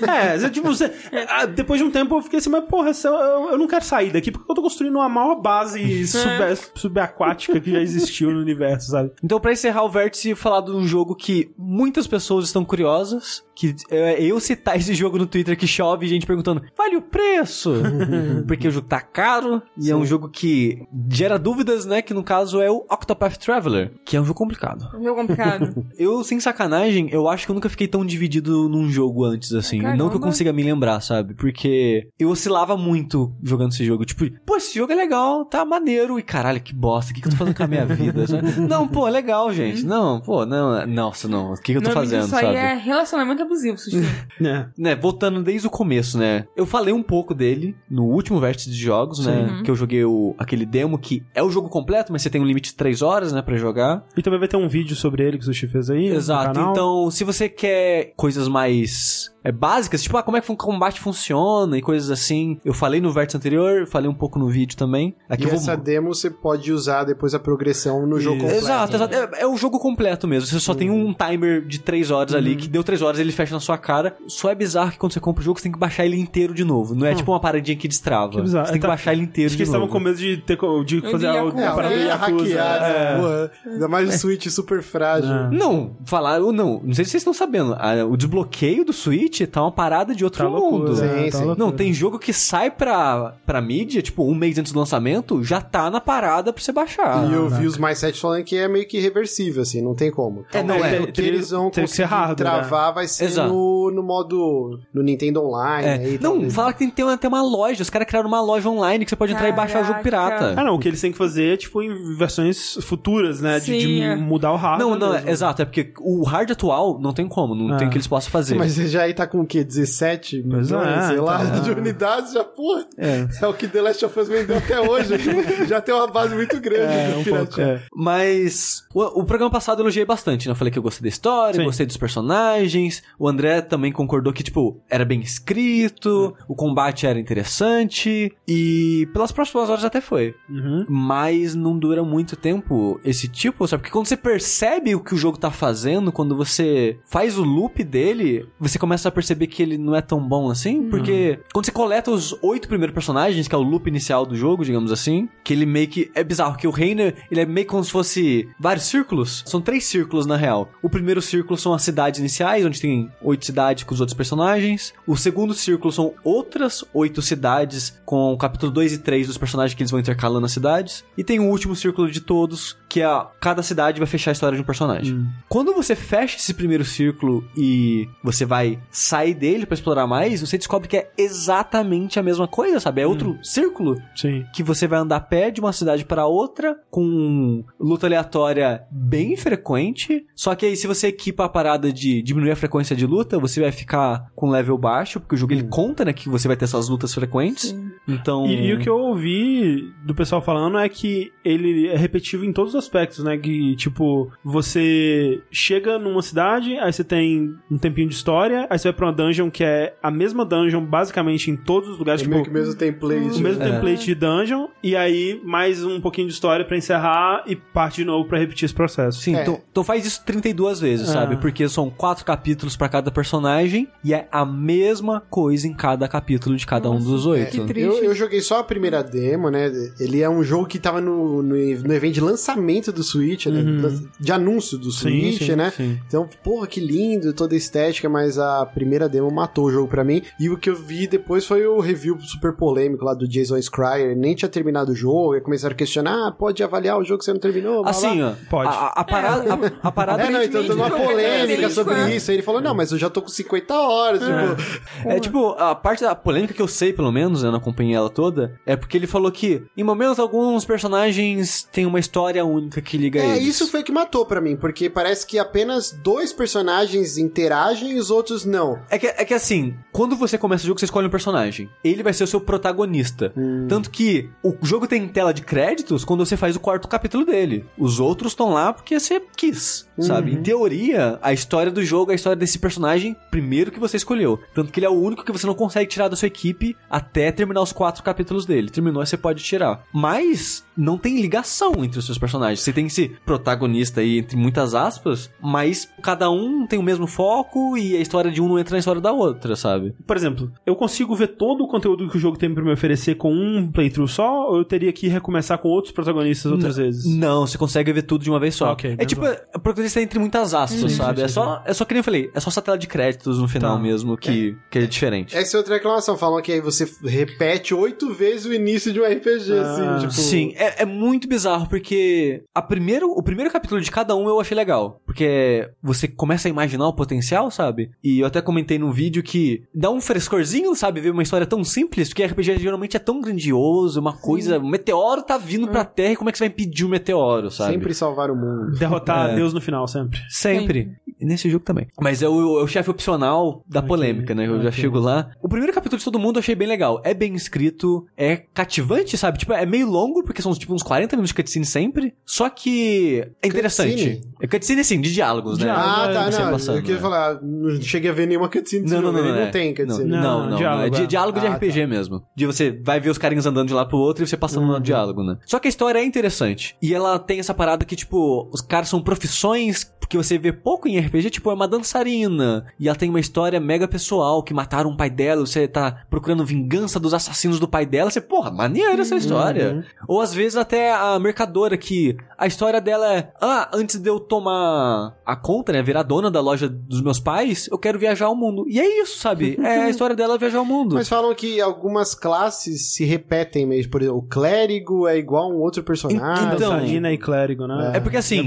É, tipo, você, ah, depois de um tempo eu fiquei assim, mas porra, eu, eu, não quero sair daqui porque eu tô construindo uma maior base sub, subaquática que já existiu no universo, sabe? Então, pra encerrar o vértice, falar de um jogo que muitas pessoas estão curiosas, que é eu citar esse jogo no Twitter que chove gente perguntando, vale o preço? Porque o jogo tá caro e é um jogo que gera dúvidas, né? Que no caso é o Octopath Traveler, que é um jogo complicado. É um jogo complicado. Eu, sem sacanagem, eu acho que eu nunca fiquei tão dividido num jogo antes, assim. Caramba. Não que eu consiga me lembrar, sabe? Porque eu oscilava muito jogando esse jogo. Tipo, pô, esse jogo é legal, tá maneiro. E caralho, que bosta, o que, que eu tô fazendo com a minha vida? Não, pô, é legal, gente. Não, pô, não, nossa, não. O que, que eu tô O nome fazendo, disso aí sabe? é relacionamento abusivo, Sustinho. É. Né, voltando desde o começo, né? Eu falei um pouco dele no último vértice de jogos, né? Que eu joguei o, aquele demo que é o jogo completo, mas você tem um limite de 3 horas, né, pra jogar. E também vai ter um vídeo sobre ele que o Sushi fez aí Exato. Então, se você quer coisas mais é, básicas, tipo, ah, como é que o combate funciona e coisas assim. Eu falei no vértice anterior, falei um pouco no vídeo também. Aqui e vou... essa demo você pode usar depois a progressão no jogo Isso. completo. Exato, exato. É, é o jogo completo mesmo. Você só tem um timer de 3 horas ali, que deu 3 horas ele fecha na sua cara. Só é bizarro que quando você compra o jogo, você tem que baixar ele inteiro de novo. Não é tipo uma paradinha que destrava. Que bizarro. Você tem que Tá- baixar ele inteiro Acho de que eles estavam novo. com medo de, ter, de fazer ia a, com- É, a parada alguém do ia Yakuza. hackear É. Ainda mais o Switch super frágil. É. Não, falaram, não. Não sei se vocês estão sabendo. a- o desbloqueio do Switch tá uma parada de outro Tá loucura, mundo. Sim, né? Tá sim. loucura. Não, tem jogo que sai pra, pra mídia, tipo, um mês antes do lançamento, já tá na parada pra você baixar. E eu vi os mais sete falando que é meio que reversível, assim, não tem como. É, não, é. O que eles vão conseguir hardware, travar vai ser Exato. no, no modo no Nintendo Online. É. aí, Não, talvez. fala que tem que ter uma, ter uma loja. Os caras criaram uma loja online que você pode entrar e baixar o jogo pirata. Ah, não, o que eles têm que fazer é, tipo, em versões futuras, né? De, de é. mudar o hardware. Não, não, é, mesmo. exato. É porque o hard atual não tem como, não Ah. tem o que eles possam fazer. Mas já aí tá com o quê? 17 Pois milhões, é, sei lá, então, de é. unidades, já, porra. É. É o que The Last of Us vendeu até hoje. já tem uma base muito grande É, do um pouco, é. Mas o, o programa passado eu elogiei bastante, né? Eu falei que eu gostei da história, Sim. gostei dos personagens. O André também concordou que, tipo, era bem escrito, o combate era interessante. E pelas próximas horas até foi. Uhum. Mas não dura muito tempo esse tipo, sabe? Porque quando você percebe o que o jogo tá fazendo, quando você faz o loop dele, você começa a perceber que ele não é tão bom assim. Porque quando você coleta os oito primeiros personagens, que é o loop inicial do jogo, digamos assim, que ele meio que. É bizarro, que o Reiner, ele é meio como se fosse vários círculos. São três círculos, na real. O primeiro círculo são as cidades iniciais, onde tem oito cidades com os outros personagens. O segundo círculo são outras oito cidades, com o capítulo 2 e 3 dos personagens que eles vão intercalando as cidades. E tem o último círculo de todos, que é cada cidade vai fechar a história de um personagem. Quando você fecha esse primeiro círculo e você vai sair dele pra explorar mais, você descobre que é exatamente a mesma coisa, sabe? É outro círculo Sim. que você vai andar a pé de uma cidade para outra com luta aleatória bem frequente. Só que aí se você equipa a parada de diminuir a frequência de luta, você vai ficar com level baixo, porque o jogo ele conta, né, que você vai ter essas lutas frequentes. Então, E, e o que eu ouvi do pessoal falando é que ele é repetitivo em todos os aspectos, né? Que, tipo, você chega numa cidade, aí você tem um tempinho de história, aí você vai pra uma dungeon que é a mesma dungeon basicamente em todos os lugares, É tipo, meio que o mesmo template. o mesmo É. template de dungeon, e aí mais um pouquinho de história pra encerrar e parte de novo pra repetir esse processo. Sim, É. então, então faz isso 32 vezes, Ah. sabe? Porque são quatro capítulos pra cada personagem e é a mesma coisa em cada capítulo de cada um dos oito. que triste. Eu, eu joguei só a primeira demo, né? Ele é um jogo que tava no, no, no evento de lançamento do Switch, né? De anúncio do Switch, sim, né? sim. Então, porra, que lindo, toda a estética, mas a primeira demo matou o jogo pra mim. E o que eu vi depois foi o review super polêmico lá do Jason Schreier. Nem tinha terminado o jogo, e começaram a questionar: ah, pode avaliar o jogo que você não terminou? blá, Assim, blá. ó, Pode. A, a parada, a, a parada É, não, então teve uma polêmica sobre né? isso. Aí ele falou: não, mas eu já tô com 50 horas. Tipo, É tipo, a parte da polêmica que eu sei, pelo menos, eu não acompanhei ela toda, é porque ele falou que, em momentos alguns personagens têm uma história única que liga É, eles. isso foi o que matou pra mim, porque parece que apenas dois personagens interagem e os outros não. É que, é que assim, quando você começa o jogo, você escolhe um personagem. Ele vai ser o seu protagonista. Hum. Tanto que o jogo tem tela de créditos quando você faz o quarto capítulo dele. Os outros estão lá porque você quis, sabe? Uhum. Em teoria, a história do jogo é a história desse personagem primeiro que você escolheu. Tanto que ele é o único que você não consegue tirar da sua equipe até terminar os quatro capítulos dele. Terminou, você pode tirar. Mas não tem ligação entre os seus personagens. Você tem esse protagonista aí, entre muitas aspas, mas cada um tem o mesmo foco e a história de um não entra na história da outra, sabe? Por exemplo, eu consigo ver todo o conteúdo que o jogo tem pra me oferecer com um playthrough só, ou eu teria que recomeçar com outros protagonistas outras vezes? Não, você consegue ver tudo de uma vez só. Ok, é tipo, é protagonista entre muitas aspas, sabe? é só, é só que nem eu falei, é só essa tela de créditos no final Tá. mesmo que é, que é diferente. Essa é outra reclamação. Falam que aí você repete oito vezes o início de um RPG, Ah, assim, tipo... Sim, é, é muito bizarro, porque a primeiro, o primeiro capítulo de cada um eu achei legal. Porque você começa a imaginar o potencial, sabe? E eu até comentei num vídeo que dá um frescorzinho, sabe? Ver uma história tão simples, porque RPG geralmente é tão grandioso, uma coisa. Um meteoro tá vindo pra Terra e como é que você vai impedir o meteoro, sabe? Sempre salvar o mundo. Derrotar É. Deus no final, sempre. Sempre. E nesse jogo também. Mas é o, é o chefe opcional da Ok, polêmica, né? Eu já ok. chego lá. O primeiro capítulo de todo mundo eu achei bem legal. É bem escrito, é cativante, sabe? Tipo, é meio longo, porque são tipo uns 40 minutos de cutscene sempre. Só que é interessante. Cutscene? É cutscene assim, de diálogos, né? Diálogo, Ah, é, tá, não. passando, eu queria é. falar, não cheguei a ver nenhuma cutscene desse Não, não, jogo, não, ele não, não é. tem cutscene. Não, Não, não, diálogo, é de é. diálogo de Ah, RPG mesmo. De você vai ver os carinhas andando de lá pro outro e você passando no diálogo, né? Só que a história é interessante. E ela tem essa parada que, tipo, os caras são profissões que você vê pouco em RPG, tipo, é uma dançarina. E ela tem uma história mega pessoal, que mataram o pai dela, você tá procurando vingança dos assassinos do pai dela. Você, porra, maneira essa história. Ou às vezes até a mercadora que a história dela é, ah, antes de eu tomar a conta, né, virar dona da loja dos meus pais, eu quero viajar ao mundo. E é isso, sabe? É a história dela viajar ao mundo. Mas falam que algumas classes se repetem mesmo. Por exemplo, o clérigo é igual a um outro personagem. Então, Dançarina e clérigo, né? É porque assim.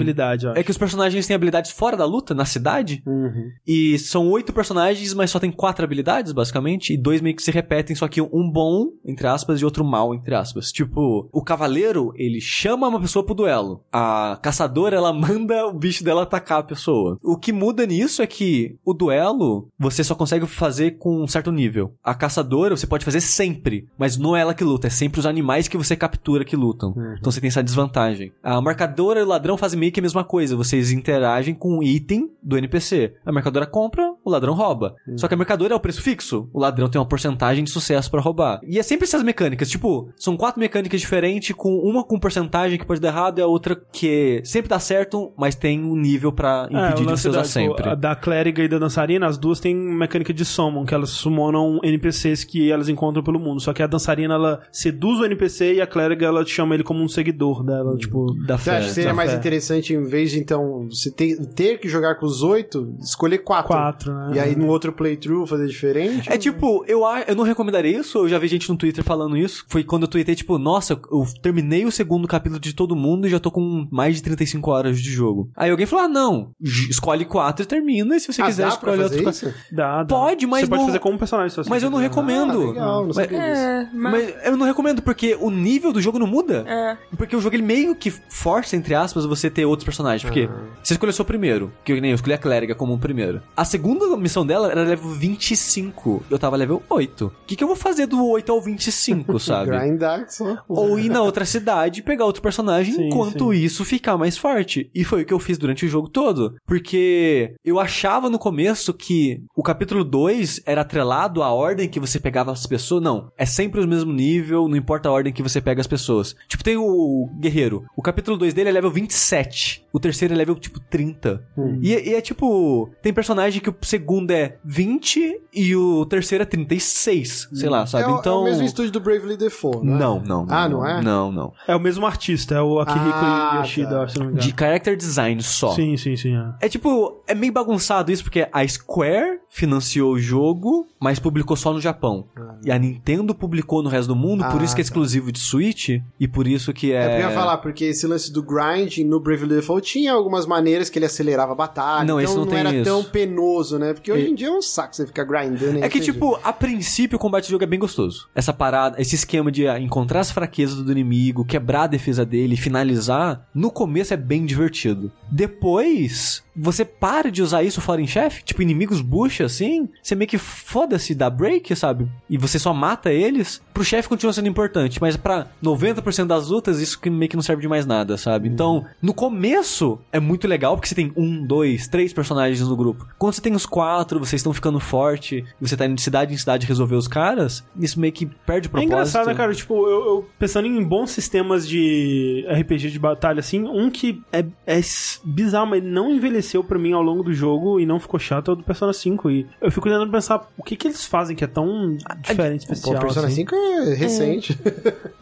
É que os personagens têm habilidades fora da luta, na cidade. Uhum. E são oito personagens, mas só tem quatro habilidades, basicamente. E dois meio que se repetem, só que um bom, entre aspas, e outro mal, entre aspas. Tipo, o cavaleiro, ele chama uma pessoa pro duelo. A caçadora, ela manda o bicho dela atacar a pessoa. O que muda nisso é que o duelo, você só consegue fazer com um certo nível. A caçadora, você pode fazer sempre. Mas não é ela que luta, é sempre os animais que você captura que lutam. Então você tem essa desvantagem. A marcadora e o ladrão fazem meio que a mesma coisa. Vocês interagem com um item do NPC. A marcadora compra, o ladrão rouba. Só que a marcadora é o preço fixo. O ladrão tem uma porcentagem de sucesso pra roubar. E é sempre essas mecânicas. Tipo, são quatro mecânicas diferentes, com uma com porcentagem que pode dar errado e a outra que sempre dá certo, mas tem um nível pra É, impedir o de você usar da, sempre. a da clériga e da dançarina, as duas têm mecânica de summon, que elas summonam NPCs que elas encontram pelo mundo. Só que a dançarina, ela seduz o NPC e a clériga, ela chama ele como um seguidor dela, tipo... Da Você fé. acha que seria mais fé. interessante, em vez de, então, você ter, ter que jogar com os oito, escolher quatro? Quatro, né? E aí no outro playthrough fazer diferente? É tipo, eu, eu não recomendaria isso, eu já vi gente no Twitter falando isso. Foi quando eu tuitei, tipo, nossa, eu terminei o segundo capítulo de todo mundo e já tô com mais de 35 horas de jogo. Aí alguém falou, ah, não, escolhe quatro e termina, e se você Ah, quiser, escolhe outro. isso? Dá, dá. Pode, mas Você pode não- fazer como personagem, se você Mas eu não recomendo. Ah, legal, não mas. É, mas... mas eu não recomendo, porque o nível do jogo não muda. É. Porque o jogo ele meio que força, entre aspas, você ter outros personagens. Porque você escolheu o seu primeiro, que nem eu escolhi a clériga como um primeiro. A segunda missão dela era level 25. Eu tava level 8. O que, que eu vou fazer do 8 ao 25, sabe? Grindar só. Ou ir na outra cidade e pegar outro personagem Sim, enquanto isso ficar mais forte. E foi o que eu fiz durante o jogo todo. Porque eu achava no começo que o capítulo 2 era atrelado à ordem que você pegava as pessoas. Não, é sempre o mesmo nível, não importa a ordem que você pega as pessoas. Tipo, tem o guerreiro. O capítulo 2 dele é level 27. O terceiro é level tipo 30. E, e é tipo, tem personagem que o segundo é 20 e o terceiro é 36. Sei lá, sabe? É, o- então. é o mesmo estúdio do Bravely Default, né? Não, não, não. Ah, não é? Não, não. É o mesmo artista, é o Akihiko Ah, Yoshida, tá. se não me engano. De character design só. Sim, sim, sim. É. É tipo, é meio bagunçado isso, porque a Square financiou o jogo, mas publicou só no Japão. E a Nintendo publicou no resto do mundo, por Ah, isso que é tá. exclusivo de Switch, e por isso que É, é... porque eu ia falar, porque esse lance do grind no Bravely Default tinha algumas maneiras que ele acelerava a batalha. Não, então não tem era isso. tão penoso, né? Porque hoje em dia é um saco você ficar grindando. em É que, tipo, a princípio o combate do jogo é bem gostoso. Essa parada, esse esquema de ah, encontrar as fraquezas do inimigo, quebrar a defesa dele e finalizar, no começo é bem divertido. Depois, você para de usar isso fora em chefe, tipo, inimigos bucha assim, você meio que foda-se da break, sabe? E você só mata eles, pro chefe continua sendo importante, mas pra 90% das lutas, isso que meio que não serve de mais nada, sabe? Então, no começo, é muito legal, porque você tem um, dois, três personagens no grupo. Quando você tem os quatro, vocês estão ficando forte, e você tá indo de cidade em cidade resolver os caras, isso meio que perde o É propósito. engraçado, né, cara? Tipo, eu, eu- pensando em bons sistemas de RPG de batalha, assim, um que é, é bizarro, mas não envelheceu pra mim ao longo do jogo e não ficou chato é o do Persona 5. E eu fico tentando pensar o que que eles fazem que é tão diferente, Pô, especial. o Persona assim. 5 é recente.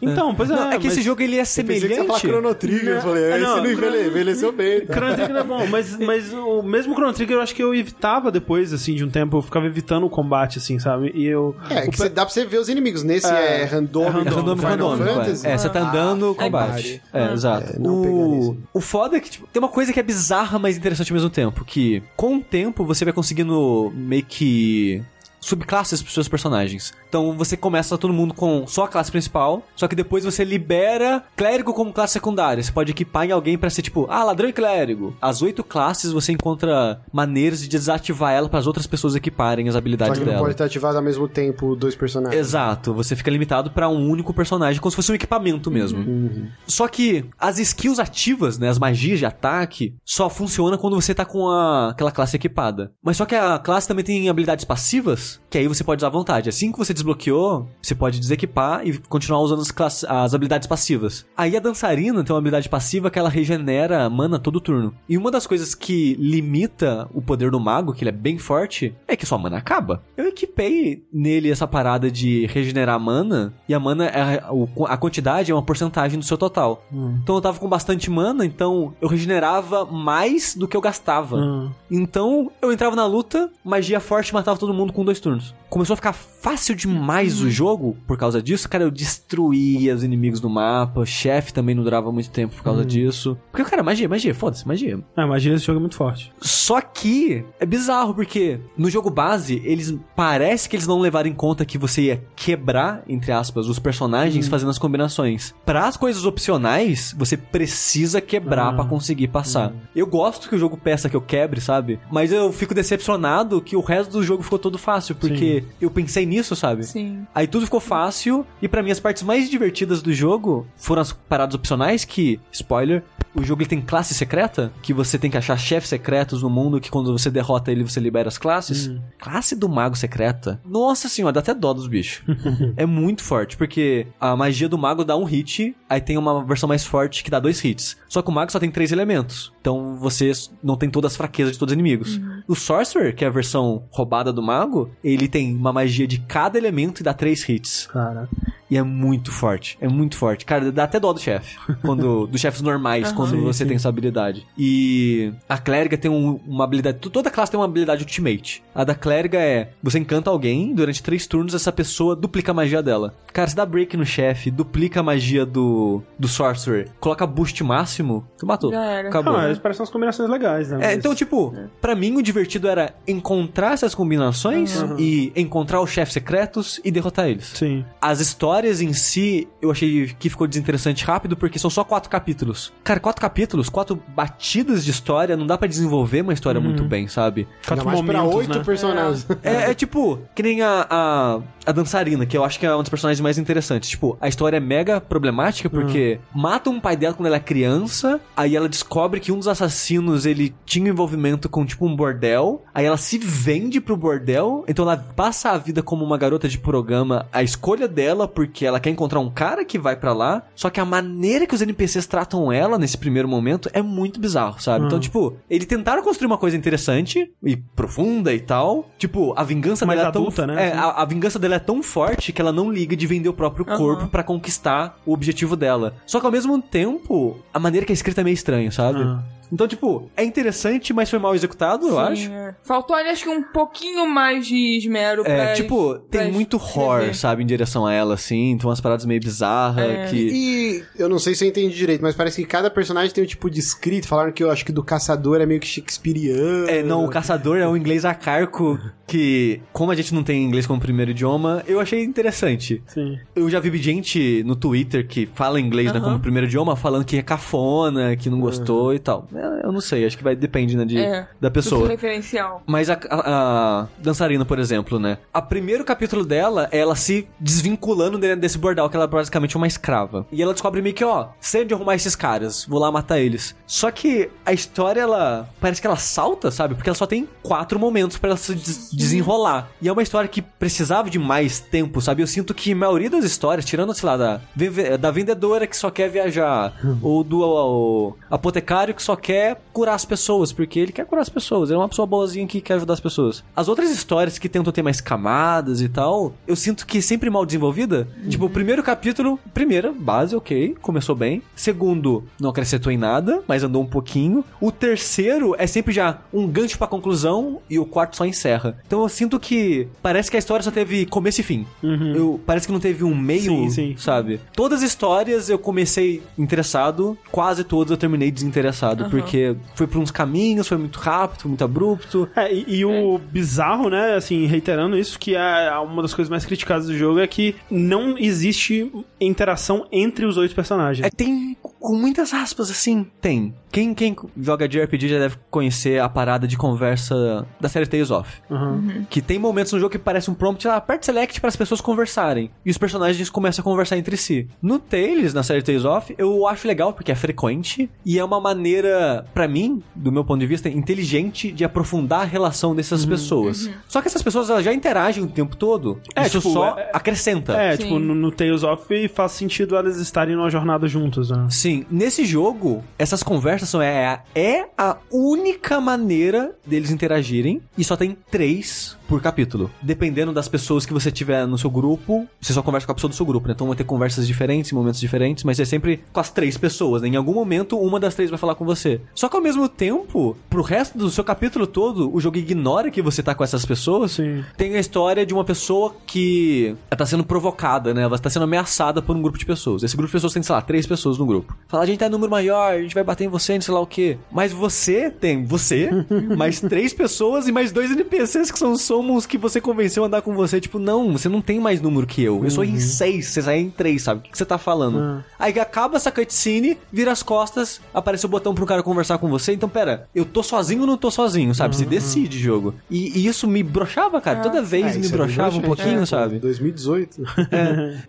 Então, pois é. Não, é que esse mas- jogo ele é Eu pensei que você ia semelhante. falar Chrono Trigger. Eu Não, falei, é, esse não, não envelhe- envelheceu bem. Tá? Chrono Trigger é bom, mas, mas o mesmo Chrono Trigger eu acho que eu evitava depois, assim, de um tempo. Eu ficava evitando o combate, assim, sabe? E eu. É, o que você- dá pra você ver os inimigos. Nesse é, É, random, é É randômico, randômico. Fantasy. É, É, você tá andando, Ah, combate. É, exato. É, não o, o foda é que, tipo, tem uma coisa que é bizarra, mas interessante mesmo tempo. Que, com o tempo, você vai conseguindo meio que subclasses pros seus personagens. Então você começa todo mundo com só a classe principal, só que depois você libera clérigo como classe secundária. Você pode equipar em alguém pra ser tipo, ah, ladrão e clérigo. As oito classes você encontra maneiras de desativar ela para as outras pessoas equiparem as Só habilidades que não dela. pode estar ativado ao mesmo tempo dois personagens. Exato, você fica limitado pra um único personagem, como se fosse um equipamento mesmo. Só que as skills ativas, né, as magias de ataque, só funcionam quando você tá com a, aquela classe equipada. Mas só que a classe também tem habilidades passivas, que aí você pode usar à vontade. Assim que você desbloqueou, você pode desequipar e continuar usando as, classes, as habilidades passivas. Aí a dançarina tem uma habilidade passiva que ela regenera mana todo turno. E uma das coisas que limita o poder do mago, que ele é bem forte, é que sua mana acaba. Eu equipei nele essa parada de regenerar mana, e a mana, é, a quantidade é uma porcentagem do seu total. Então eu tava com bastante mana, então eu regenerava mais do que eu gastava. Hum. Então eu entrava na luta, magia forte matava todo mundo com dois turnos. Começou a ficar fácil demais o jogo por causa disso. Cara, eu destruía os inimigos do mapa. O chefe também não durava muito tempo por causa disso. Porque, cara, magia, magia, foda-se, magia. Ah, magia desse jogo é muito forte. Só que é bizarro, porque no jogo base, eles parece que eles não levaram em conta que você ia quebrar, entre aspas, os personagens fazendo as combinações. Para as coisas opcionais, você precisa quebrar Ah. pra conseguir passar. Eu gosto que o jogo peça que eu quebre, sabe? Mas eu fico decepcionado que o resto do jogo ficou todo fácil, porque eu pensei nisso, sabe? Sim. Aí tudo ficou fácil, e pra mim as partes mais divertidas do jogo foram as paradas opcionais que, spoiler, o jogo ele tem classe secreta, que você tem que achar chefes secretos no mundo, que quando você derrota ele você libera as classes. Classe do mago secreta. Nossa senhora, dá até dó dos bichos. é muito forte, porque a magia do mago dá um hit, aí tem uma versão mais forte que dá dois hits. Só que o mago só tem três elementos. Então você não tem todas as fraquezas de todos os inimigos. O Sorcerer, que é a versão roubada do mago, ele tem uma magia de cada elemento e dá três hits. Cara. E é muito forte. É muito forte. Cara, dá até dó do chefe. Quando, dos chefes normais, quando Sim, você sim. tem essa habilidade. E a clériga tem um- uma habilidade. Toda classe tem uma habilidade ultimate. A da clériga é: você encanta alguém, durante três turnos, essa pessoa duplica a magia dela. Cara, você dá break no chefe, duplica a magia do, do Sorcerer, coloca boost máximo, tu matou. Já era. Acabou. Ah, mas parecem umas combinações legais, né? É, Mas- então, tipo, pra mim o divertido era encontrar essas combinações e encontrar os chefes secretos e derrotar eles. Sim. As histórias em si, eu achei que ficou desinteressante rápido, porque são só quatro capítulos. Cara, quatro capítulos, quatro batidas de história, não dá pra desenvolver uma história muito bem, sabe? Quatro mais pra momentos, oito né? personagens. É, é tipo, que nem a, a, a dançarina, que eu acho que é uma das personagens mais interessantes. Tipo, a história é mega problemática porque matam o pai dela quando ela é criança, aí ela descobre que um dos assassinos, ele tinha um envolvimento com, tipo, um bordel, aí ela se vende pro bordel, então ela passa a vida como uma garota de programa, a escolha dela, porque ela quer encontrar um cara que vai pra lá, só que a maneira que os NPCs tratam ela nesse primeiro momento é muito bizarro, sabe? Então, tipo, eles tentaram construir uma coisa interessante e profunda e tal. Tipo, a vingança Mais dela é adulta, tão, né? É, a, a vingança dela é tão forte que ela não liga de vender o próprio Aham. corpo pra conquistar o objetivo dela. Só que ao mesmo tempo, a maneira que é escrita é meio estranha, sabe? Ah. Então, tipo, é interessante, mas foi mal executado, eu Sim, acho. é. Faltou ali, acho que um pouquinho mais de esmero É, pra tipo, tem pra muito horror, escrever. sabe, em direção a ela, assim. Então, umas paradas meio bizarras É. que... E eu não sei se eu entendi direito, mas parece que cada personagem tem um tipo de escrito. Falaram que eu acho que do caçador é meio que shakespeariano. É, não, o caçador é um inglês arcaico que, como a gente não tem inglês como primeiro idioma, eu achei interessante. Sim. Eu já vi gente no Twitter que fala inglês né, como primeiro idioma, falando que é cafona, que não gostou e tal. Eu, eu não sei, acho que vai depende né, de, É, da pessoa. referencial. Mas a, a- a dançarina, por exemplo, né? O primeiro capítulo dela é ela se desvinculando de- desse bordel, que ela é basicamente uma escrava. E ela descobre meio que, ó, sei de arrumar esses caras, vou lá matar eles. Só que a história, ela. Parece que ela salta, sabe? Porque ela só tem quatro momentos pra ela se des- desenrolar. E é uma história que precisava de mais tempo, sabe? Eu sinto que a maioria das histórias, tirando, sei lá, da, da vendedora que só quer viajar, ou do apotecário que só quer curar as pessoas, porque ele quer curar as pessoas, ele é uma pessoa boazinha que quer ajudar as pessoas. As outras histórias que tentam ter mais camadas e tal, eu sinto que é sempre mal desenvolvida. Tipo, o primeiro capítulo, primeira, base, ok, começou bem. Segundo, não acrescentou em nada, mas andou um pouquinho. O terceiro é sempre já um gancho pra conclusão e o quarto só encerra. Então eu sinto que parece que a história só teve começo e fim. Eu, parece que não teve um meio, Sim, sim. sabe? Todas as histórias eu comecei interessado, quase todas eu terminei desinteressado, Porque foi por uns caminhos, foi muito rápido, foi muito abrupto. É, e, e o bizarro, né, assim, reiterando isso, que é uma das coisas mais criticadas do jogo é que não existe interação entre os oito personagens. É, tem com muitas aspas, assim, tem. Quem, quem joga de RPG já deve conhecer a parada de conversa da série Tales of. Uhum. Que tem momentos no jogo que parece um prompt, ah, aperte select para as pessoas conversarem. E os personagens começam a conversar entre si. No Tales, na série Tales of, eu acho legal porque é frequente e é uma maneira, pra mim, do meu ponto de vista, inteligente de aprofundar a relação dessas pessoas. Só que essas pessoas elas já interagem o tempo todo. É, Isso tipo, só é- acrescenta. É, Sim. tipo, no, no Tales of faz sentido elas estarem numa jornada juntas, né? Sim, nesse jogo, essas conversas são é, a- é a única maneira deles interagirem e só tem três por capítulo. Dependendo das pessoas que você tiver no seu grupo, você só conversa com a pessoa do seu grupo, né? Então vai ter conversas diferentes, em momentos diferentes, mas é sempre com as três pessoas, né? Em algum momento, uma das três vai falar com você. Só que ao mesmo tempo, pro resto do seu capítulo todo, o jogo ignora que você tá com essas pessoas. Sim. Tem a história de uma pessoa que tá sendo provocada, né? Ela tá sendo ameaçada por um grupo de pessoas. Esse grupo de pessoas tem, sei lá, três pessoas no grupo. Fala, a gente tá em número maior, a gente vai bater em você, não sei lá o quê. Mas você tem você, mais três pessoas e mais dois NPCs que são somos que você convenceu a andar com você. Tipo, não, você não tem mais número que eu. Eu sou em seis, você sai em três, sabe? O que, você tá falando? Aí que acaba essa cutscene, vira as costas, aparece o botão pro cara conversar com você. Então, pera, eu tô sozinho ou não tô sozinho, sabe? Se decide, jogo. E, e isso me broxava, cara. Toda vez É, me é broxava um pouquinho, broxante, sabe? 2018.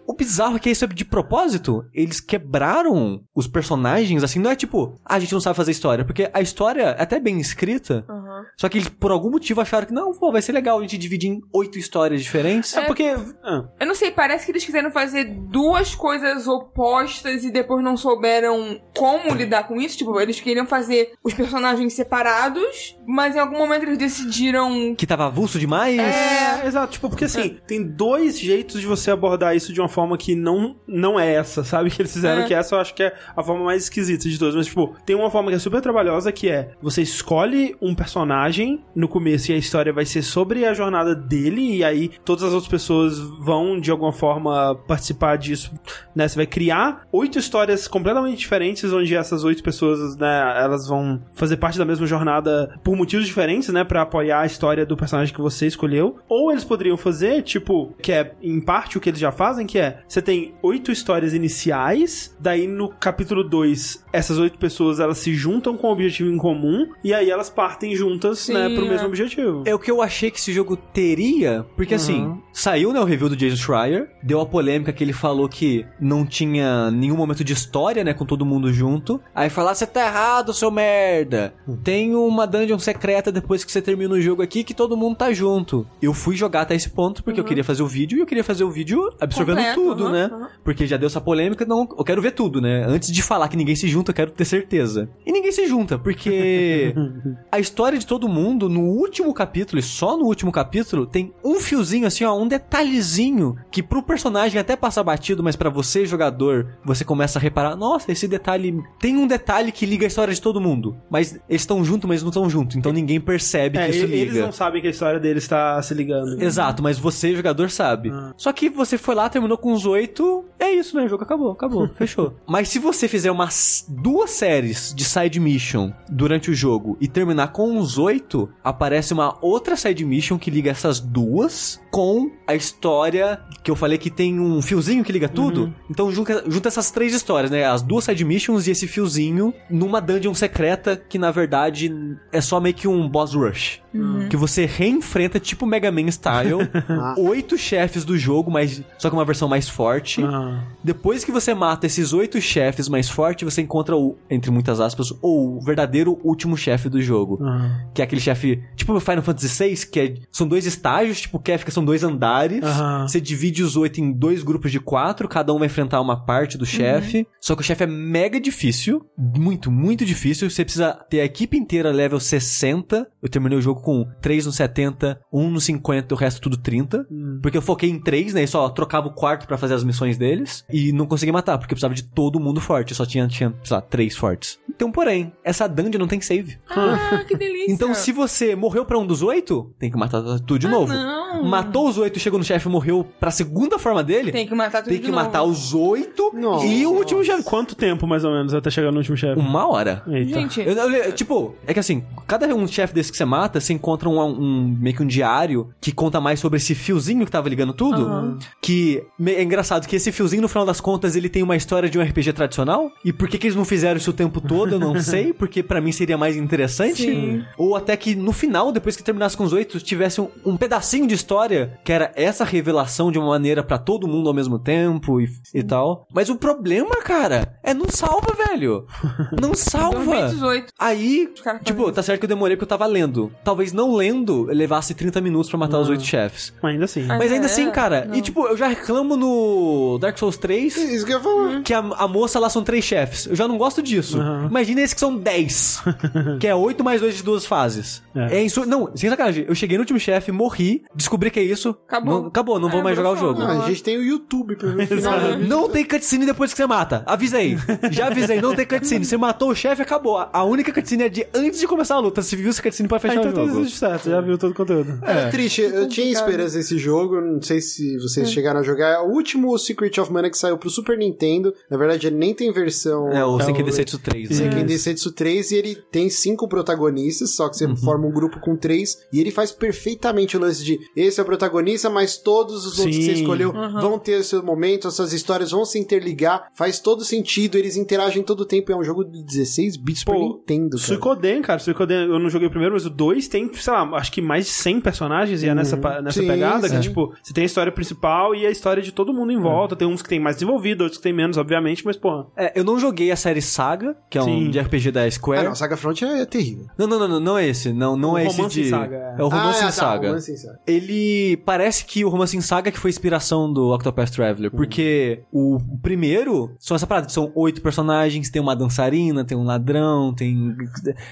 O bizarro é que isso é de propósito. Eles quebraram os personagens, assim, não é tipo, ah, a gente não sabe fazer história. Porque a história é até bem escrita, Aham. só que eles, por algum motivo, acharam que, não, pô, vai ser legal a gente dividir em oito histórias diferentes. É porque. ah, Eu não sei, parece que eles quiseram fazer duas coisas opostas e depois não souberam como lidar com isso. Tipo, eles queriam fazer os personagens separados, mas em algum momento eles decidiram. Que tava avulso demais. É, exato, tipo, porque assim, tem dois jeitos de você abordar isso de uma forma que não, não é essa, sabe? Que eles fizeram, É. que essa eu acho que é a forma mais esquisita de todas. Mas, tipo, tem uma forma que é super trabalhosa, que é você escolhe um personagem no começo e a história vai ser sobre a jornada dele, e aí todas as outras pessoas vão, de alguma forma, participar disso, né? Você vai criar oito histórias completamente diferentes, onde essas oito pessoas, né, elas vão fazer parte da mesma jornada por motivos diferentes, né, Pra apoiar a história do personagem que você escolheu. Ou eles poderiam fazer, tipo, que é em parte o que eles já fazem, que é você tem oito histórias iniciais, daí no capítulo 2, essas oito pessoas elas se juntam com um objetivo em comum e aí elas partem juntas, Sim, né, pro é. mesmo objetivo. É o que eu achei que esse jogo teria, porque assim, saiu né, o review do Jason Schreier, deu a polêmica que ele falou que não tinha nenhum momento de história, né, com todo mundo junto. Aí falar, você tá errado, seu merda. Tem uma dungeon secreta depois que você termina o jogo aqui que todo mundo tá junto. Eu fui jogar até esse ponto porque eu queria fazer o vídeo e eu queria fazer o vídeo absorvendo Completo, tudo, aham, né? aham. Porque já deu essa polêmica, não, eu quero ver tudo, né? Antes de falar que ninguém se junta, eu quero ter certeza. E ninguém se junta, porque a história de todo mundo, no último capítulo, e só no último capítulo, tem um fiozinho assim, ó, um detalhezinho que pro personagem até passa batido, mas pra você, jogador, você começa a reparar, nossa, esse detalhe tem um detalhe que liga a história de todo mundo, mas eles estão juntos, mas não estão juntos, então ninguém percebe É, que isso eles liga. não sabem que a história deles tá se ligando. Exato, mas você, jogador, sabe. Só que você foi lá, terminou com os oito. É isso, né? O jogo acabou, acabou, fechou. Mas se você fizer umas duas séries de side mission durante o jogo e terminar com os oito, aparece uma outra side mission que liga essas duas com a história que eu falei que tem um fiozinho que liga tudo. Então junta, junta essas três histórias, né? As duas side missions e esse fiozinho numa dungeon secreta que na verdade é só meio que um boss rush. Que você reenfrenta, tipo Mega Man style, oito chefes do jogo, mas só que uma versão mais forte. Ah. Depois que você mata esses oito chefes mais fortes, você encontra o, entre muitas aspas, o verdadeiro último chefe do jogo. Ah. Que é aquele chefe, tipo Final Fantasy VI, que é- são dois estágios, tipo Kefka são dois andares. Você divide os oito em dois grupos de quatro, cada um vai enfrentar uma parte do chefe. Só que o chefe é mega difícil, muito, muito difícil. Você precisa ter a equipe inteira level 60. Eu terminei o jogo com 3 no 70, 1 no 50, o resto tudo 30. Porque eu foquei em 3, né? E só trocava o quarto pra fazer as missões deles. E não consegui matar, porque eu precisava de todo mundo forte. Só tinha, tinha sei lá, 3 fortes. Então, porém, essa dungeon não tem save. Ah, que delícia. Então, se você morreu pra um dos oito, tem que matar tudo de Ah, novo. Não. matou os oito, chegou no chefe e morreu pra segunda forma dele, Tem que matar tudo tem que novo. matar os oito Nossa. e o último chefe. Quanto tempo, mais ou menos, até chegar no último chefe? Uma hora. Eita. Gente, Eu- eu- tipo, é que assim, cada um chefe desse que você mata, você encontra um, um- meio que um diário que conta mais sobre esse fiozinho que tava ligando tudo. Que me- é engraçado que esse fiozinho, no final das contas, ele tem uma história de um RPG tradicional. E por que, que eles não fizeram isso o tempo todo, eu não sei, porque pra mim seria mais interessante. Sim. Ou até que no final, depois que terminasse com os oito, tivesse um, um pedacinho de história que era essa revelação de uma maneira pra todo mundo ao mesmo tempo e, e tal. Mas o problema, cara, é não salva, velho. Não salva. 2018. Aí, tipo, tá certo que eu demorei porque eu tava lendo. Talvez não lendo levasse 30 minutos pra matar os oito chefes. Mas ainda assim. Mas ainda é? assim, cara, Não. e tipo, eu já reclamo no Dark Souls 3 Isso que eu ia falar. que a, a moça lá são três chefes. Eu já não gosto disso. Uhum. Imagina esse que são 10. que é 8 mais 2 de duas fases. É. É, insu... Não, sem sacanagem. Eu cheguei no último chefe, morri, descobri que é isso. Acabou. Não, acabou, não vou É, mais jogar o jogo. Ah, a gente tem o YouTube pra ver o final. Não tem cutscene depois que você mata. Avisei. Já avisei, não tem cutscene. Você matou o chefe, acabou. A- única cutscene é de antes de começar a luta. Se viu essa cutscene, pode Ah, fechar então o tá jogo. tudo certo, já viu todo o conteúdo. É triste, eu tinha esperança nesse jogo, não sei se vocês chegaram a jogar. É o último Secret of Mana que saiu pro Super Nintendo. Na verdade, ele nem tem versão. É, o É, Senki Densetsu 3. Sei né? Que em Densetsu 3 e ele tem cinco protagonistas, só que você forma um grupo com três e ele faz perfeitamente o lance de esse é o protagonista, mas todos os outros que você Sim. escolheu vão ter seu momento, as suas histórias vão se interligar, faz todo sentido, eles interagem todo o tempo, é um jogo de 16 bits Pô, Super Nintendo, cara. Suicoden, cara. Suicoden, eu não joguei o primeiro, mas o 2 tem, sei lá, acho que mais de 100 personagens e é nessa, pa- nessa Sim, pegada. Que, sim. tipo, você tem a história principal e a história de todo mundo em volta. Tem uns que tem mais desenvolvido, outros que tem menos, obviamente, mas, pô. É, eu não joguei a série Saga, que é um Sim. de RPG da Ah, Square. não, Saga Front é terrível. Não, não, não, não, não é esse. Não, não O é esse de. Saga, é. É o Romance ah, em tá, Saga. Romance em Saga. Ele parece que o Romance em Saga que foi inspiração do Octopath Traveler, porque o primeiro são essa parada, são oito personagens, tem uma dançarina, tem um ladrão, tem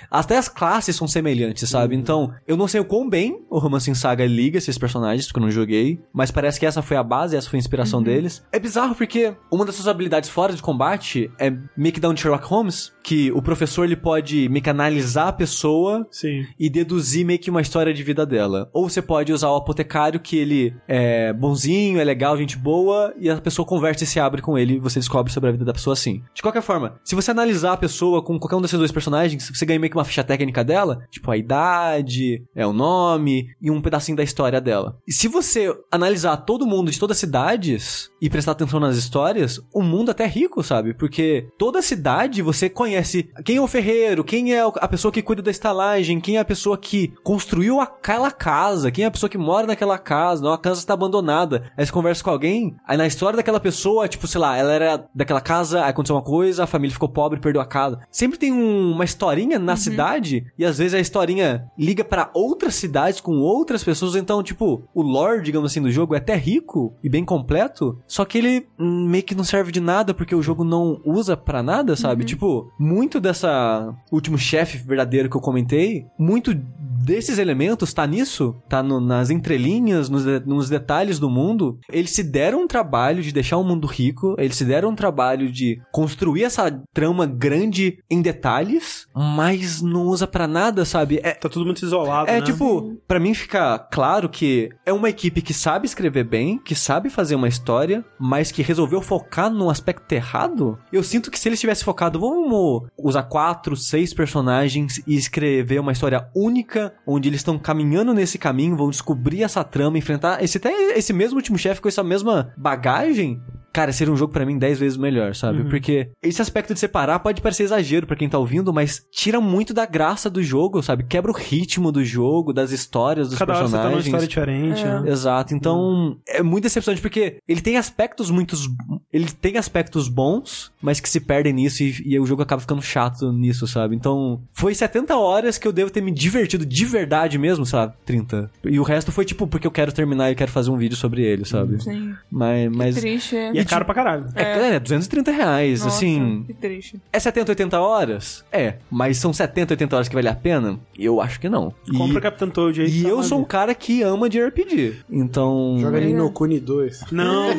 até as classes são semelhantes, sabe? Então, eu não sei o quão bem o Romance em Saga liga esses personagens, porque eu não joguei, mas parece que essa foi a base, essa foi a inspiração deles. É bizarro porque uma das suas habilidades fora de combate é meio que dar um de Sherlock Holmes, que o professor ele pode meio que analisar a pessoa Sim. e deduzir meio que uma história de vida dela. Ou você pode usar o apotecário, que ele é bonzinho, é legal, gente boa, e a pessoa conversa e se abre com ele e você descobre sobre a vida da pessoa assim. De qualquer forma, se você analisar a pessoa com qualquer um desses dois personagens, você ganha meio que uma ficha técnica dela, tipo a idade, é o nome e um pedacinho da história dela. E se você analisar todo mundo de todas as cidades e prestar atenção nas histórias, o mundo até é rico, sabe? Porque toda cidade você conhece quem é o ferreiro, quem é a pessoa que cuida da estalagem, quem é a pessoa que construiu aquela casa, quem é a pessoa que mora naquela casa, não, a casa está abandonada. Aí você conversa com alguém, aí na história daquela pessoa, tipo, sei lá, ela era daquela casa, aí aconteceu uma coisa, a família ficou pobre, perdeu a casa. Sempre tem um- uma historinha na cidade, e às vezes a historinha liga pra outras cidades com outras pessoas, então, tipo, o lore, digamos assim, do jogo é até rico e bem completo, só que ele hum, meio que não serve de nada porque o jogo não usa pra nada, sabe? Tipo, muito dessa último chefe verdadeiro que eu comentei, muito desses elementos tá nisso, tá no- nas entrelinhas, nos, de- nos detalhes do mundo. Eles se deram um trabalho de deixar o mundo rico, eles se deram um trabalho de construir essa trama grande em detalhes, mas não usa pra nada, sabe? É, Tá tudo muito isolado, é né? tipo, pra mim fica claro que é uma equipe que sabe escrever bem, que sabe fazer uma história, mas que resolveu focar num aspecto errado. Eu sinto que se eles tivessem focado, vamos usar quatro, seis personagens e escrever uma história única, onde eles estão caminhando nesse caminho, vão descobrir essa trama, enfrentar esse até esse mesmo último chefe com essa mesma bagagem. Cara, seria um jogo pra mim 10 vezes melhor, sabe? Uhum. Porque esse aspecto de separar pode parecer exagero pra quem tá ouvindo, mas tira muito da graça do jogo, sabe? Quebra o ritmo do jogo, das histórias dos Cada hora você tá numa personagens. história diferente, É. né? Exato. Então, é muito decepcionante porque ele tem aspectos muitos. Ele tem aspectos bons, mas que se perdem nisso e, e o jogo acaba ficando chato nisso, sabe? Então, foi 70 horas que eu devo ter me divertido de verdade mesmo, sabe? 30. E o resto foi tipo, porque eu quero terminar e quero fazer um vídeo sobre ele, sabe? Sim. Mas. mas Triste. E é caro pra caralho. é, é, 230 reais, Nossa, assim. Que triste. É 70, 80 horas? É. Mas são 70, 80 horas que vale a pena? Eu acho que não. E- Compra Capitão Toad aí. e tá eu sou um cara que ama de RPG. Então. Joga ali no Kuni 2. Não.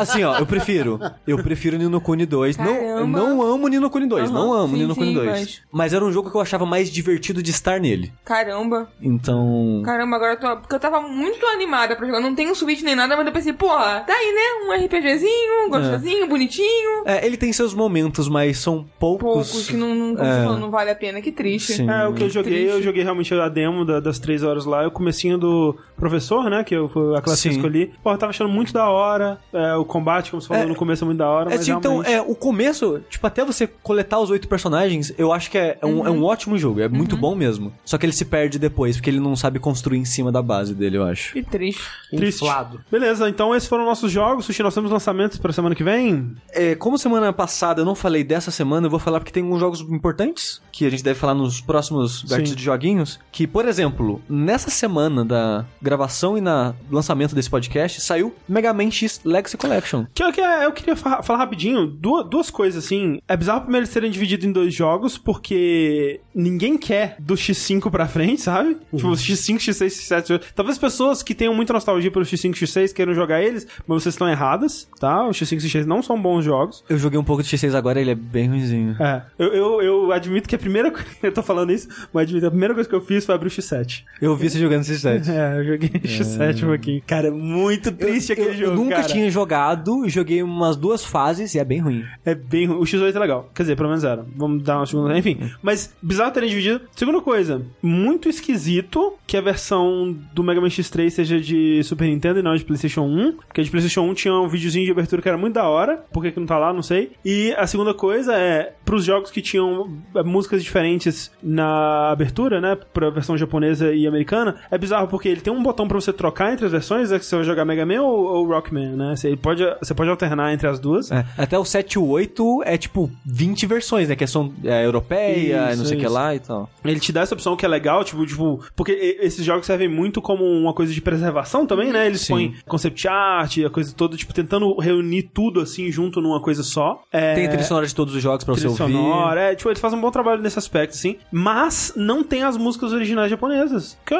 Assim, ó, eu prefiro Eu prefiro Nino Kuni 2. Não, Caramba. não amo Nino Kuni 2, Aham, não amo sim, Nino Kuni sim, 2. mas- Mas... era um jogo que eu achava mais divertido de estar nele. Caramba. Então. Caramba, agora eu tô. Porque eu tava muito animada pra jogar. Não tenho Switch nem nada, mas eu pensei, porra, tá aí, né? Um RPGzinho, gostosinho, bonitinho. É, ele tem seus momentos, mas são poucos. Poucos que não, não, É. falou, não vale a pena. Que triste. Sim. É, o que eu joguei, triste. eu joguei realmente a demo da- das três horas lá, o comecinho do professor, né, que eu, foi a classe que eu Sim. escolhi. Pô, eu tava achando muito da hora, é, o combate, como você falou, É, no começo é muito da hora, É, mas tipo, então, realmente... é, o começo, tipo, até você coletar os oito personagens, eu acho que é, é um, é um ótimo jogo, é muito bom mesmo. Só que ele se perde depois, porque ele não sabe construir em cima da base dele, eu acho. Que triste. Triste. Inflado. Beleza, então esses foram nossos jogos. Sushi, nós temos lançamentos pra semana que vem. É, como semana passada eu não falei dessa semana, eu vou falar porque tem alguns jogos importantes que a gente deve falar nos próximos vértices de joguinhos. Que, por exemplo, nessa semana da gravação e na lançamento desse podcast, saiu Mega Man X Legacy Collection. Que eu, que é, eu queria fa- falar rapidinho duas, duas coisas, assim. É bizarro primeiro eles serem divididos em dois jogos, porque ninguém quer do X5 pra frente, sabe? Tipo, X5, X6, X7. Talvez pessoas que tenham muita nostalgia pelo X5, X6 queiram jogar eles, mas vocês estão erradas, tá? O X5 e X6 não são bons jogos. Eu joguei um pouco de X6 agora, ele é bem ruimzinho. É, eu, eu, eu admito que a primeira coisa. Eu tô falando isso, mas admito, a primeira coisa que eu fiz foi abrir o X7. Eu vi você jogando X7. É, eu joguei X7 um pouquinho. Cara, é muito triste aquele eu, jogo. eu nunca cara. tinha jogado, joguei umas duas fases e é bem ruim. É bem ruim. O X8 é legal. Quer dizer, pelo menos era. Vamos dar uma segunda. Enfim. Mas bizarro terem dividido. Segunda coisa, muito esquisito que a versão do Mega Man X3 seja de Super Nintendo e não de PlayStation 1. Porque a de PlayStation 1 tinha um videozinho de abertura que era muito da hora. Por que, que não tá lá? Não sei. E a segunda coisa é, pros jogos que tinham é, músicas diferentes na abertura, né? Pra versão japonesa e americana, é bizarro porque ele tem um botão pra você trocar entre as versões, é que você vai jogar Mega Man ou, ou Rockman, né? Você pode, você pode alternar entre as duas. É, até o 7 e o 8 é tipo 20 versões, né? Que são é, europeia, Isso, não sei o que lá e tal. Ele te dá essa opção que é legal, tipo, tipo, porque esses jogos servem muito como uma coisa de preservação também, né? Eles Sim. põem concept art, a coisa toda, tipo, tentando reunir tudo assim junto numa coisa só. É, Tem a trilha sonora de todos os jogos pra você trilha ouvir. sonora, é, tipo, eles fazem um bom trabalho nesse aspecto, assim, mas não tem as músicas originais japonesas. Que,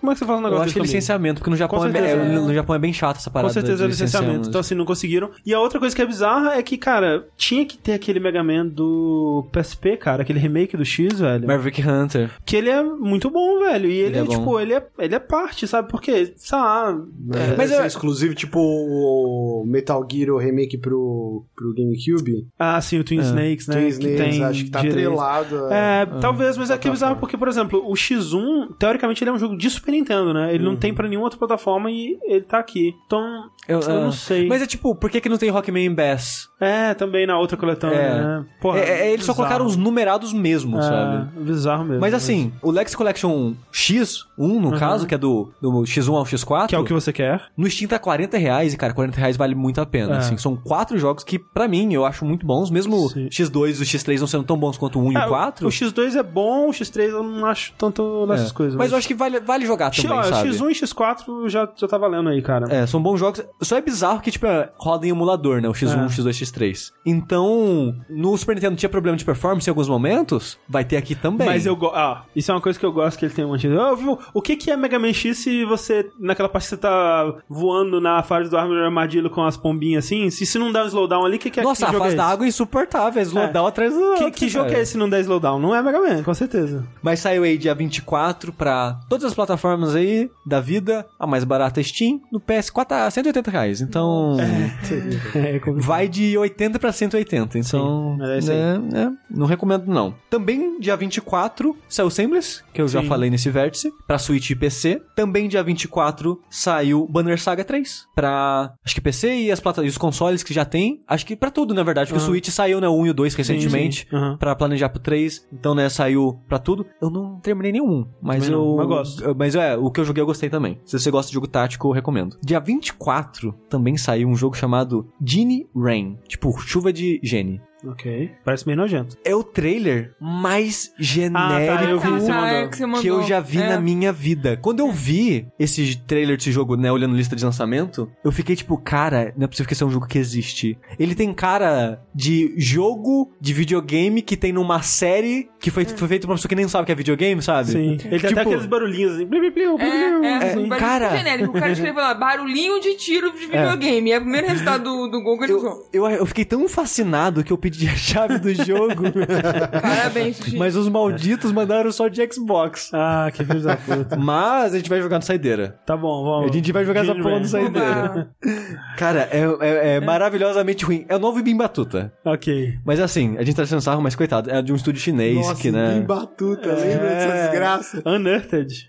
como é que você faz um negócio Eu acho que é licenciamento, porque no Japão, Com é, bem- certeza, é- é. no Japão é bem chato essa Com parada. certeza é de licenciamento. Então, assim, não conseguiram. E a outra coisa que é bizarra é que, cara, tinha que ter aquele Mega Man do PSP, cara, aquele remake do X, velho. Maverick Hunter. Que ele é muito bom, velho. E ele, Ele é é, tipo, ele é, ele é parte, sabe? Porque, sei lá. É, mas eu- é exclusivo, tipo o Metal Gear o remake pro, pro GameCube. Ah, sim, o Twin Snakes, né? Twin Snakes, tem acho que tá direito. atrelado. a- É, talvez, mas é que é bizarro porque, por exemplo, o X1, teoricamente, ele é um jogo de Super Nintendo, né? Ele não tem pra nenhuma outra plataforma e ele tá aqui. Então, eu, ah, não sei. Mas é tipo, por que, que não tem Rockman Bass? É, também na outra coletânea, É. né? Porra, É, é, eles só bizarro. colocaram os numerados mesmo, É, sabe? bizarro mesmo. Mas assim, o Lex Collection X1, no caso, que é do, do X1 ao X4, Que é o que você quer. no Steam tá 40 reais, e cara, 40 reais vale muito a pena. É. Assim, são quatro jogos que, pra mim, eu acho muito bons, mesmo Sim. o X2 e o X3 não sendo tão bons quanto o 1 e É, o 4. O X2 é bom, o X3 eu não acho tanto nessas É. coisas. Mas eu acho que vale, vale jogar X- também, ó, sabe? X1 e X4 já, já tá valendo aí, cara. É, são bons jogos. Só é bizarro que, tipo, é, roda em emulador, né? O X1, É. X2, X3. Então, no Super Nintendo tinha problema de performance em alguns momentos, vai ter aqui também. Mas eu gosto. Ah, isso é uma coisa que eu gosto que ele tem um de. Ah, viu? O que, que é Mega Man X se você. Naquela parte que você tá voando na fase do Armadilho com as pombinhas assim? Se, se não der um slowdown ali, o que, que é Nossa, que a fase é da água é insuportável, é slowdown atrás do Que, outro, que jogo é esse se não der slowdown? Não é Mega Man, com certeza. Mas saiu aí dia 24 pra todas as plataformas aí da vida. A mais barata é Steam. No PS4 tá 180 reais. Então. É, Vai de 80 pra 180. Então. é isso aí. né, né, não recomendo, não. Também dia 24 saiu Seamless, que eu já Sim. falei nesse vértice, pra Switch e PC. Também dia 24 saiu Banner Saga 3. Pra. Acho que PC e, as plata e os consoles que já tem. Acho que pra tudo, na verdade. Porque o Switch saiu, né? O 1 e o 2 recentemente. sim. Aham. Pra planejar pro 3. Então, né, saiu pra tudo. Eu não terminei nenhum. Mas Também eu. não, mas gosto. eu- Mas é, o que eu joguei eu gostei também. Se você gosta de jogo tático, eu recomendo. Dia 24 também saiu um jogo chamado Genie Rain. Tipo, chuva de gene. Ok. Parece meio nojento. É o trailer mais Ah, tá, eu vi, genérico Ah, é que você mandou. que eu já vi É. na minha vida. Quando eu vi esse trailer desse jogo, né, olhando lista de lançamento, eu fiquei tipo, cara, não é possível que esse é um jogo que existe. Ele tem cara de jogo de videogame que tem numa série que foi, foi feito pra uma pessoa que nem sabe que é videogame, sabe? Sim. Ele tem até Tipo- aqueles barulhinhos assim. Blim, blim, blim, É, é, assim. um barulho cara- genérico. O cara escreveu lá, barulhinho de tiro de videogame. É, o primeiro resultado do, do Google ele usou. Eu, eu, eu fiquei tão fascinado que eu pedi a chave do jogo, Parabéns, Sushi. mas os malditos mandaram só de Xbox. Ah, que filho da puta. Mas a gente vai jogar no saideira. Tá bom, vamos. A gente vai jogar essa porra no saideira. Cara, é, é- é maravilhosamente ruim. É o novo Ibim Batuta. Ok. Mas assim, a gente tá sendo sarro, mas coitado, é de um estúdio chinês Nossa, que, né? bem batuta, lembra dessa É. desgraça? Unearthed.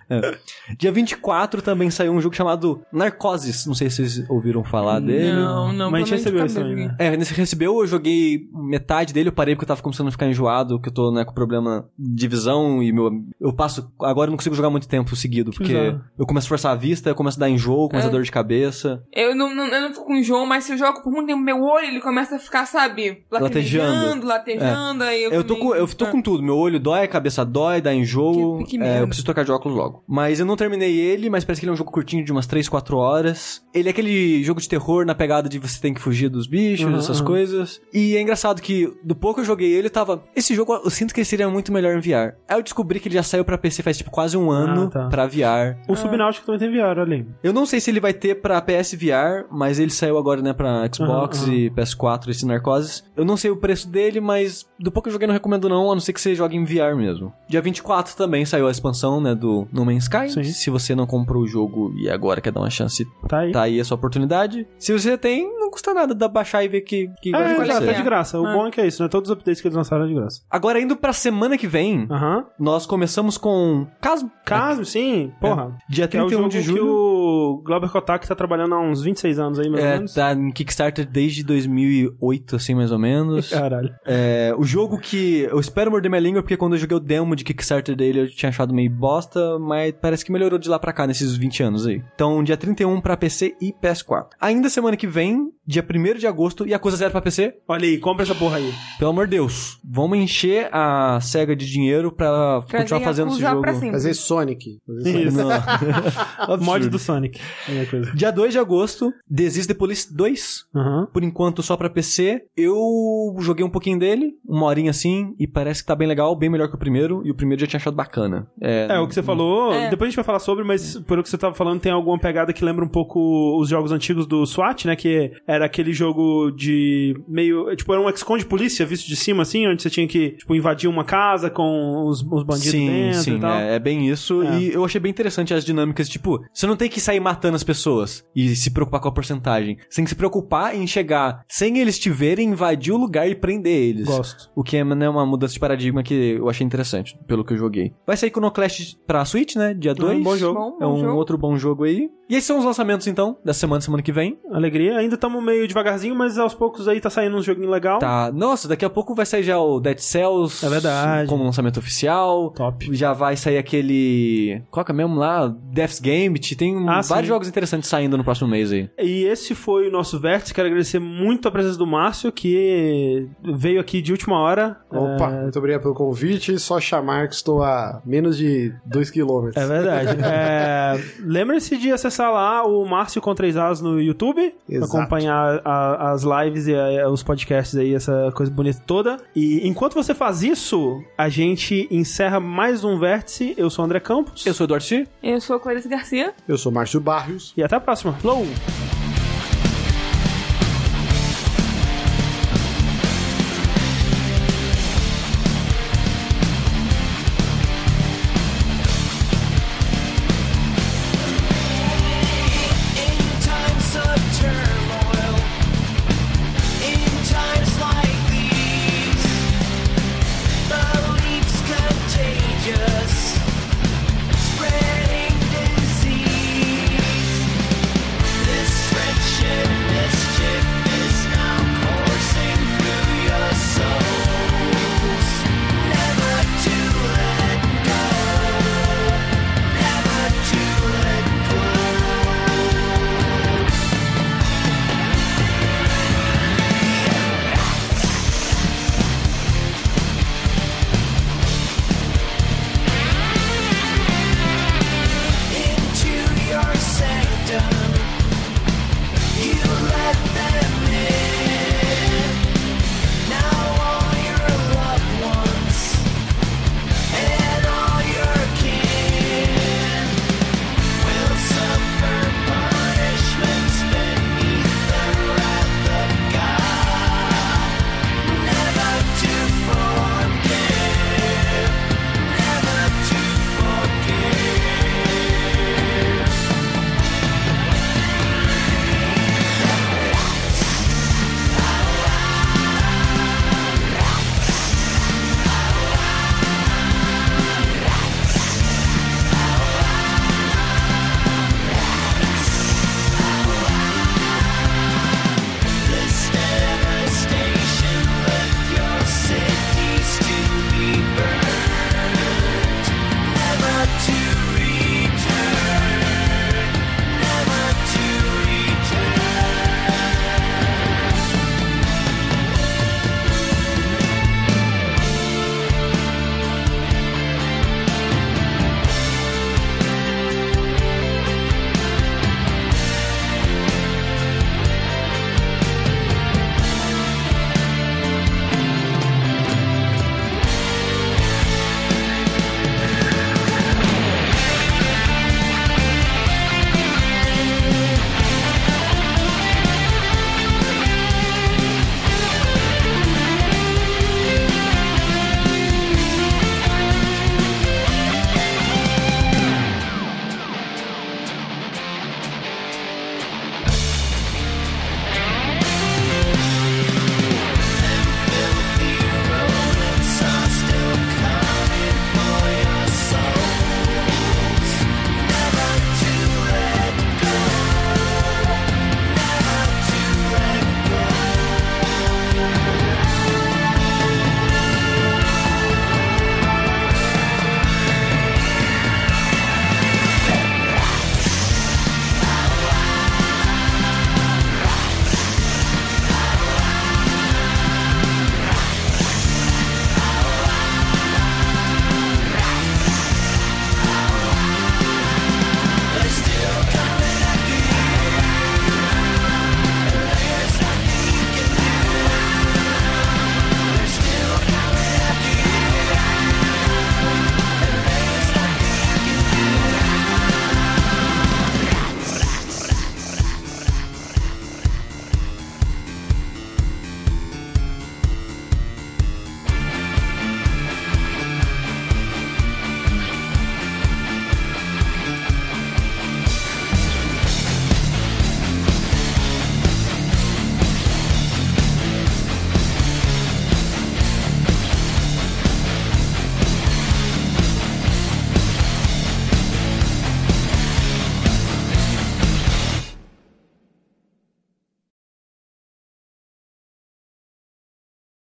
Dia 24 também saiu um jogo chamado Narcoses. Não sei se vocês ouviram falar dele. Não, não. Mas a gente recebeu cabeça aí, né? É, nesse que recebeu, eu joguei metade dele, eu parei porque eu tava começando a ficar enjoado, que eu tô, né, com problema de visão e meu. Eu passo. Agora eu não consigo jogar muito tempo seguido, porque bizarro. eu começo a forçar a vista, eu começo a dar enjoo, começo a É. dor de cabeça. Eu não, não, eu não fico com enjoo, mas se eu jogo por muito tempo, meu olho ele começa a ficar, sabe, Latejando. latejando, latejando, aí eu, Eu tô, com, eu tô com tudo. Meu olho dói, a cabeça dói, dá enjoo. Que- que É, eu preciso trocar de óculos logo. Mas eu não terminei ele, mas parece que ele é um jogo curtinho de umas 3, 4 horas. Ele é aquele jogo de terror na pegada de você tem que fugir dos bichos, Uhum, essas uhum. coisas. E é engraçado que, do pouco que eu joguei ele, tava. Esse jogo eu sinto que ele seria muito melhor em VR. Aí eu descobri que ele já saiu pra PC faz tipo quase um ano tá. pra VR. O Subnáutico também tem VR, olha aí. Eu não sei se ele vai ter pra PS VR, mas ele saiu agora, né, pra Xbox aham. e PS4, esse Narcoses. Eu não sei o preço dele, mas do pouco que eu joguei não recomendo não, a não ser que você jogue em VR mesmo. Dia 24 também saiu a expansão, né, do No Man's Sky. Sim. Se você não comprou o jogo e agora quer dar uma chance, Tá aí. tá aí a sua oportunidade. Se você tem, não custa nada, dá pra baixar e ver que, que É, de qual é tá de graça. O Bom é que é isso, né? Todos os updates que eles lançaram é de graça. Agora indo pra semana que vem, Aham. nós começamos com Caso. Caso, sim, porra. Dia Que é o 31 jogo de que julho. o Glauber Kotak tá trabalhando há uns 26 anos aí, mais ou É, menos. tá em Kickstarter desde 2008, assim, mais ou menos. Caralho. É, o jogo que eu espero morder minha língua, porque quando eu joguei o demo de Kickstarter dele eu tinha achado meio bosta, mas parece que melhorou de lá pra cá nesses 20 anos aí. Então, dia 31 pra PC e PS4. Ainda semana que vem, dia 1 de agosto, e a coisa zero pra PC, Olha aí, compra essa porra aí. pelo amor de Deus. Vamos encher a SEGA de dinheiro pra continuar fazendo esse jogo. pra sempre. Fazer Sonic. Fazer Sonic. Isso. Mod do Sonic. É. Dia 2 de agosto, Desist the Police 2. Aham. Por enquanto só pra PC. Eu joguei um pouquinho dele, uma horinha assim, e parece que tá bem legal, bem melhor que o primeiro, e o primeiro eu já tinha achado bacana. É, o que você falou, É. depois a gente vai falar sobre, mas pelo que você tava falando, tem alguma pegada que lembra um pouco os jogos antigos do SWAT, né? Que era aquele jogo de meio. Tipo, era um esconde polícia visto de cima, assim, onde você tinha que, tipo, invadir uma casa com os, os bandidos sim, dentro sim, e tal. É, é bem isso. É. E eu achei bem interessante as dinâmicas, tipo, você não tem que sair matando as pessoas e se preocupar com a porcentagem. Você tem que se preocupar em chegar sem eles te verem, invadir o lugar e prender eles. Gosto. O que é né, uma mudança de paradigma que eu achei interessante, pelo que eu joguei. Vai sair com o No Clash pra Switch, né? Dia 2. bom jogo. Bom, É bom um jogo. outro bom jogo aí. E esses são os lançamentos, então, da semana, semana que vem. Alegria. Ainda estamos meio devagarzinho, mas aos poucos aí tá saindo um joguinho legal. Tá. Nossa, daqui a pouco vai sair já o Dead Cells. É verdade. Como lançamento oficial. Top. Já vai sair aquele. Qual que é mesmo lá? Death's Gambit. Tem Ah, vários sim. jogos interessantes saindo no próximo mês aí. E esse foi o nosso vértice. Quero agradecer muito a presença do Márcio, que veio aqui de última hora. Opa, É, muito obrigado pelo convite. Só chamar que estou a menos de 2 quilômetros. É verdade. É, Lembre-se de acessar lá o Márcio com 3 As no YouTube, Exato. acompanhar a- as lives e a- os podcasts aí, essa coisa bonita toda. E enquanto você faz isso, a gente encerra mais um vértice. Eu sou o André Campos. Eu sou o Eduardo Chi. Eu sou a Clarice Garcia. Eu sou Márcio Barrios. E até a próxima. Flow!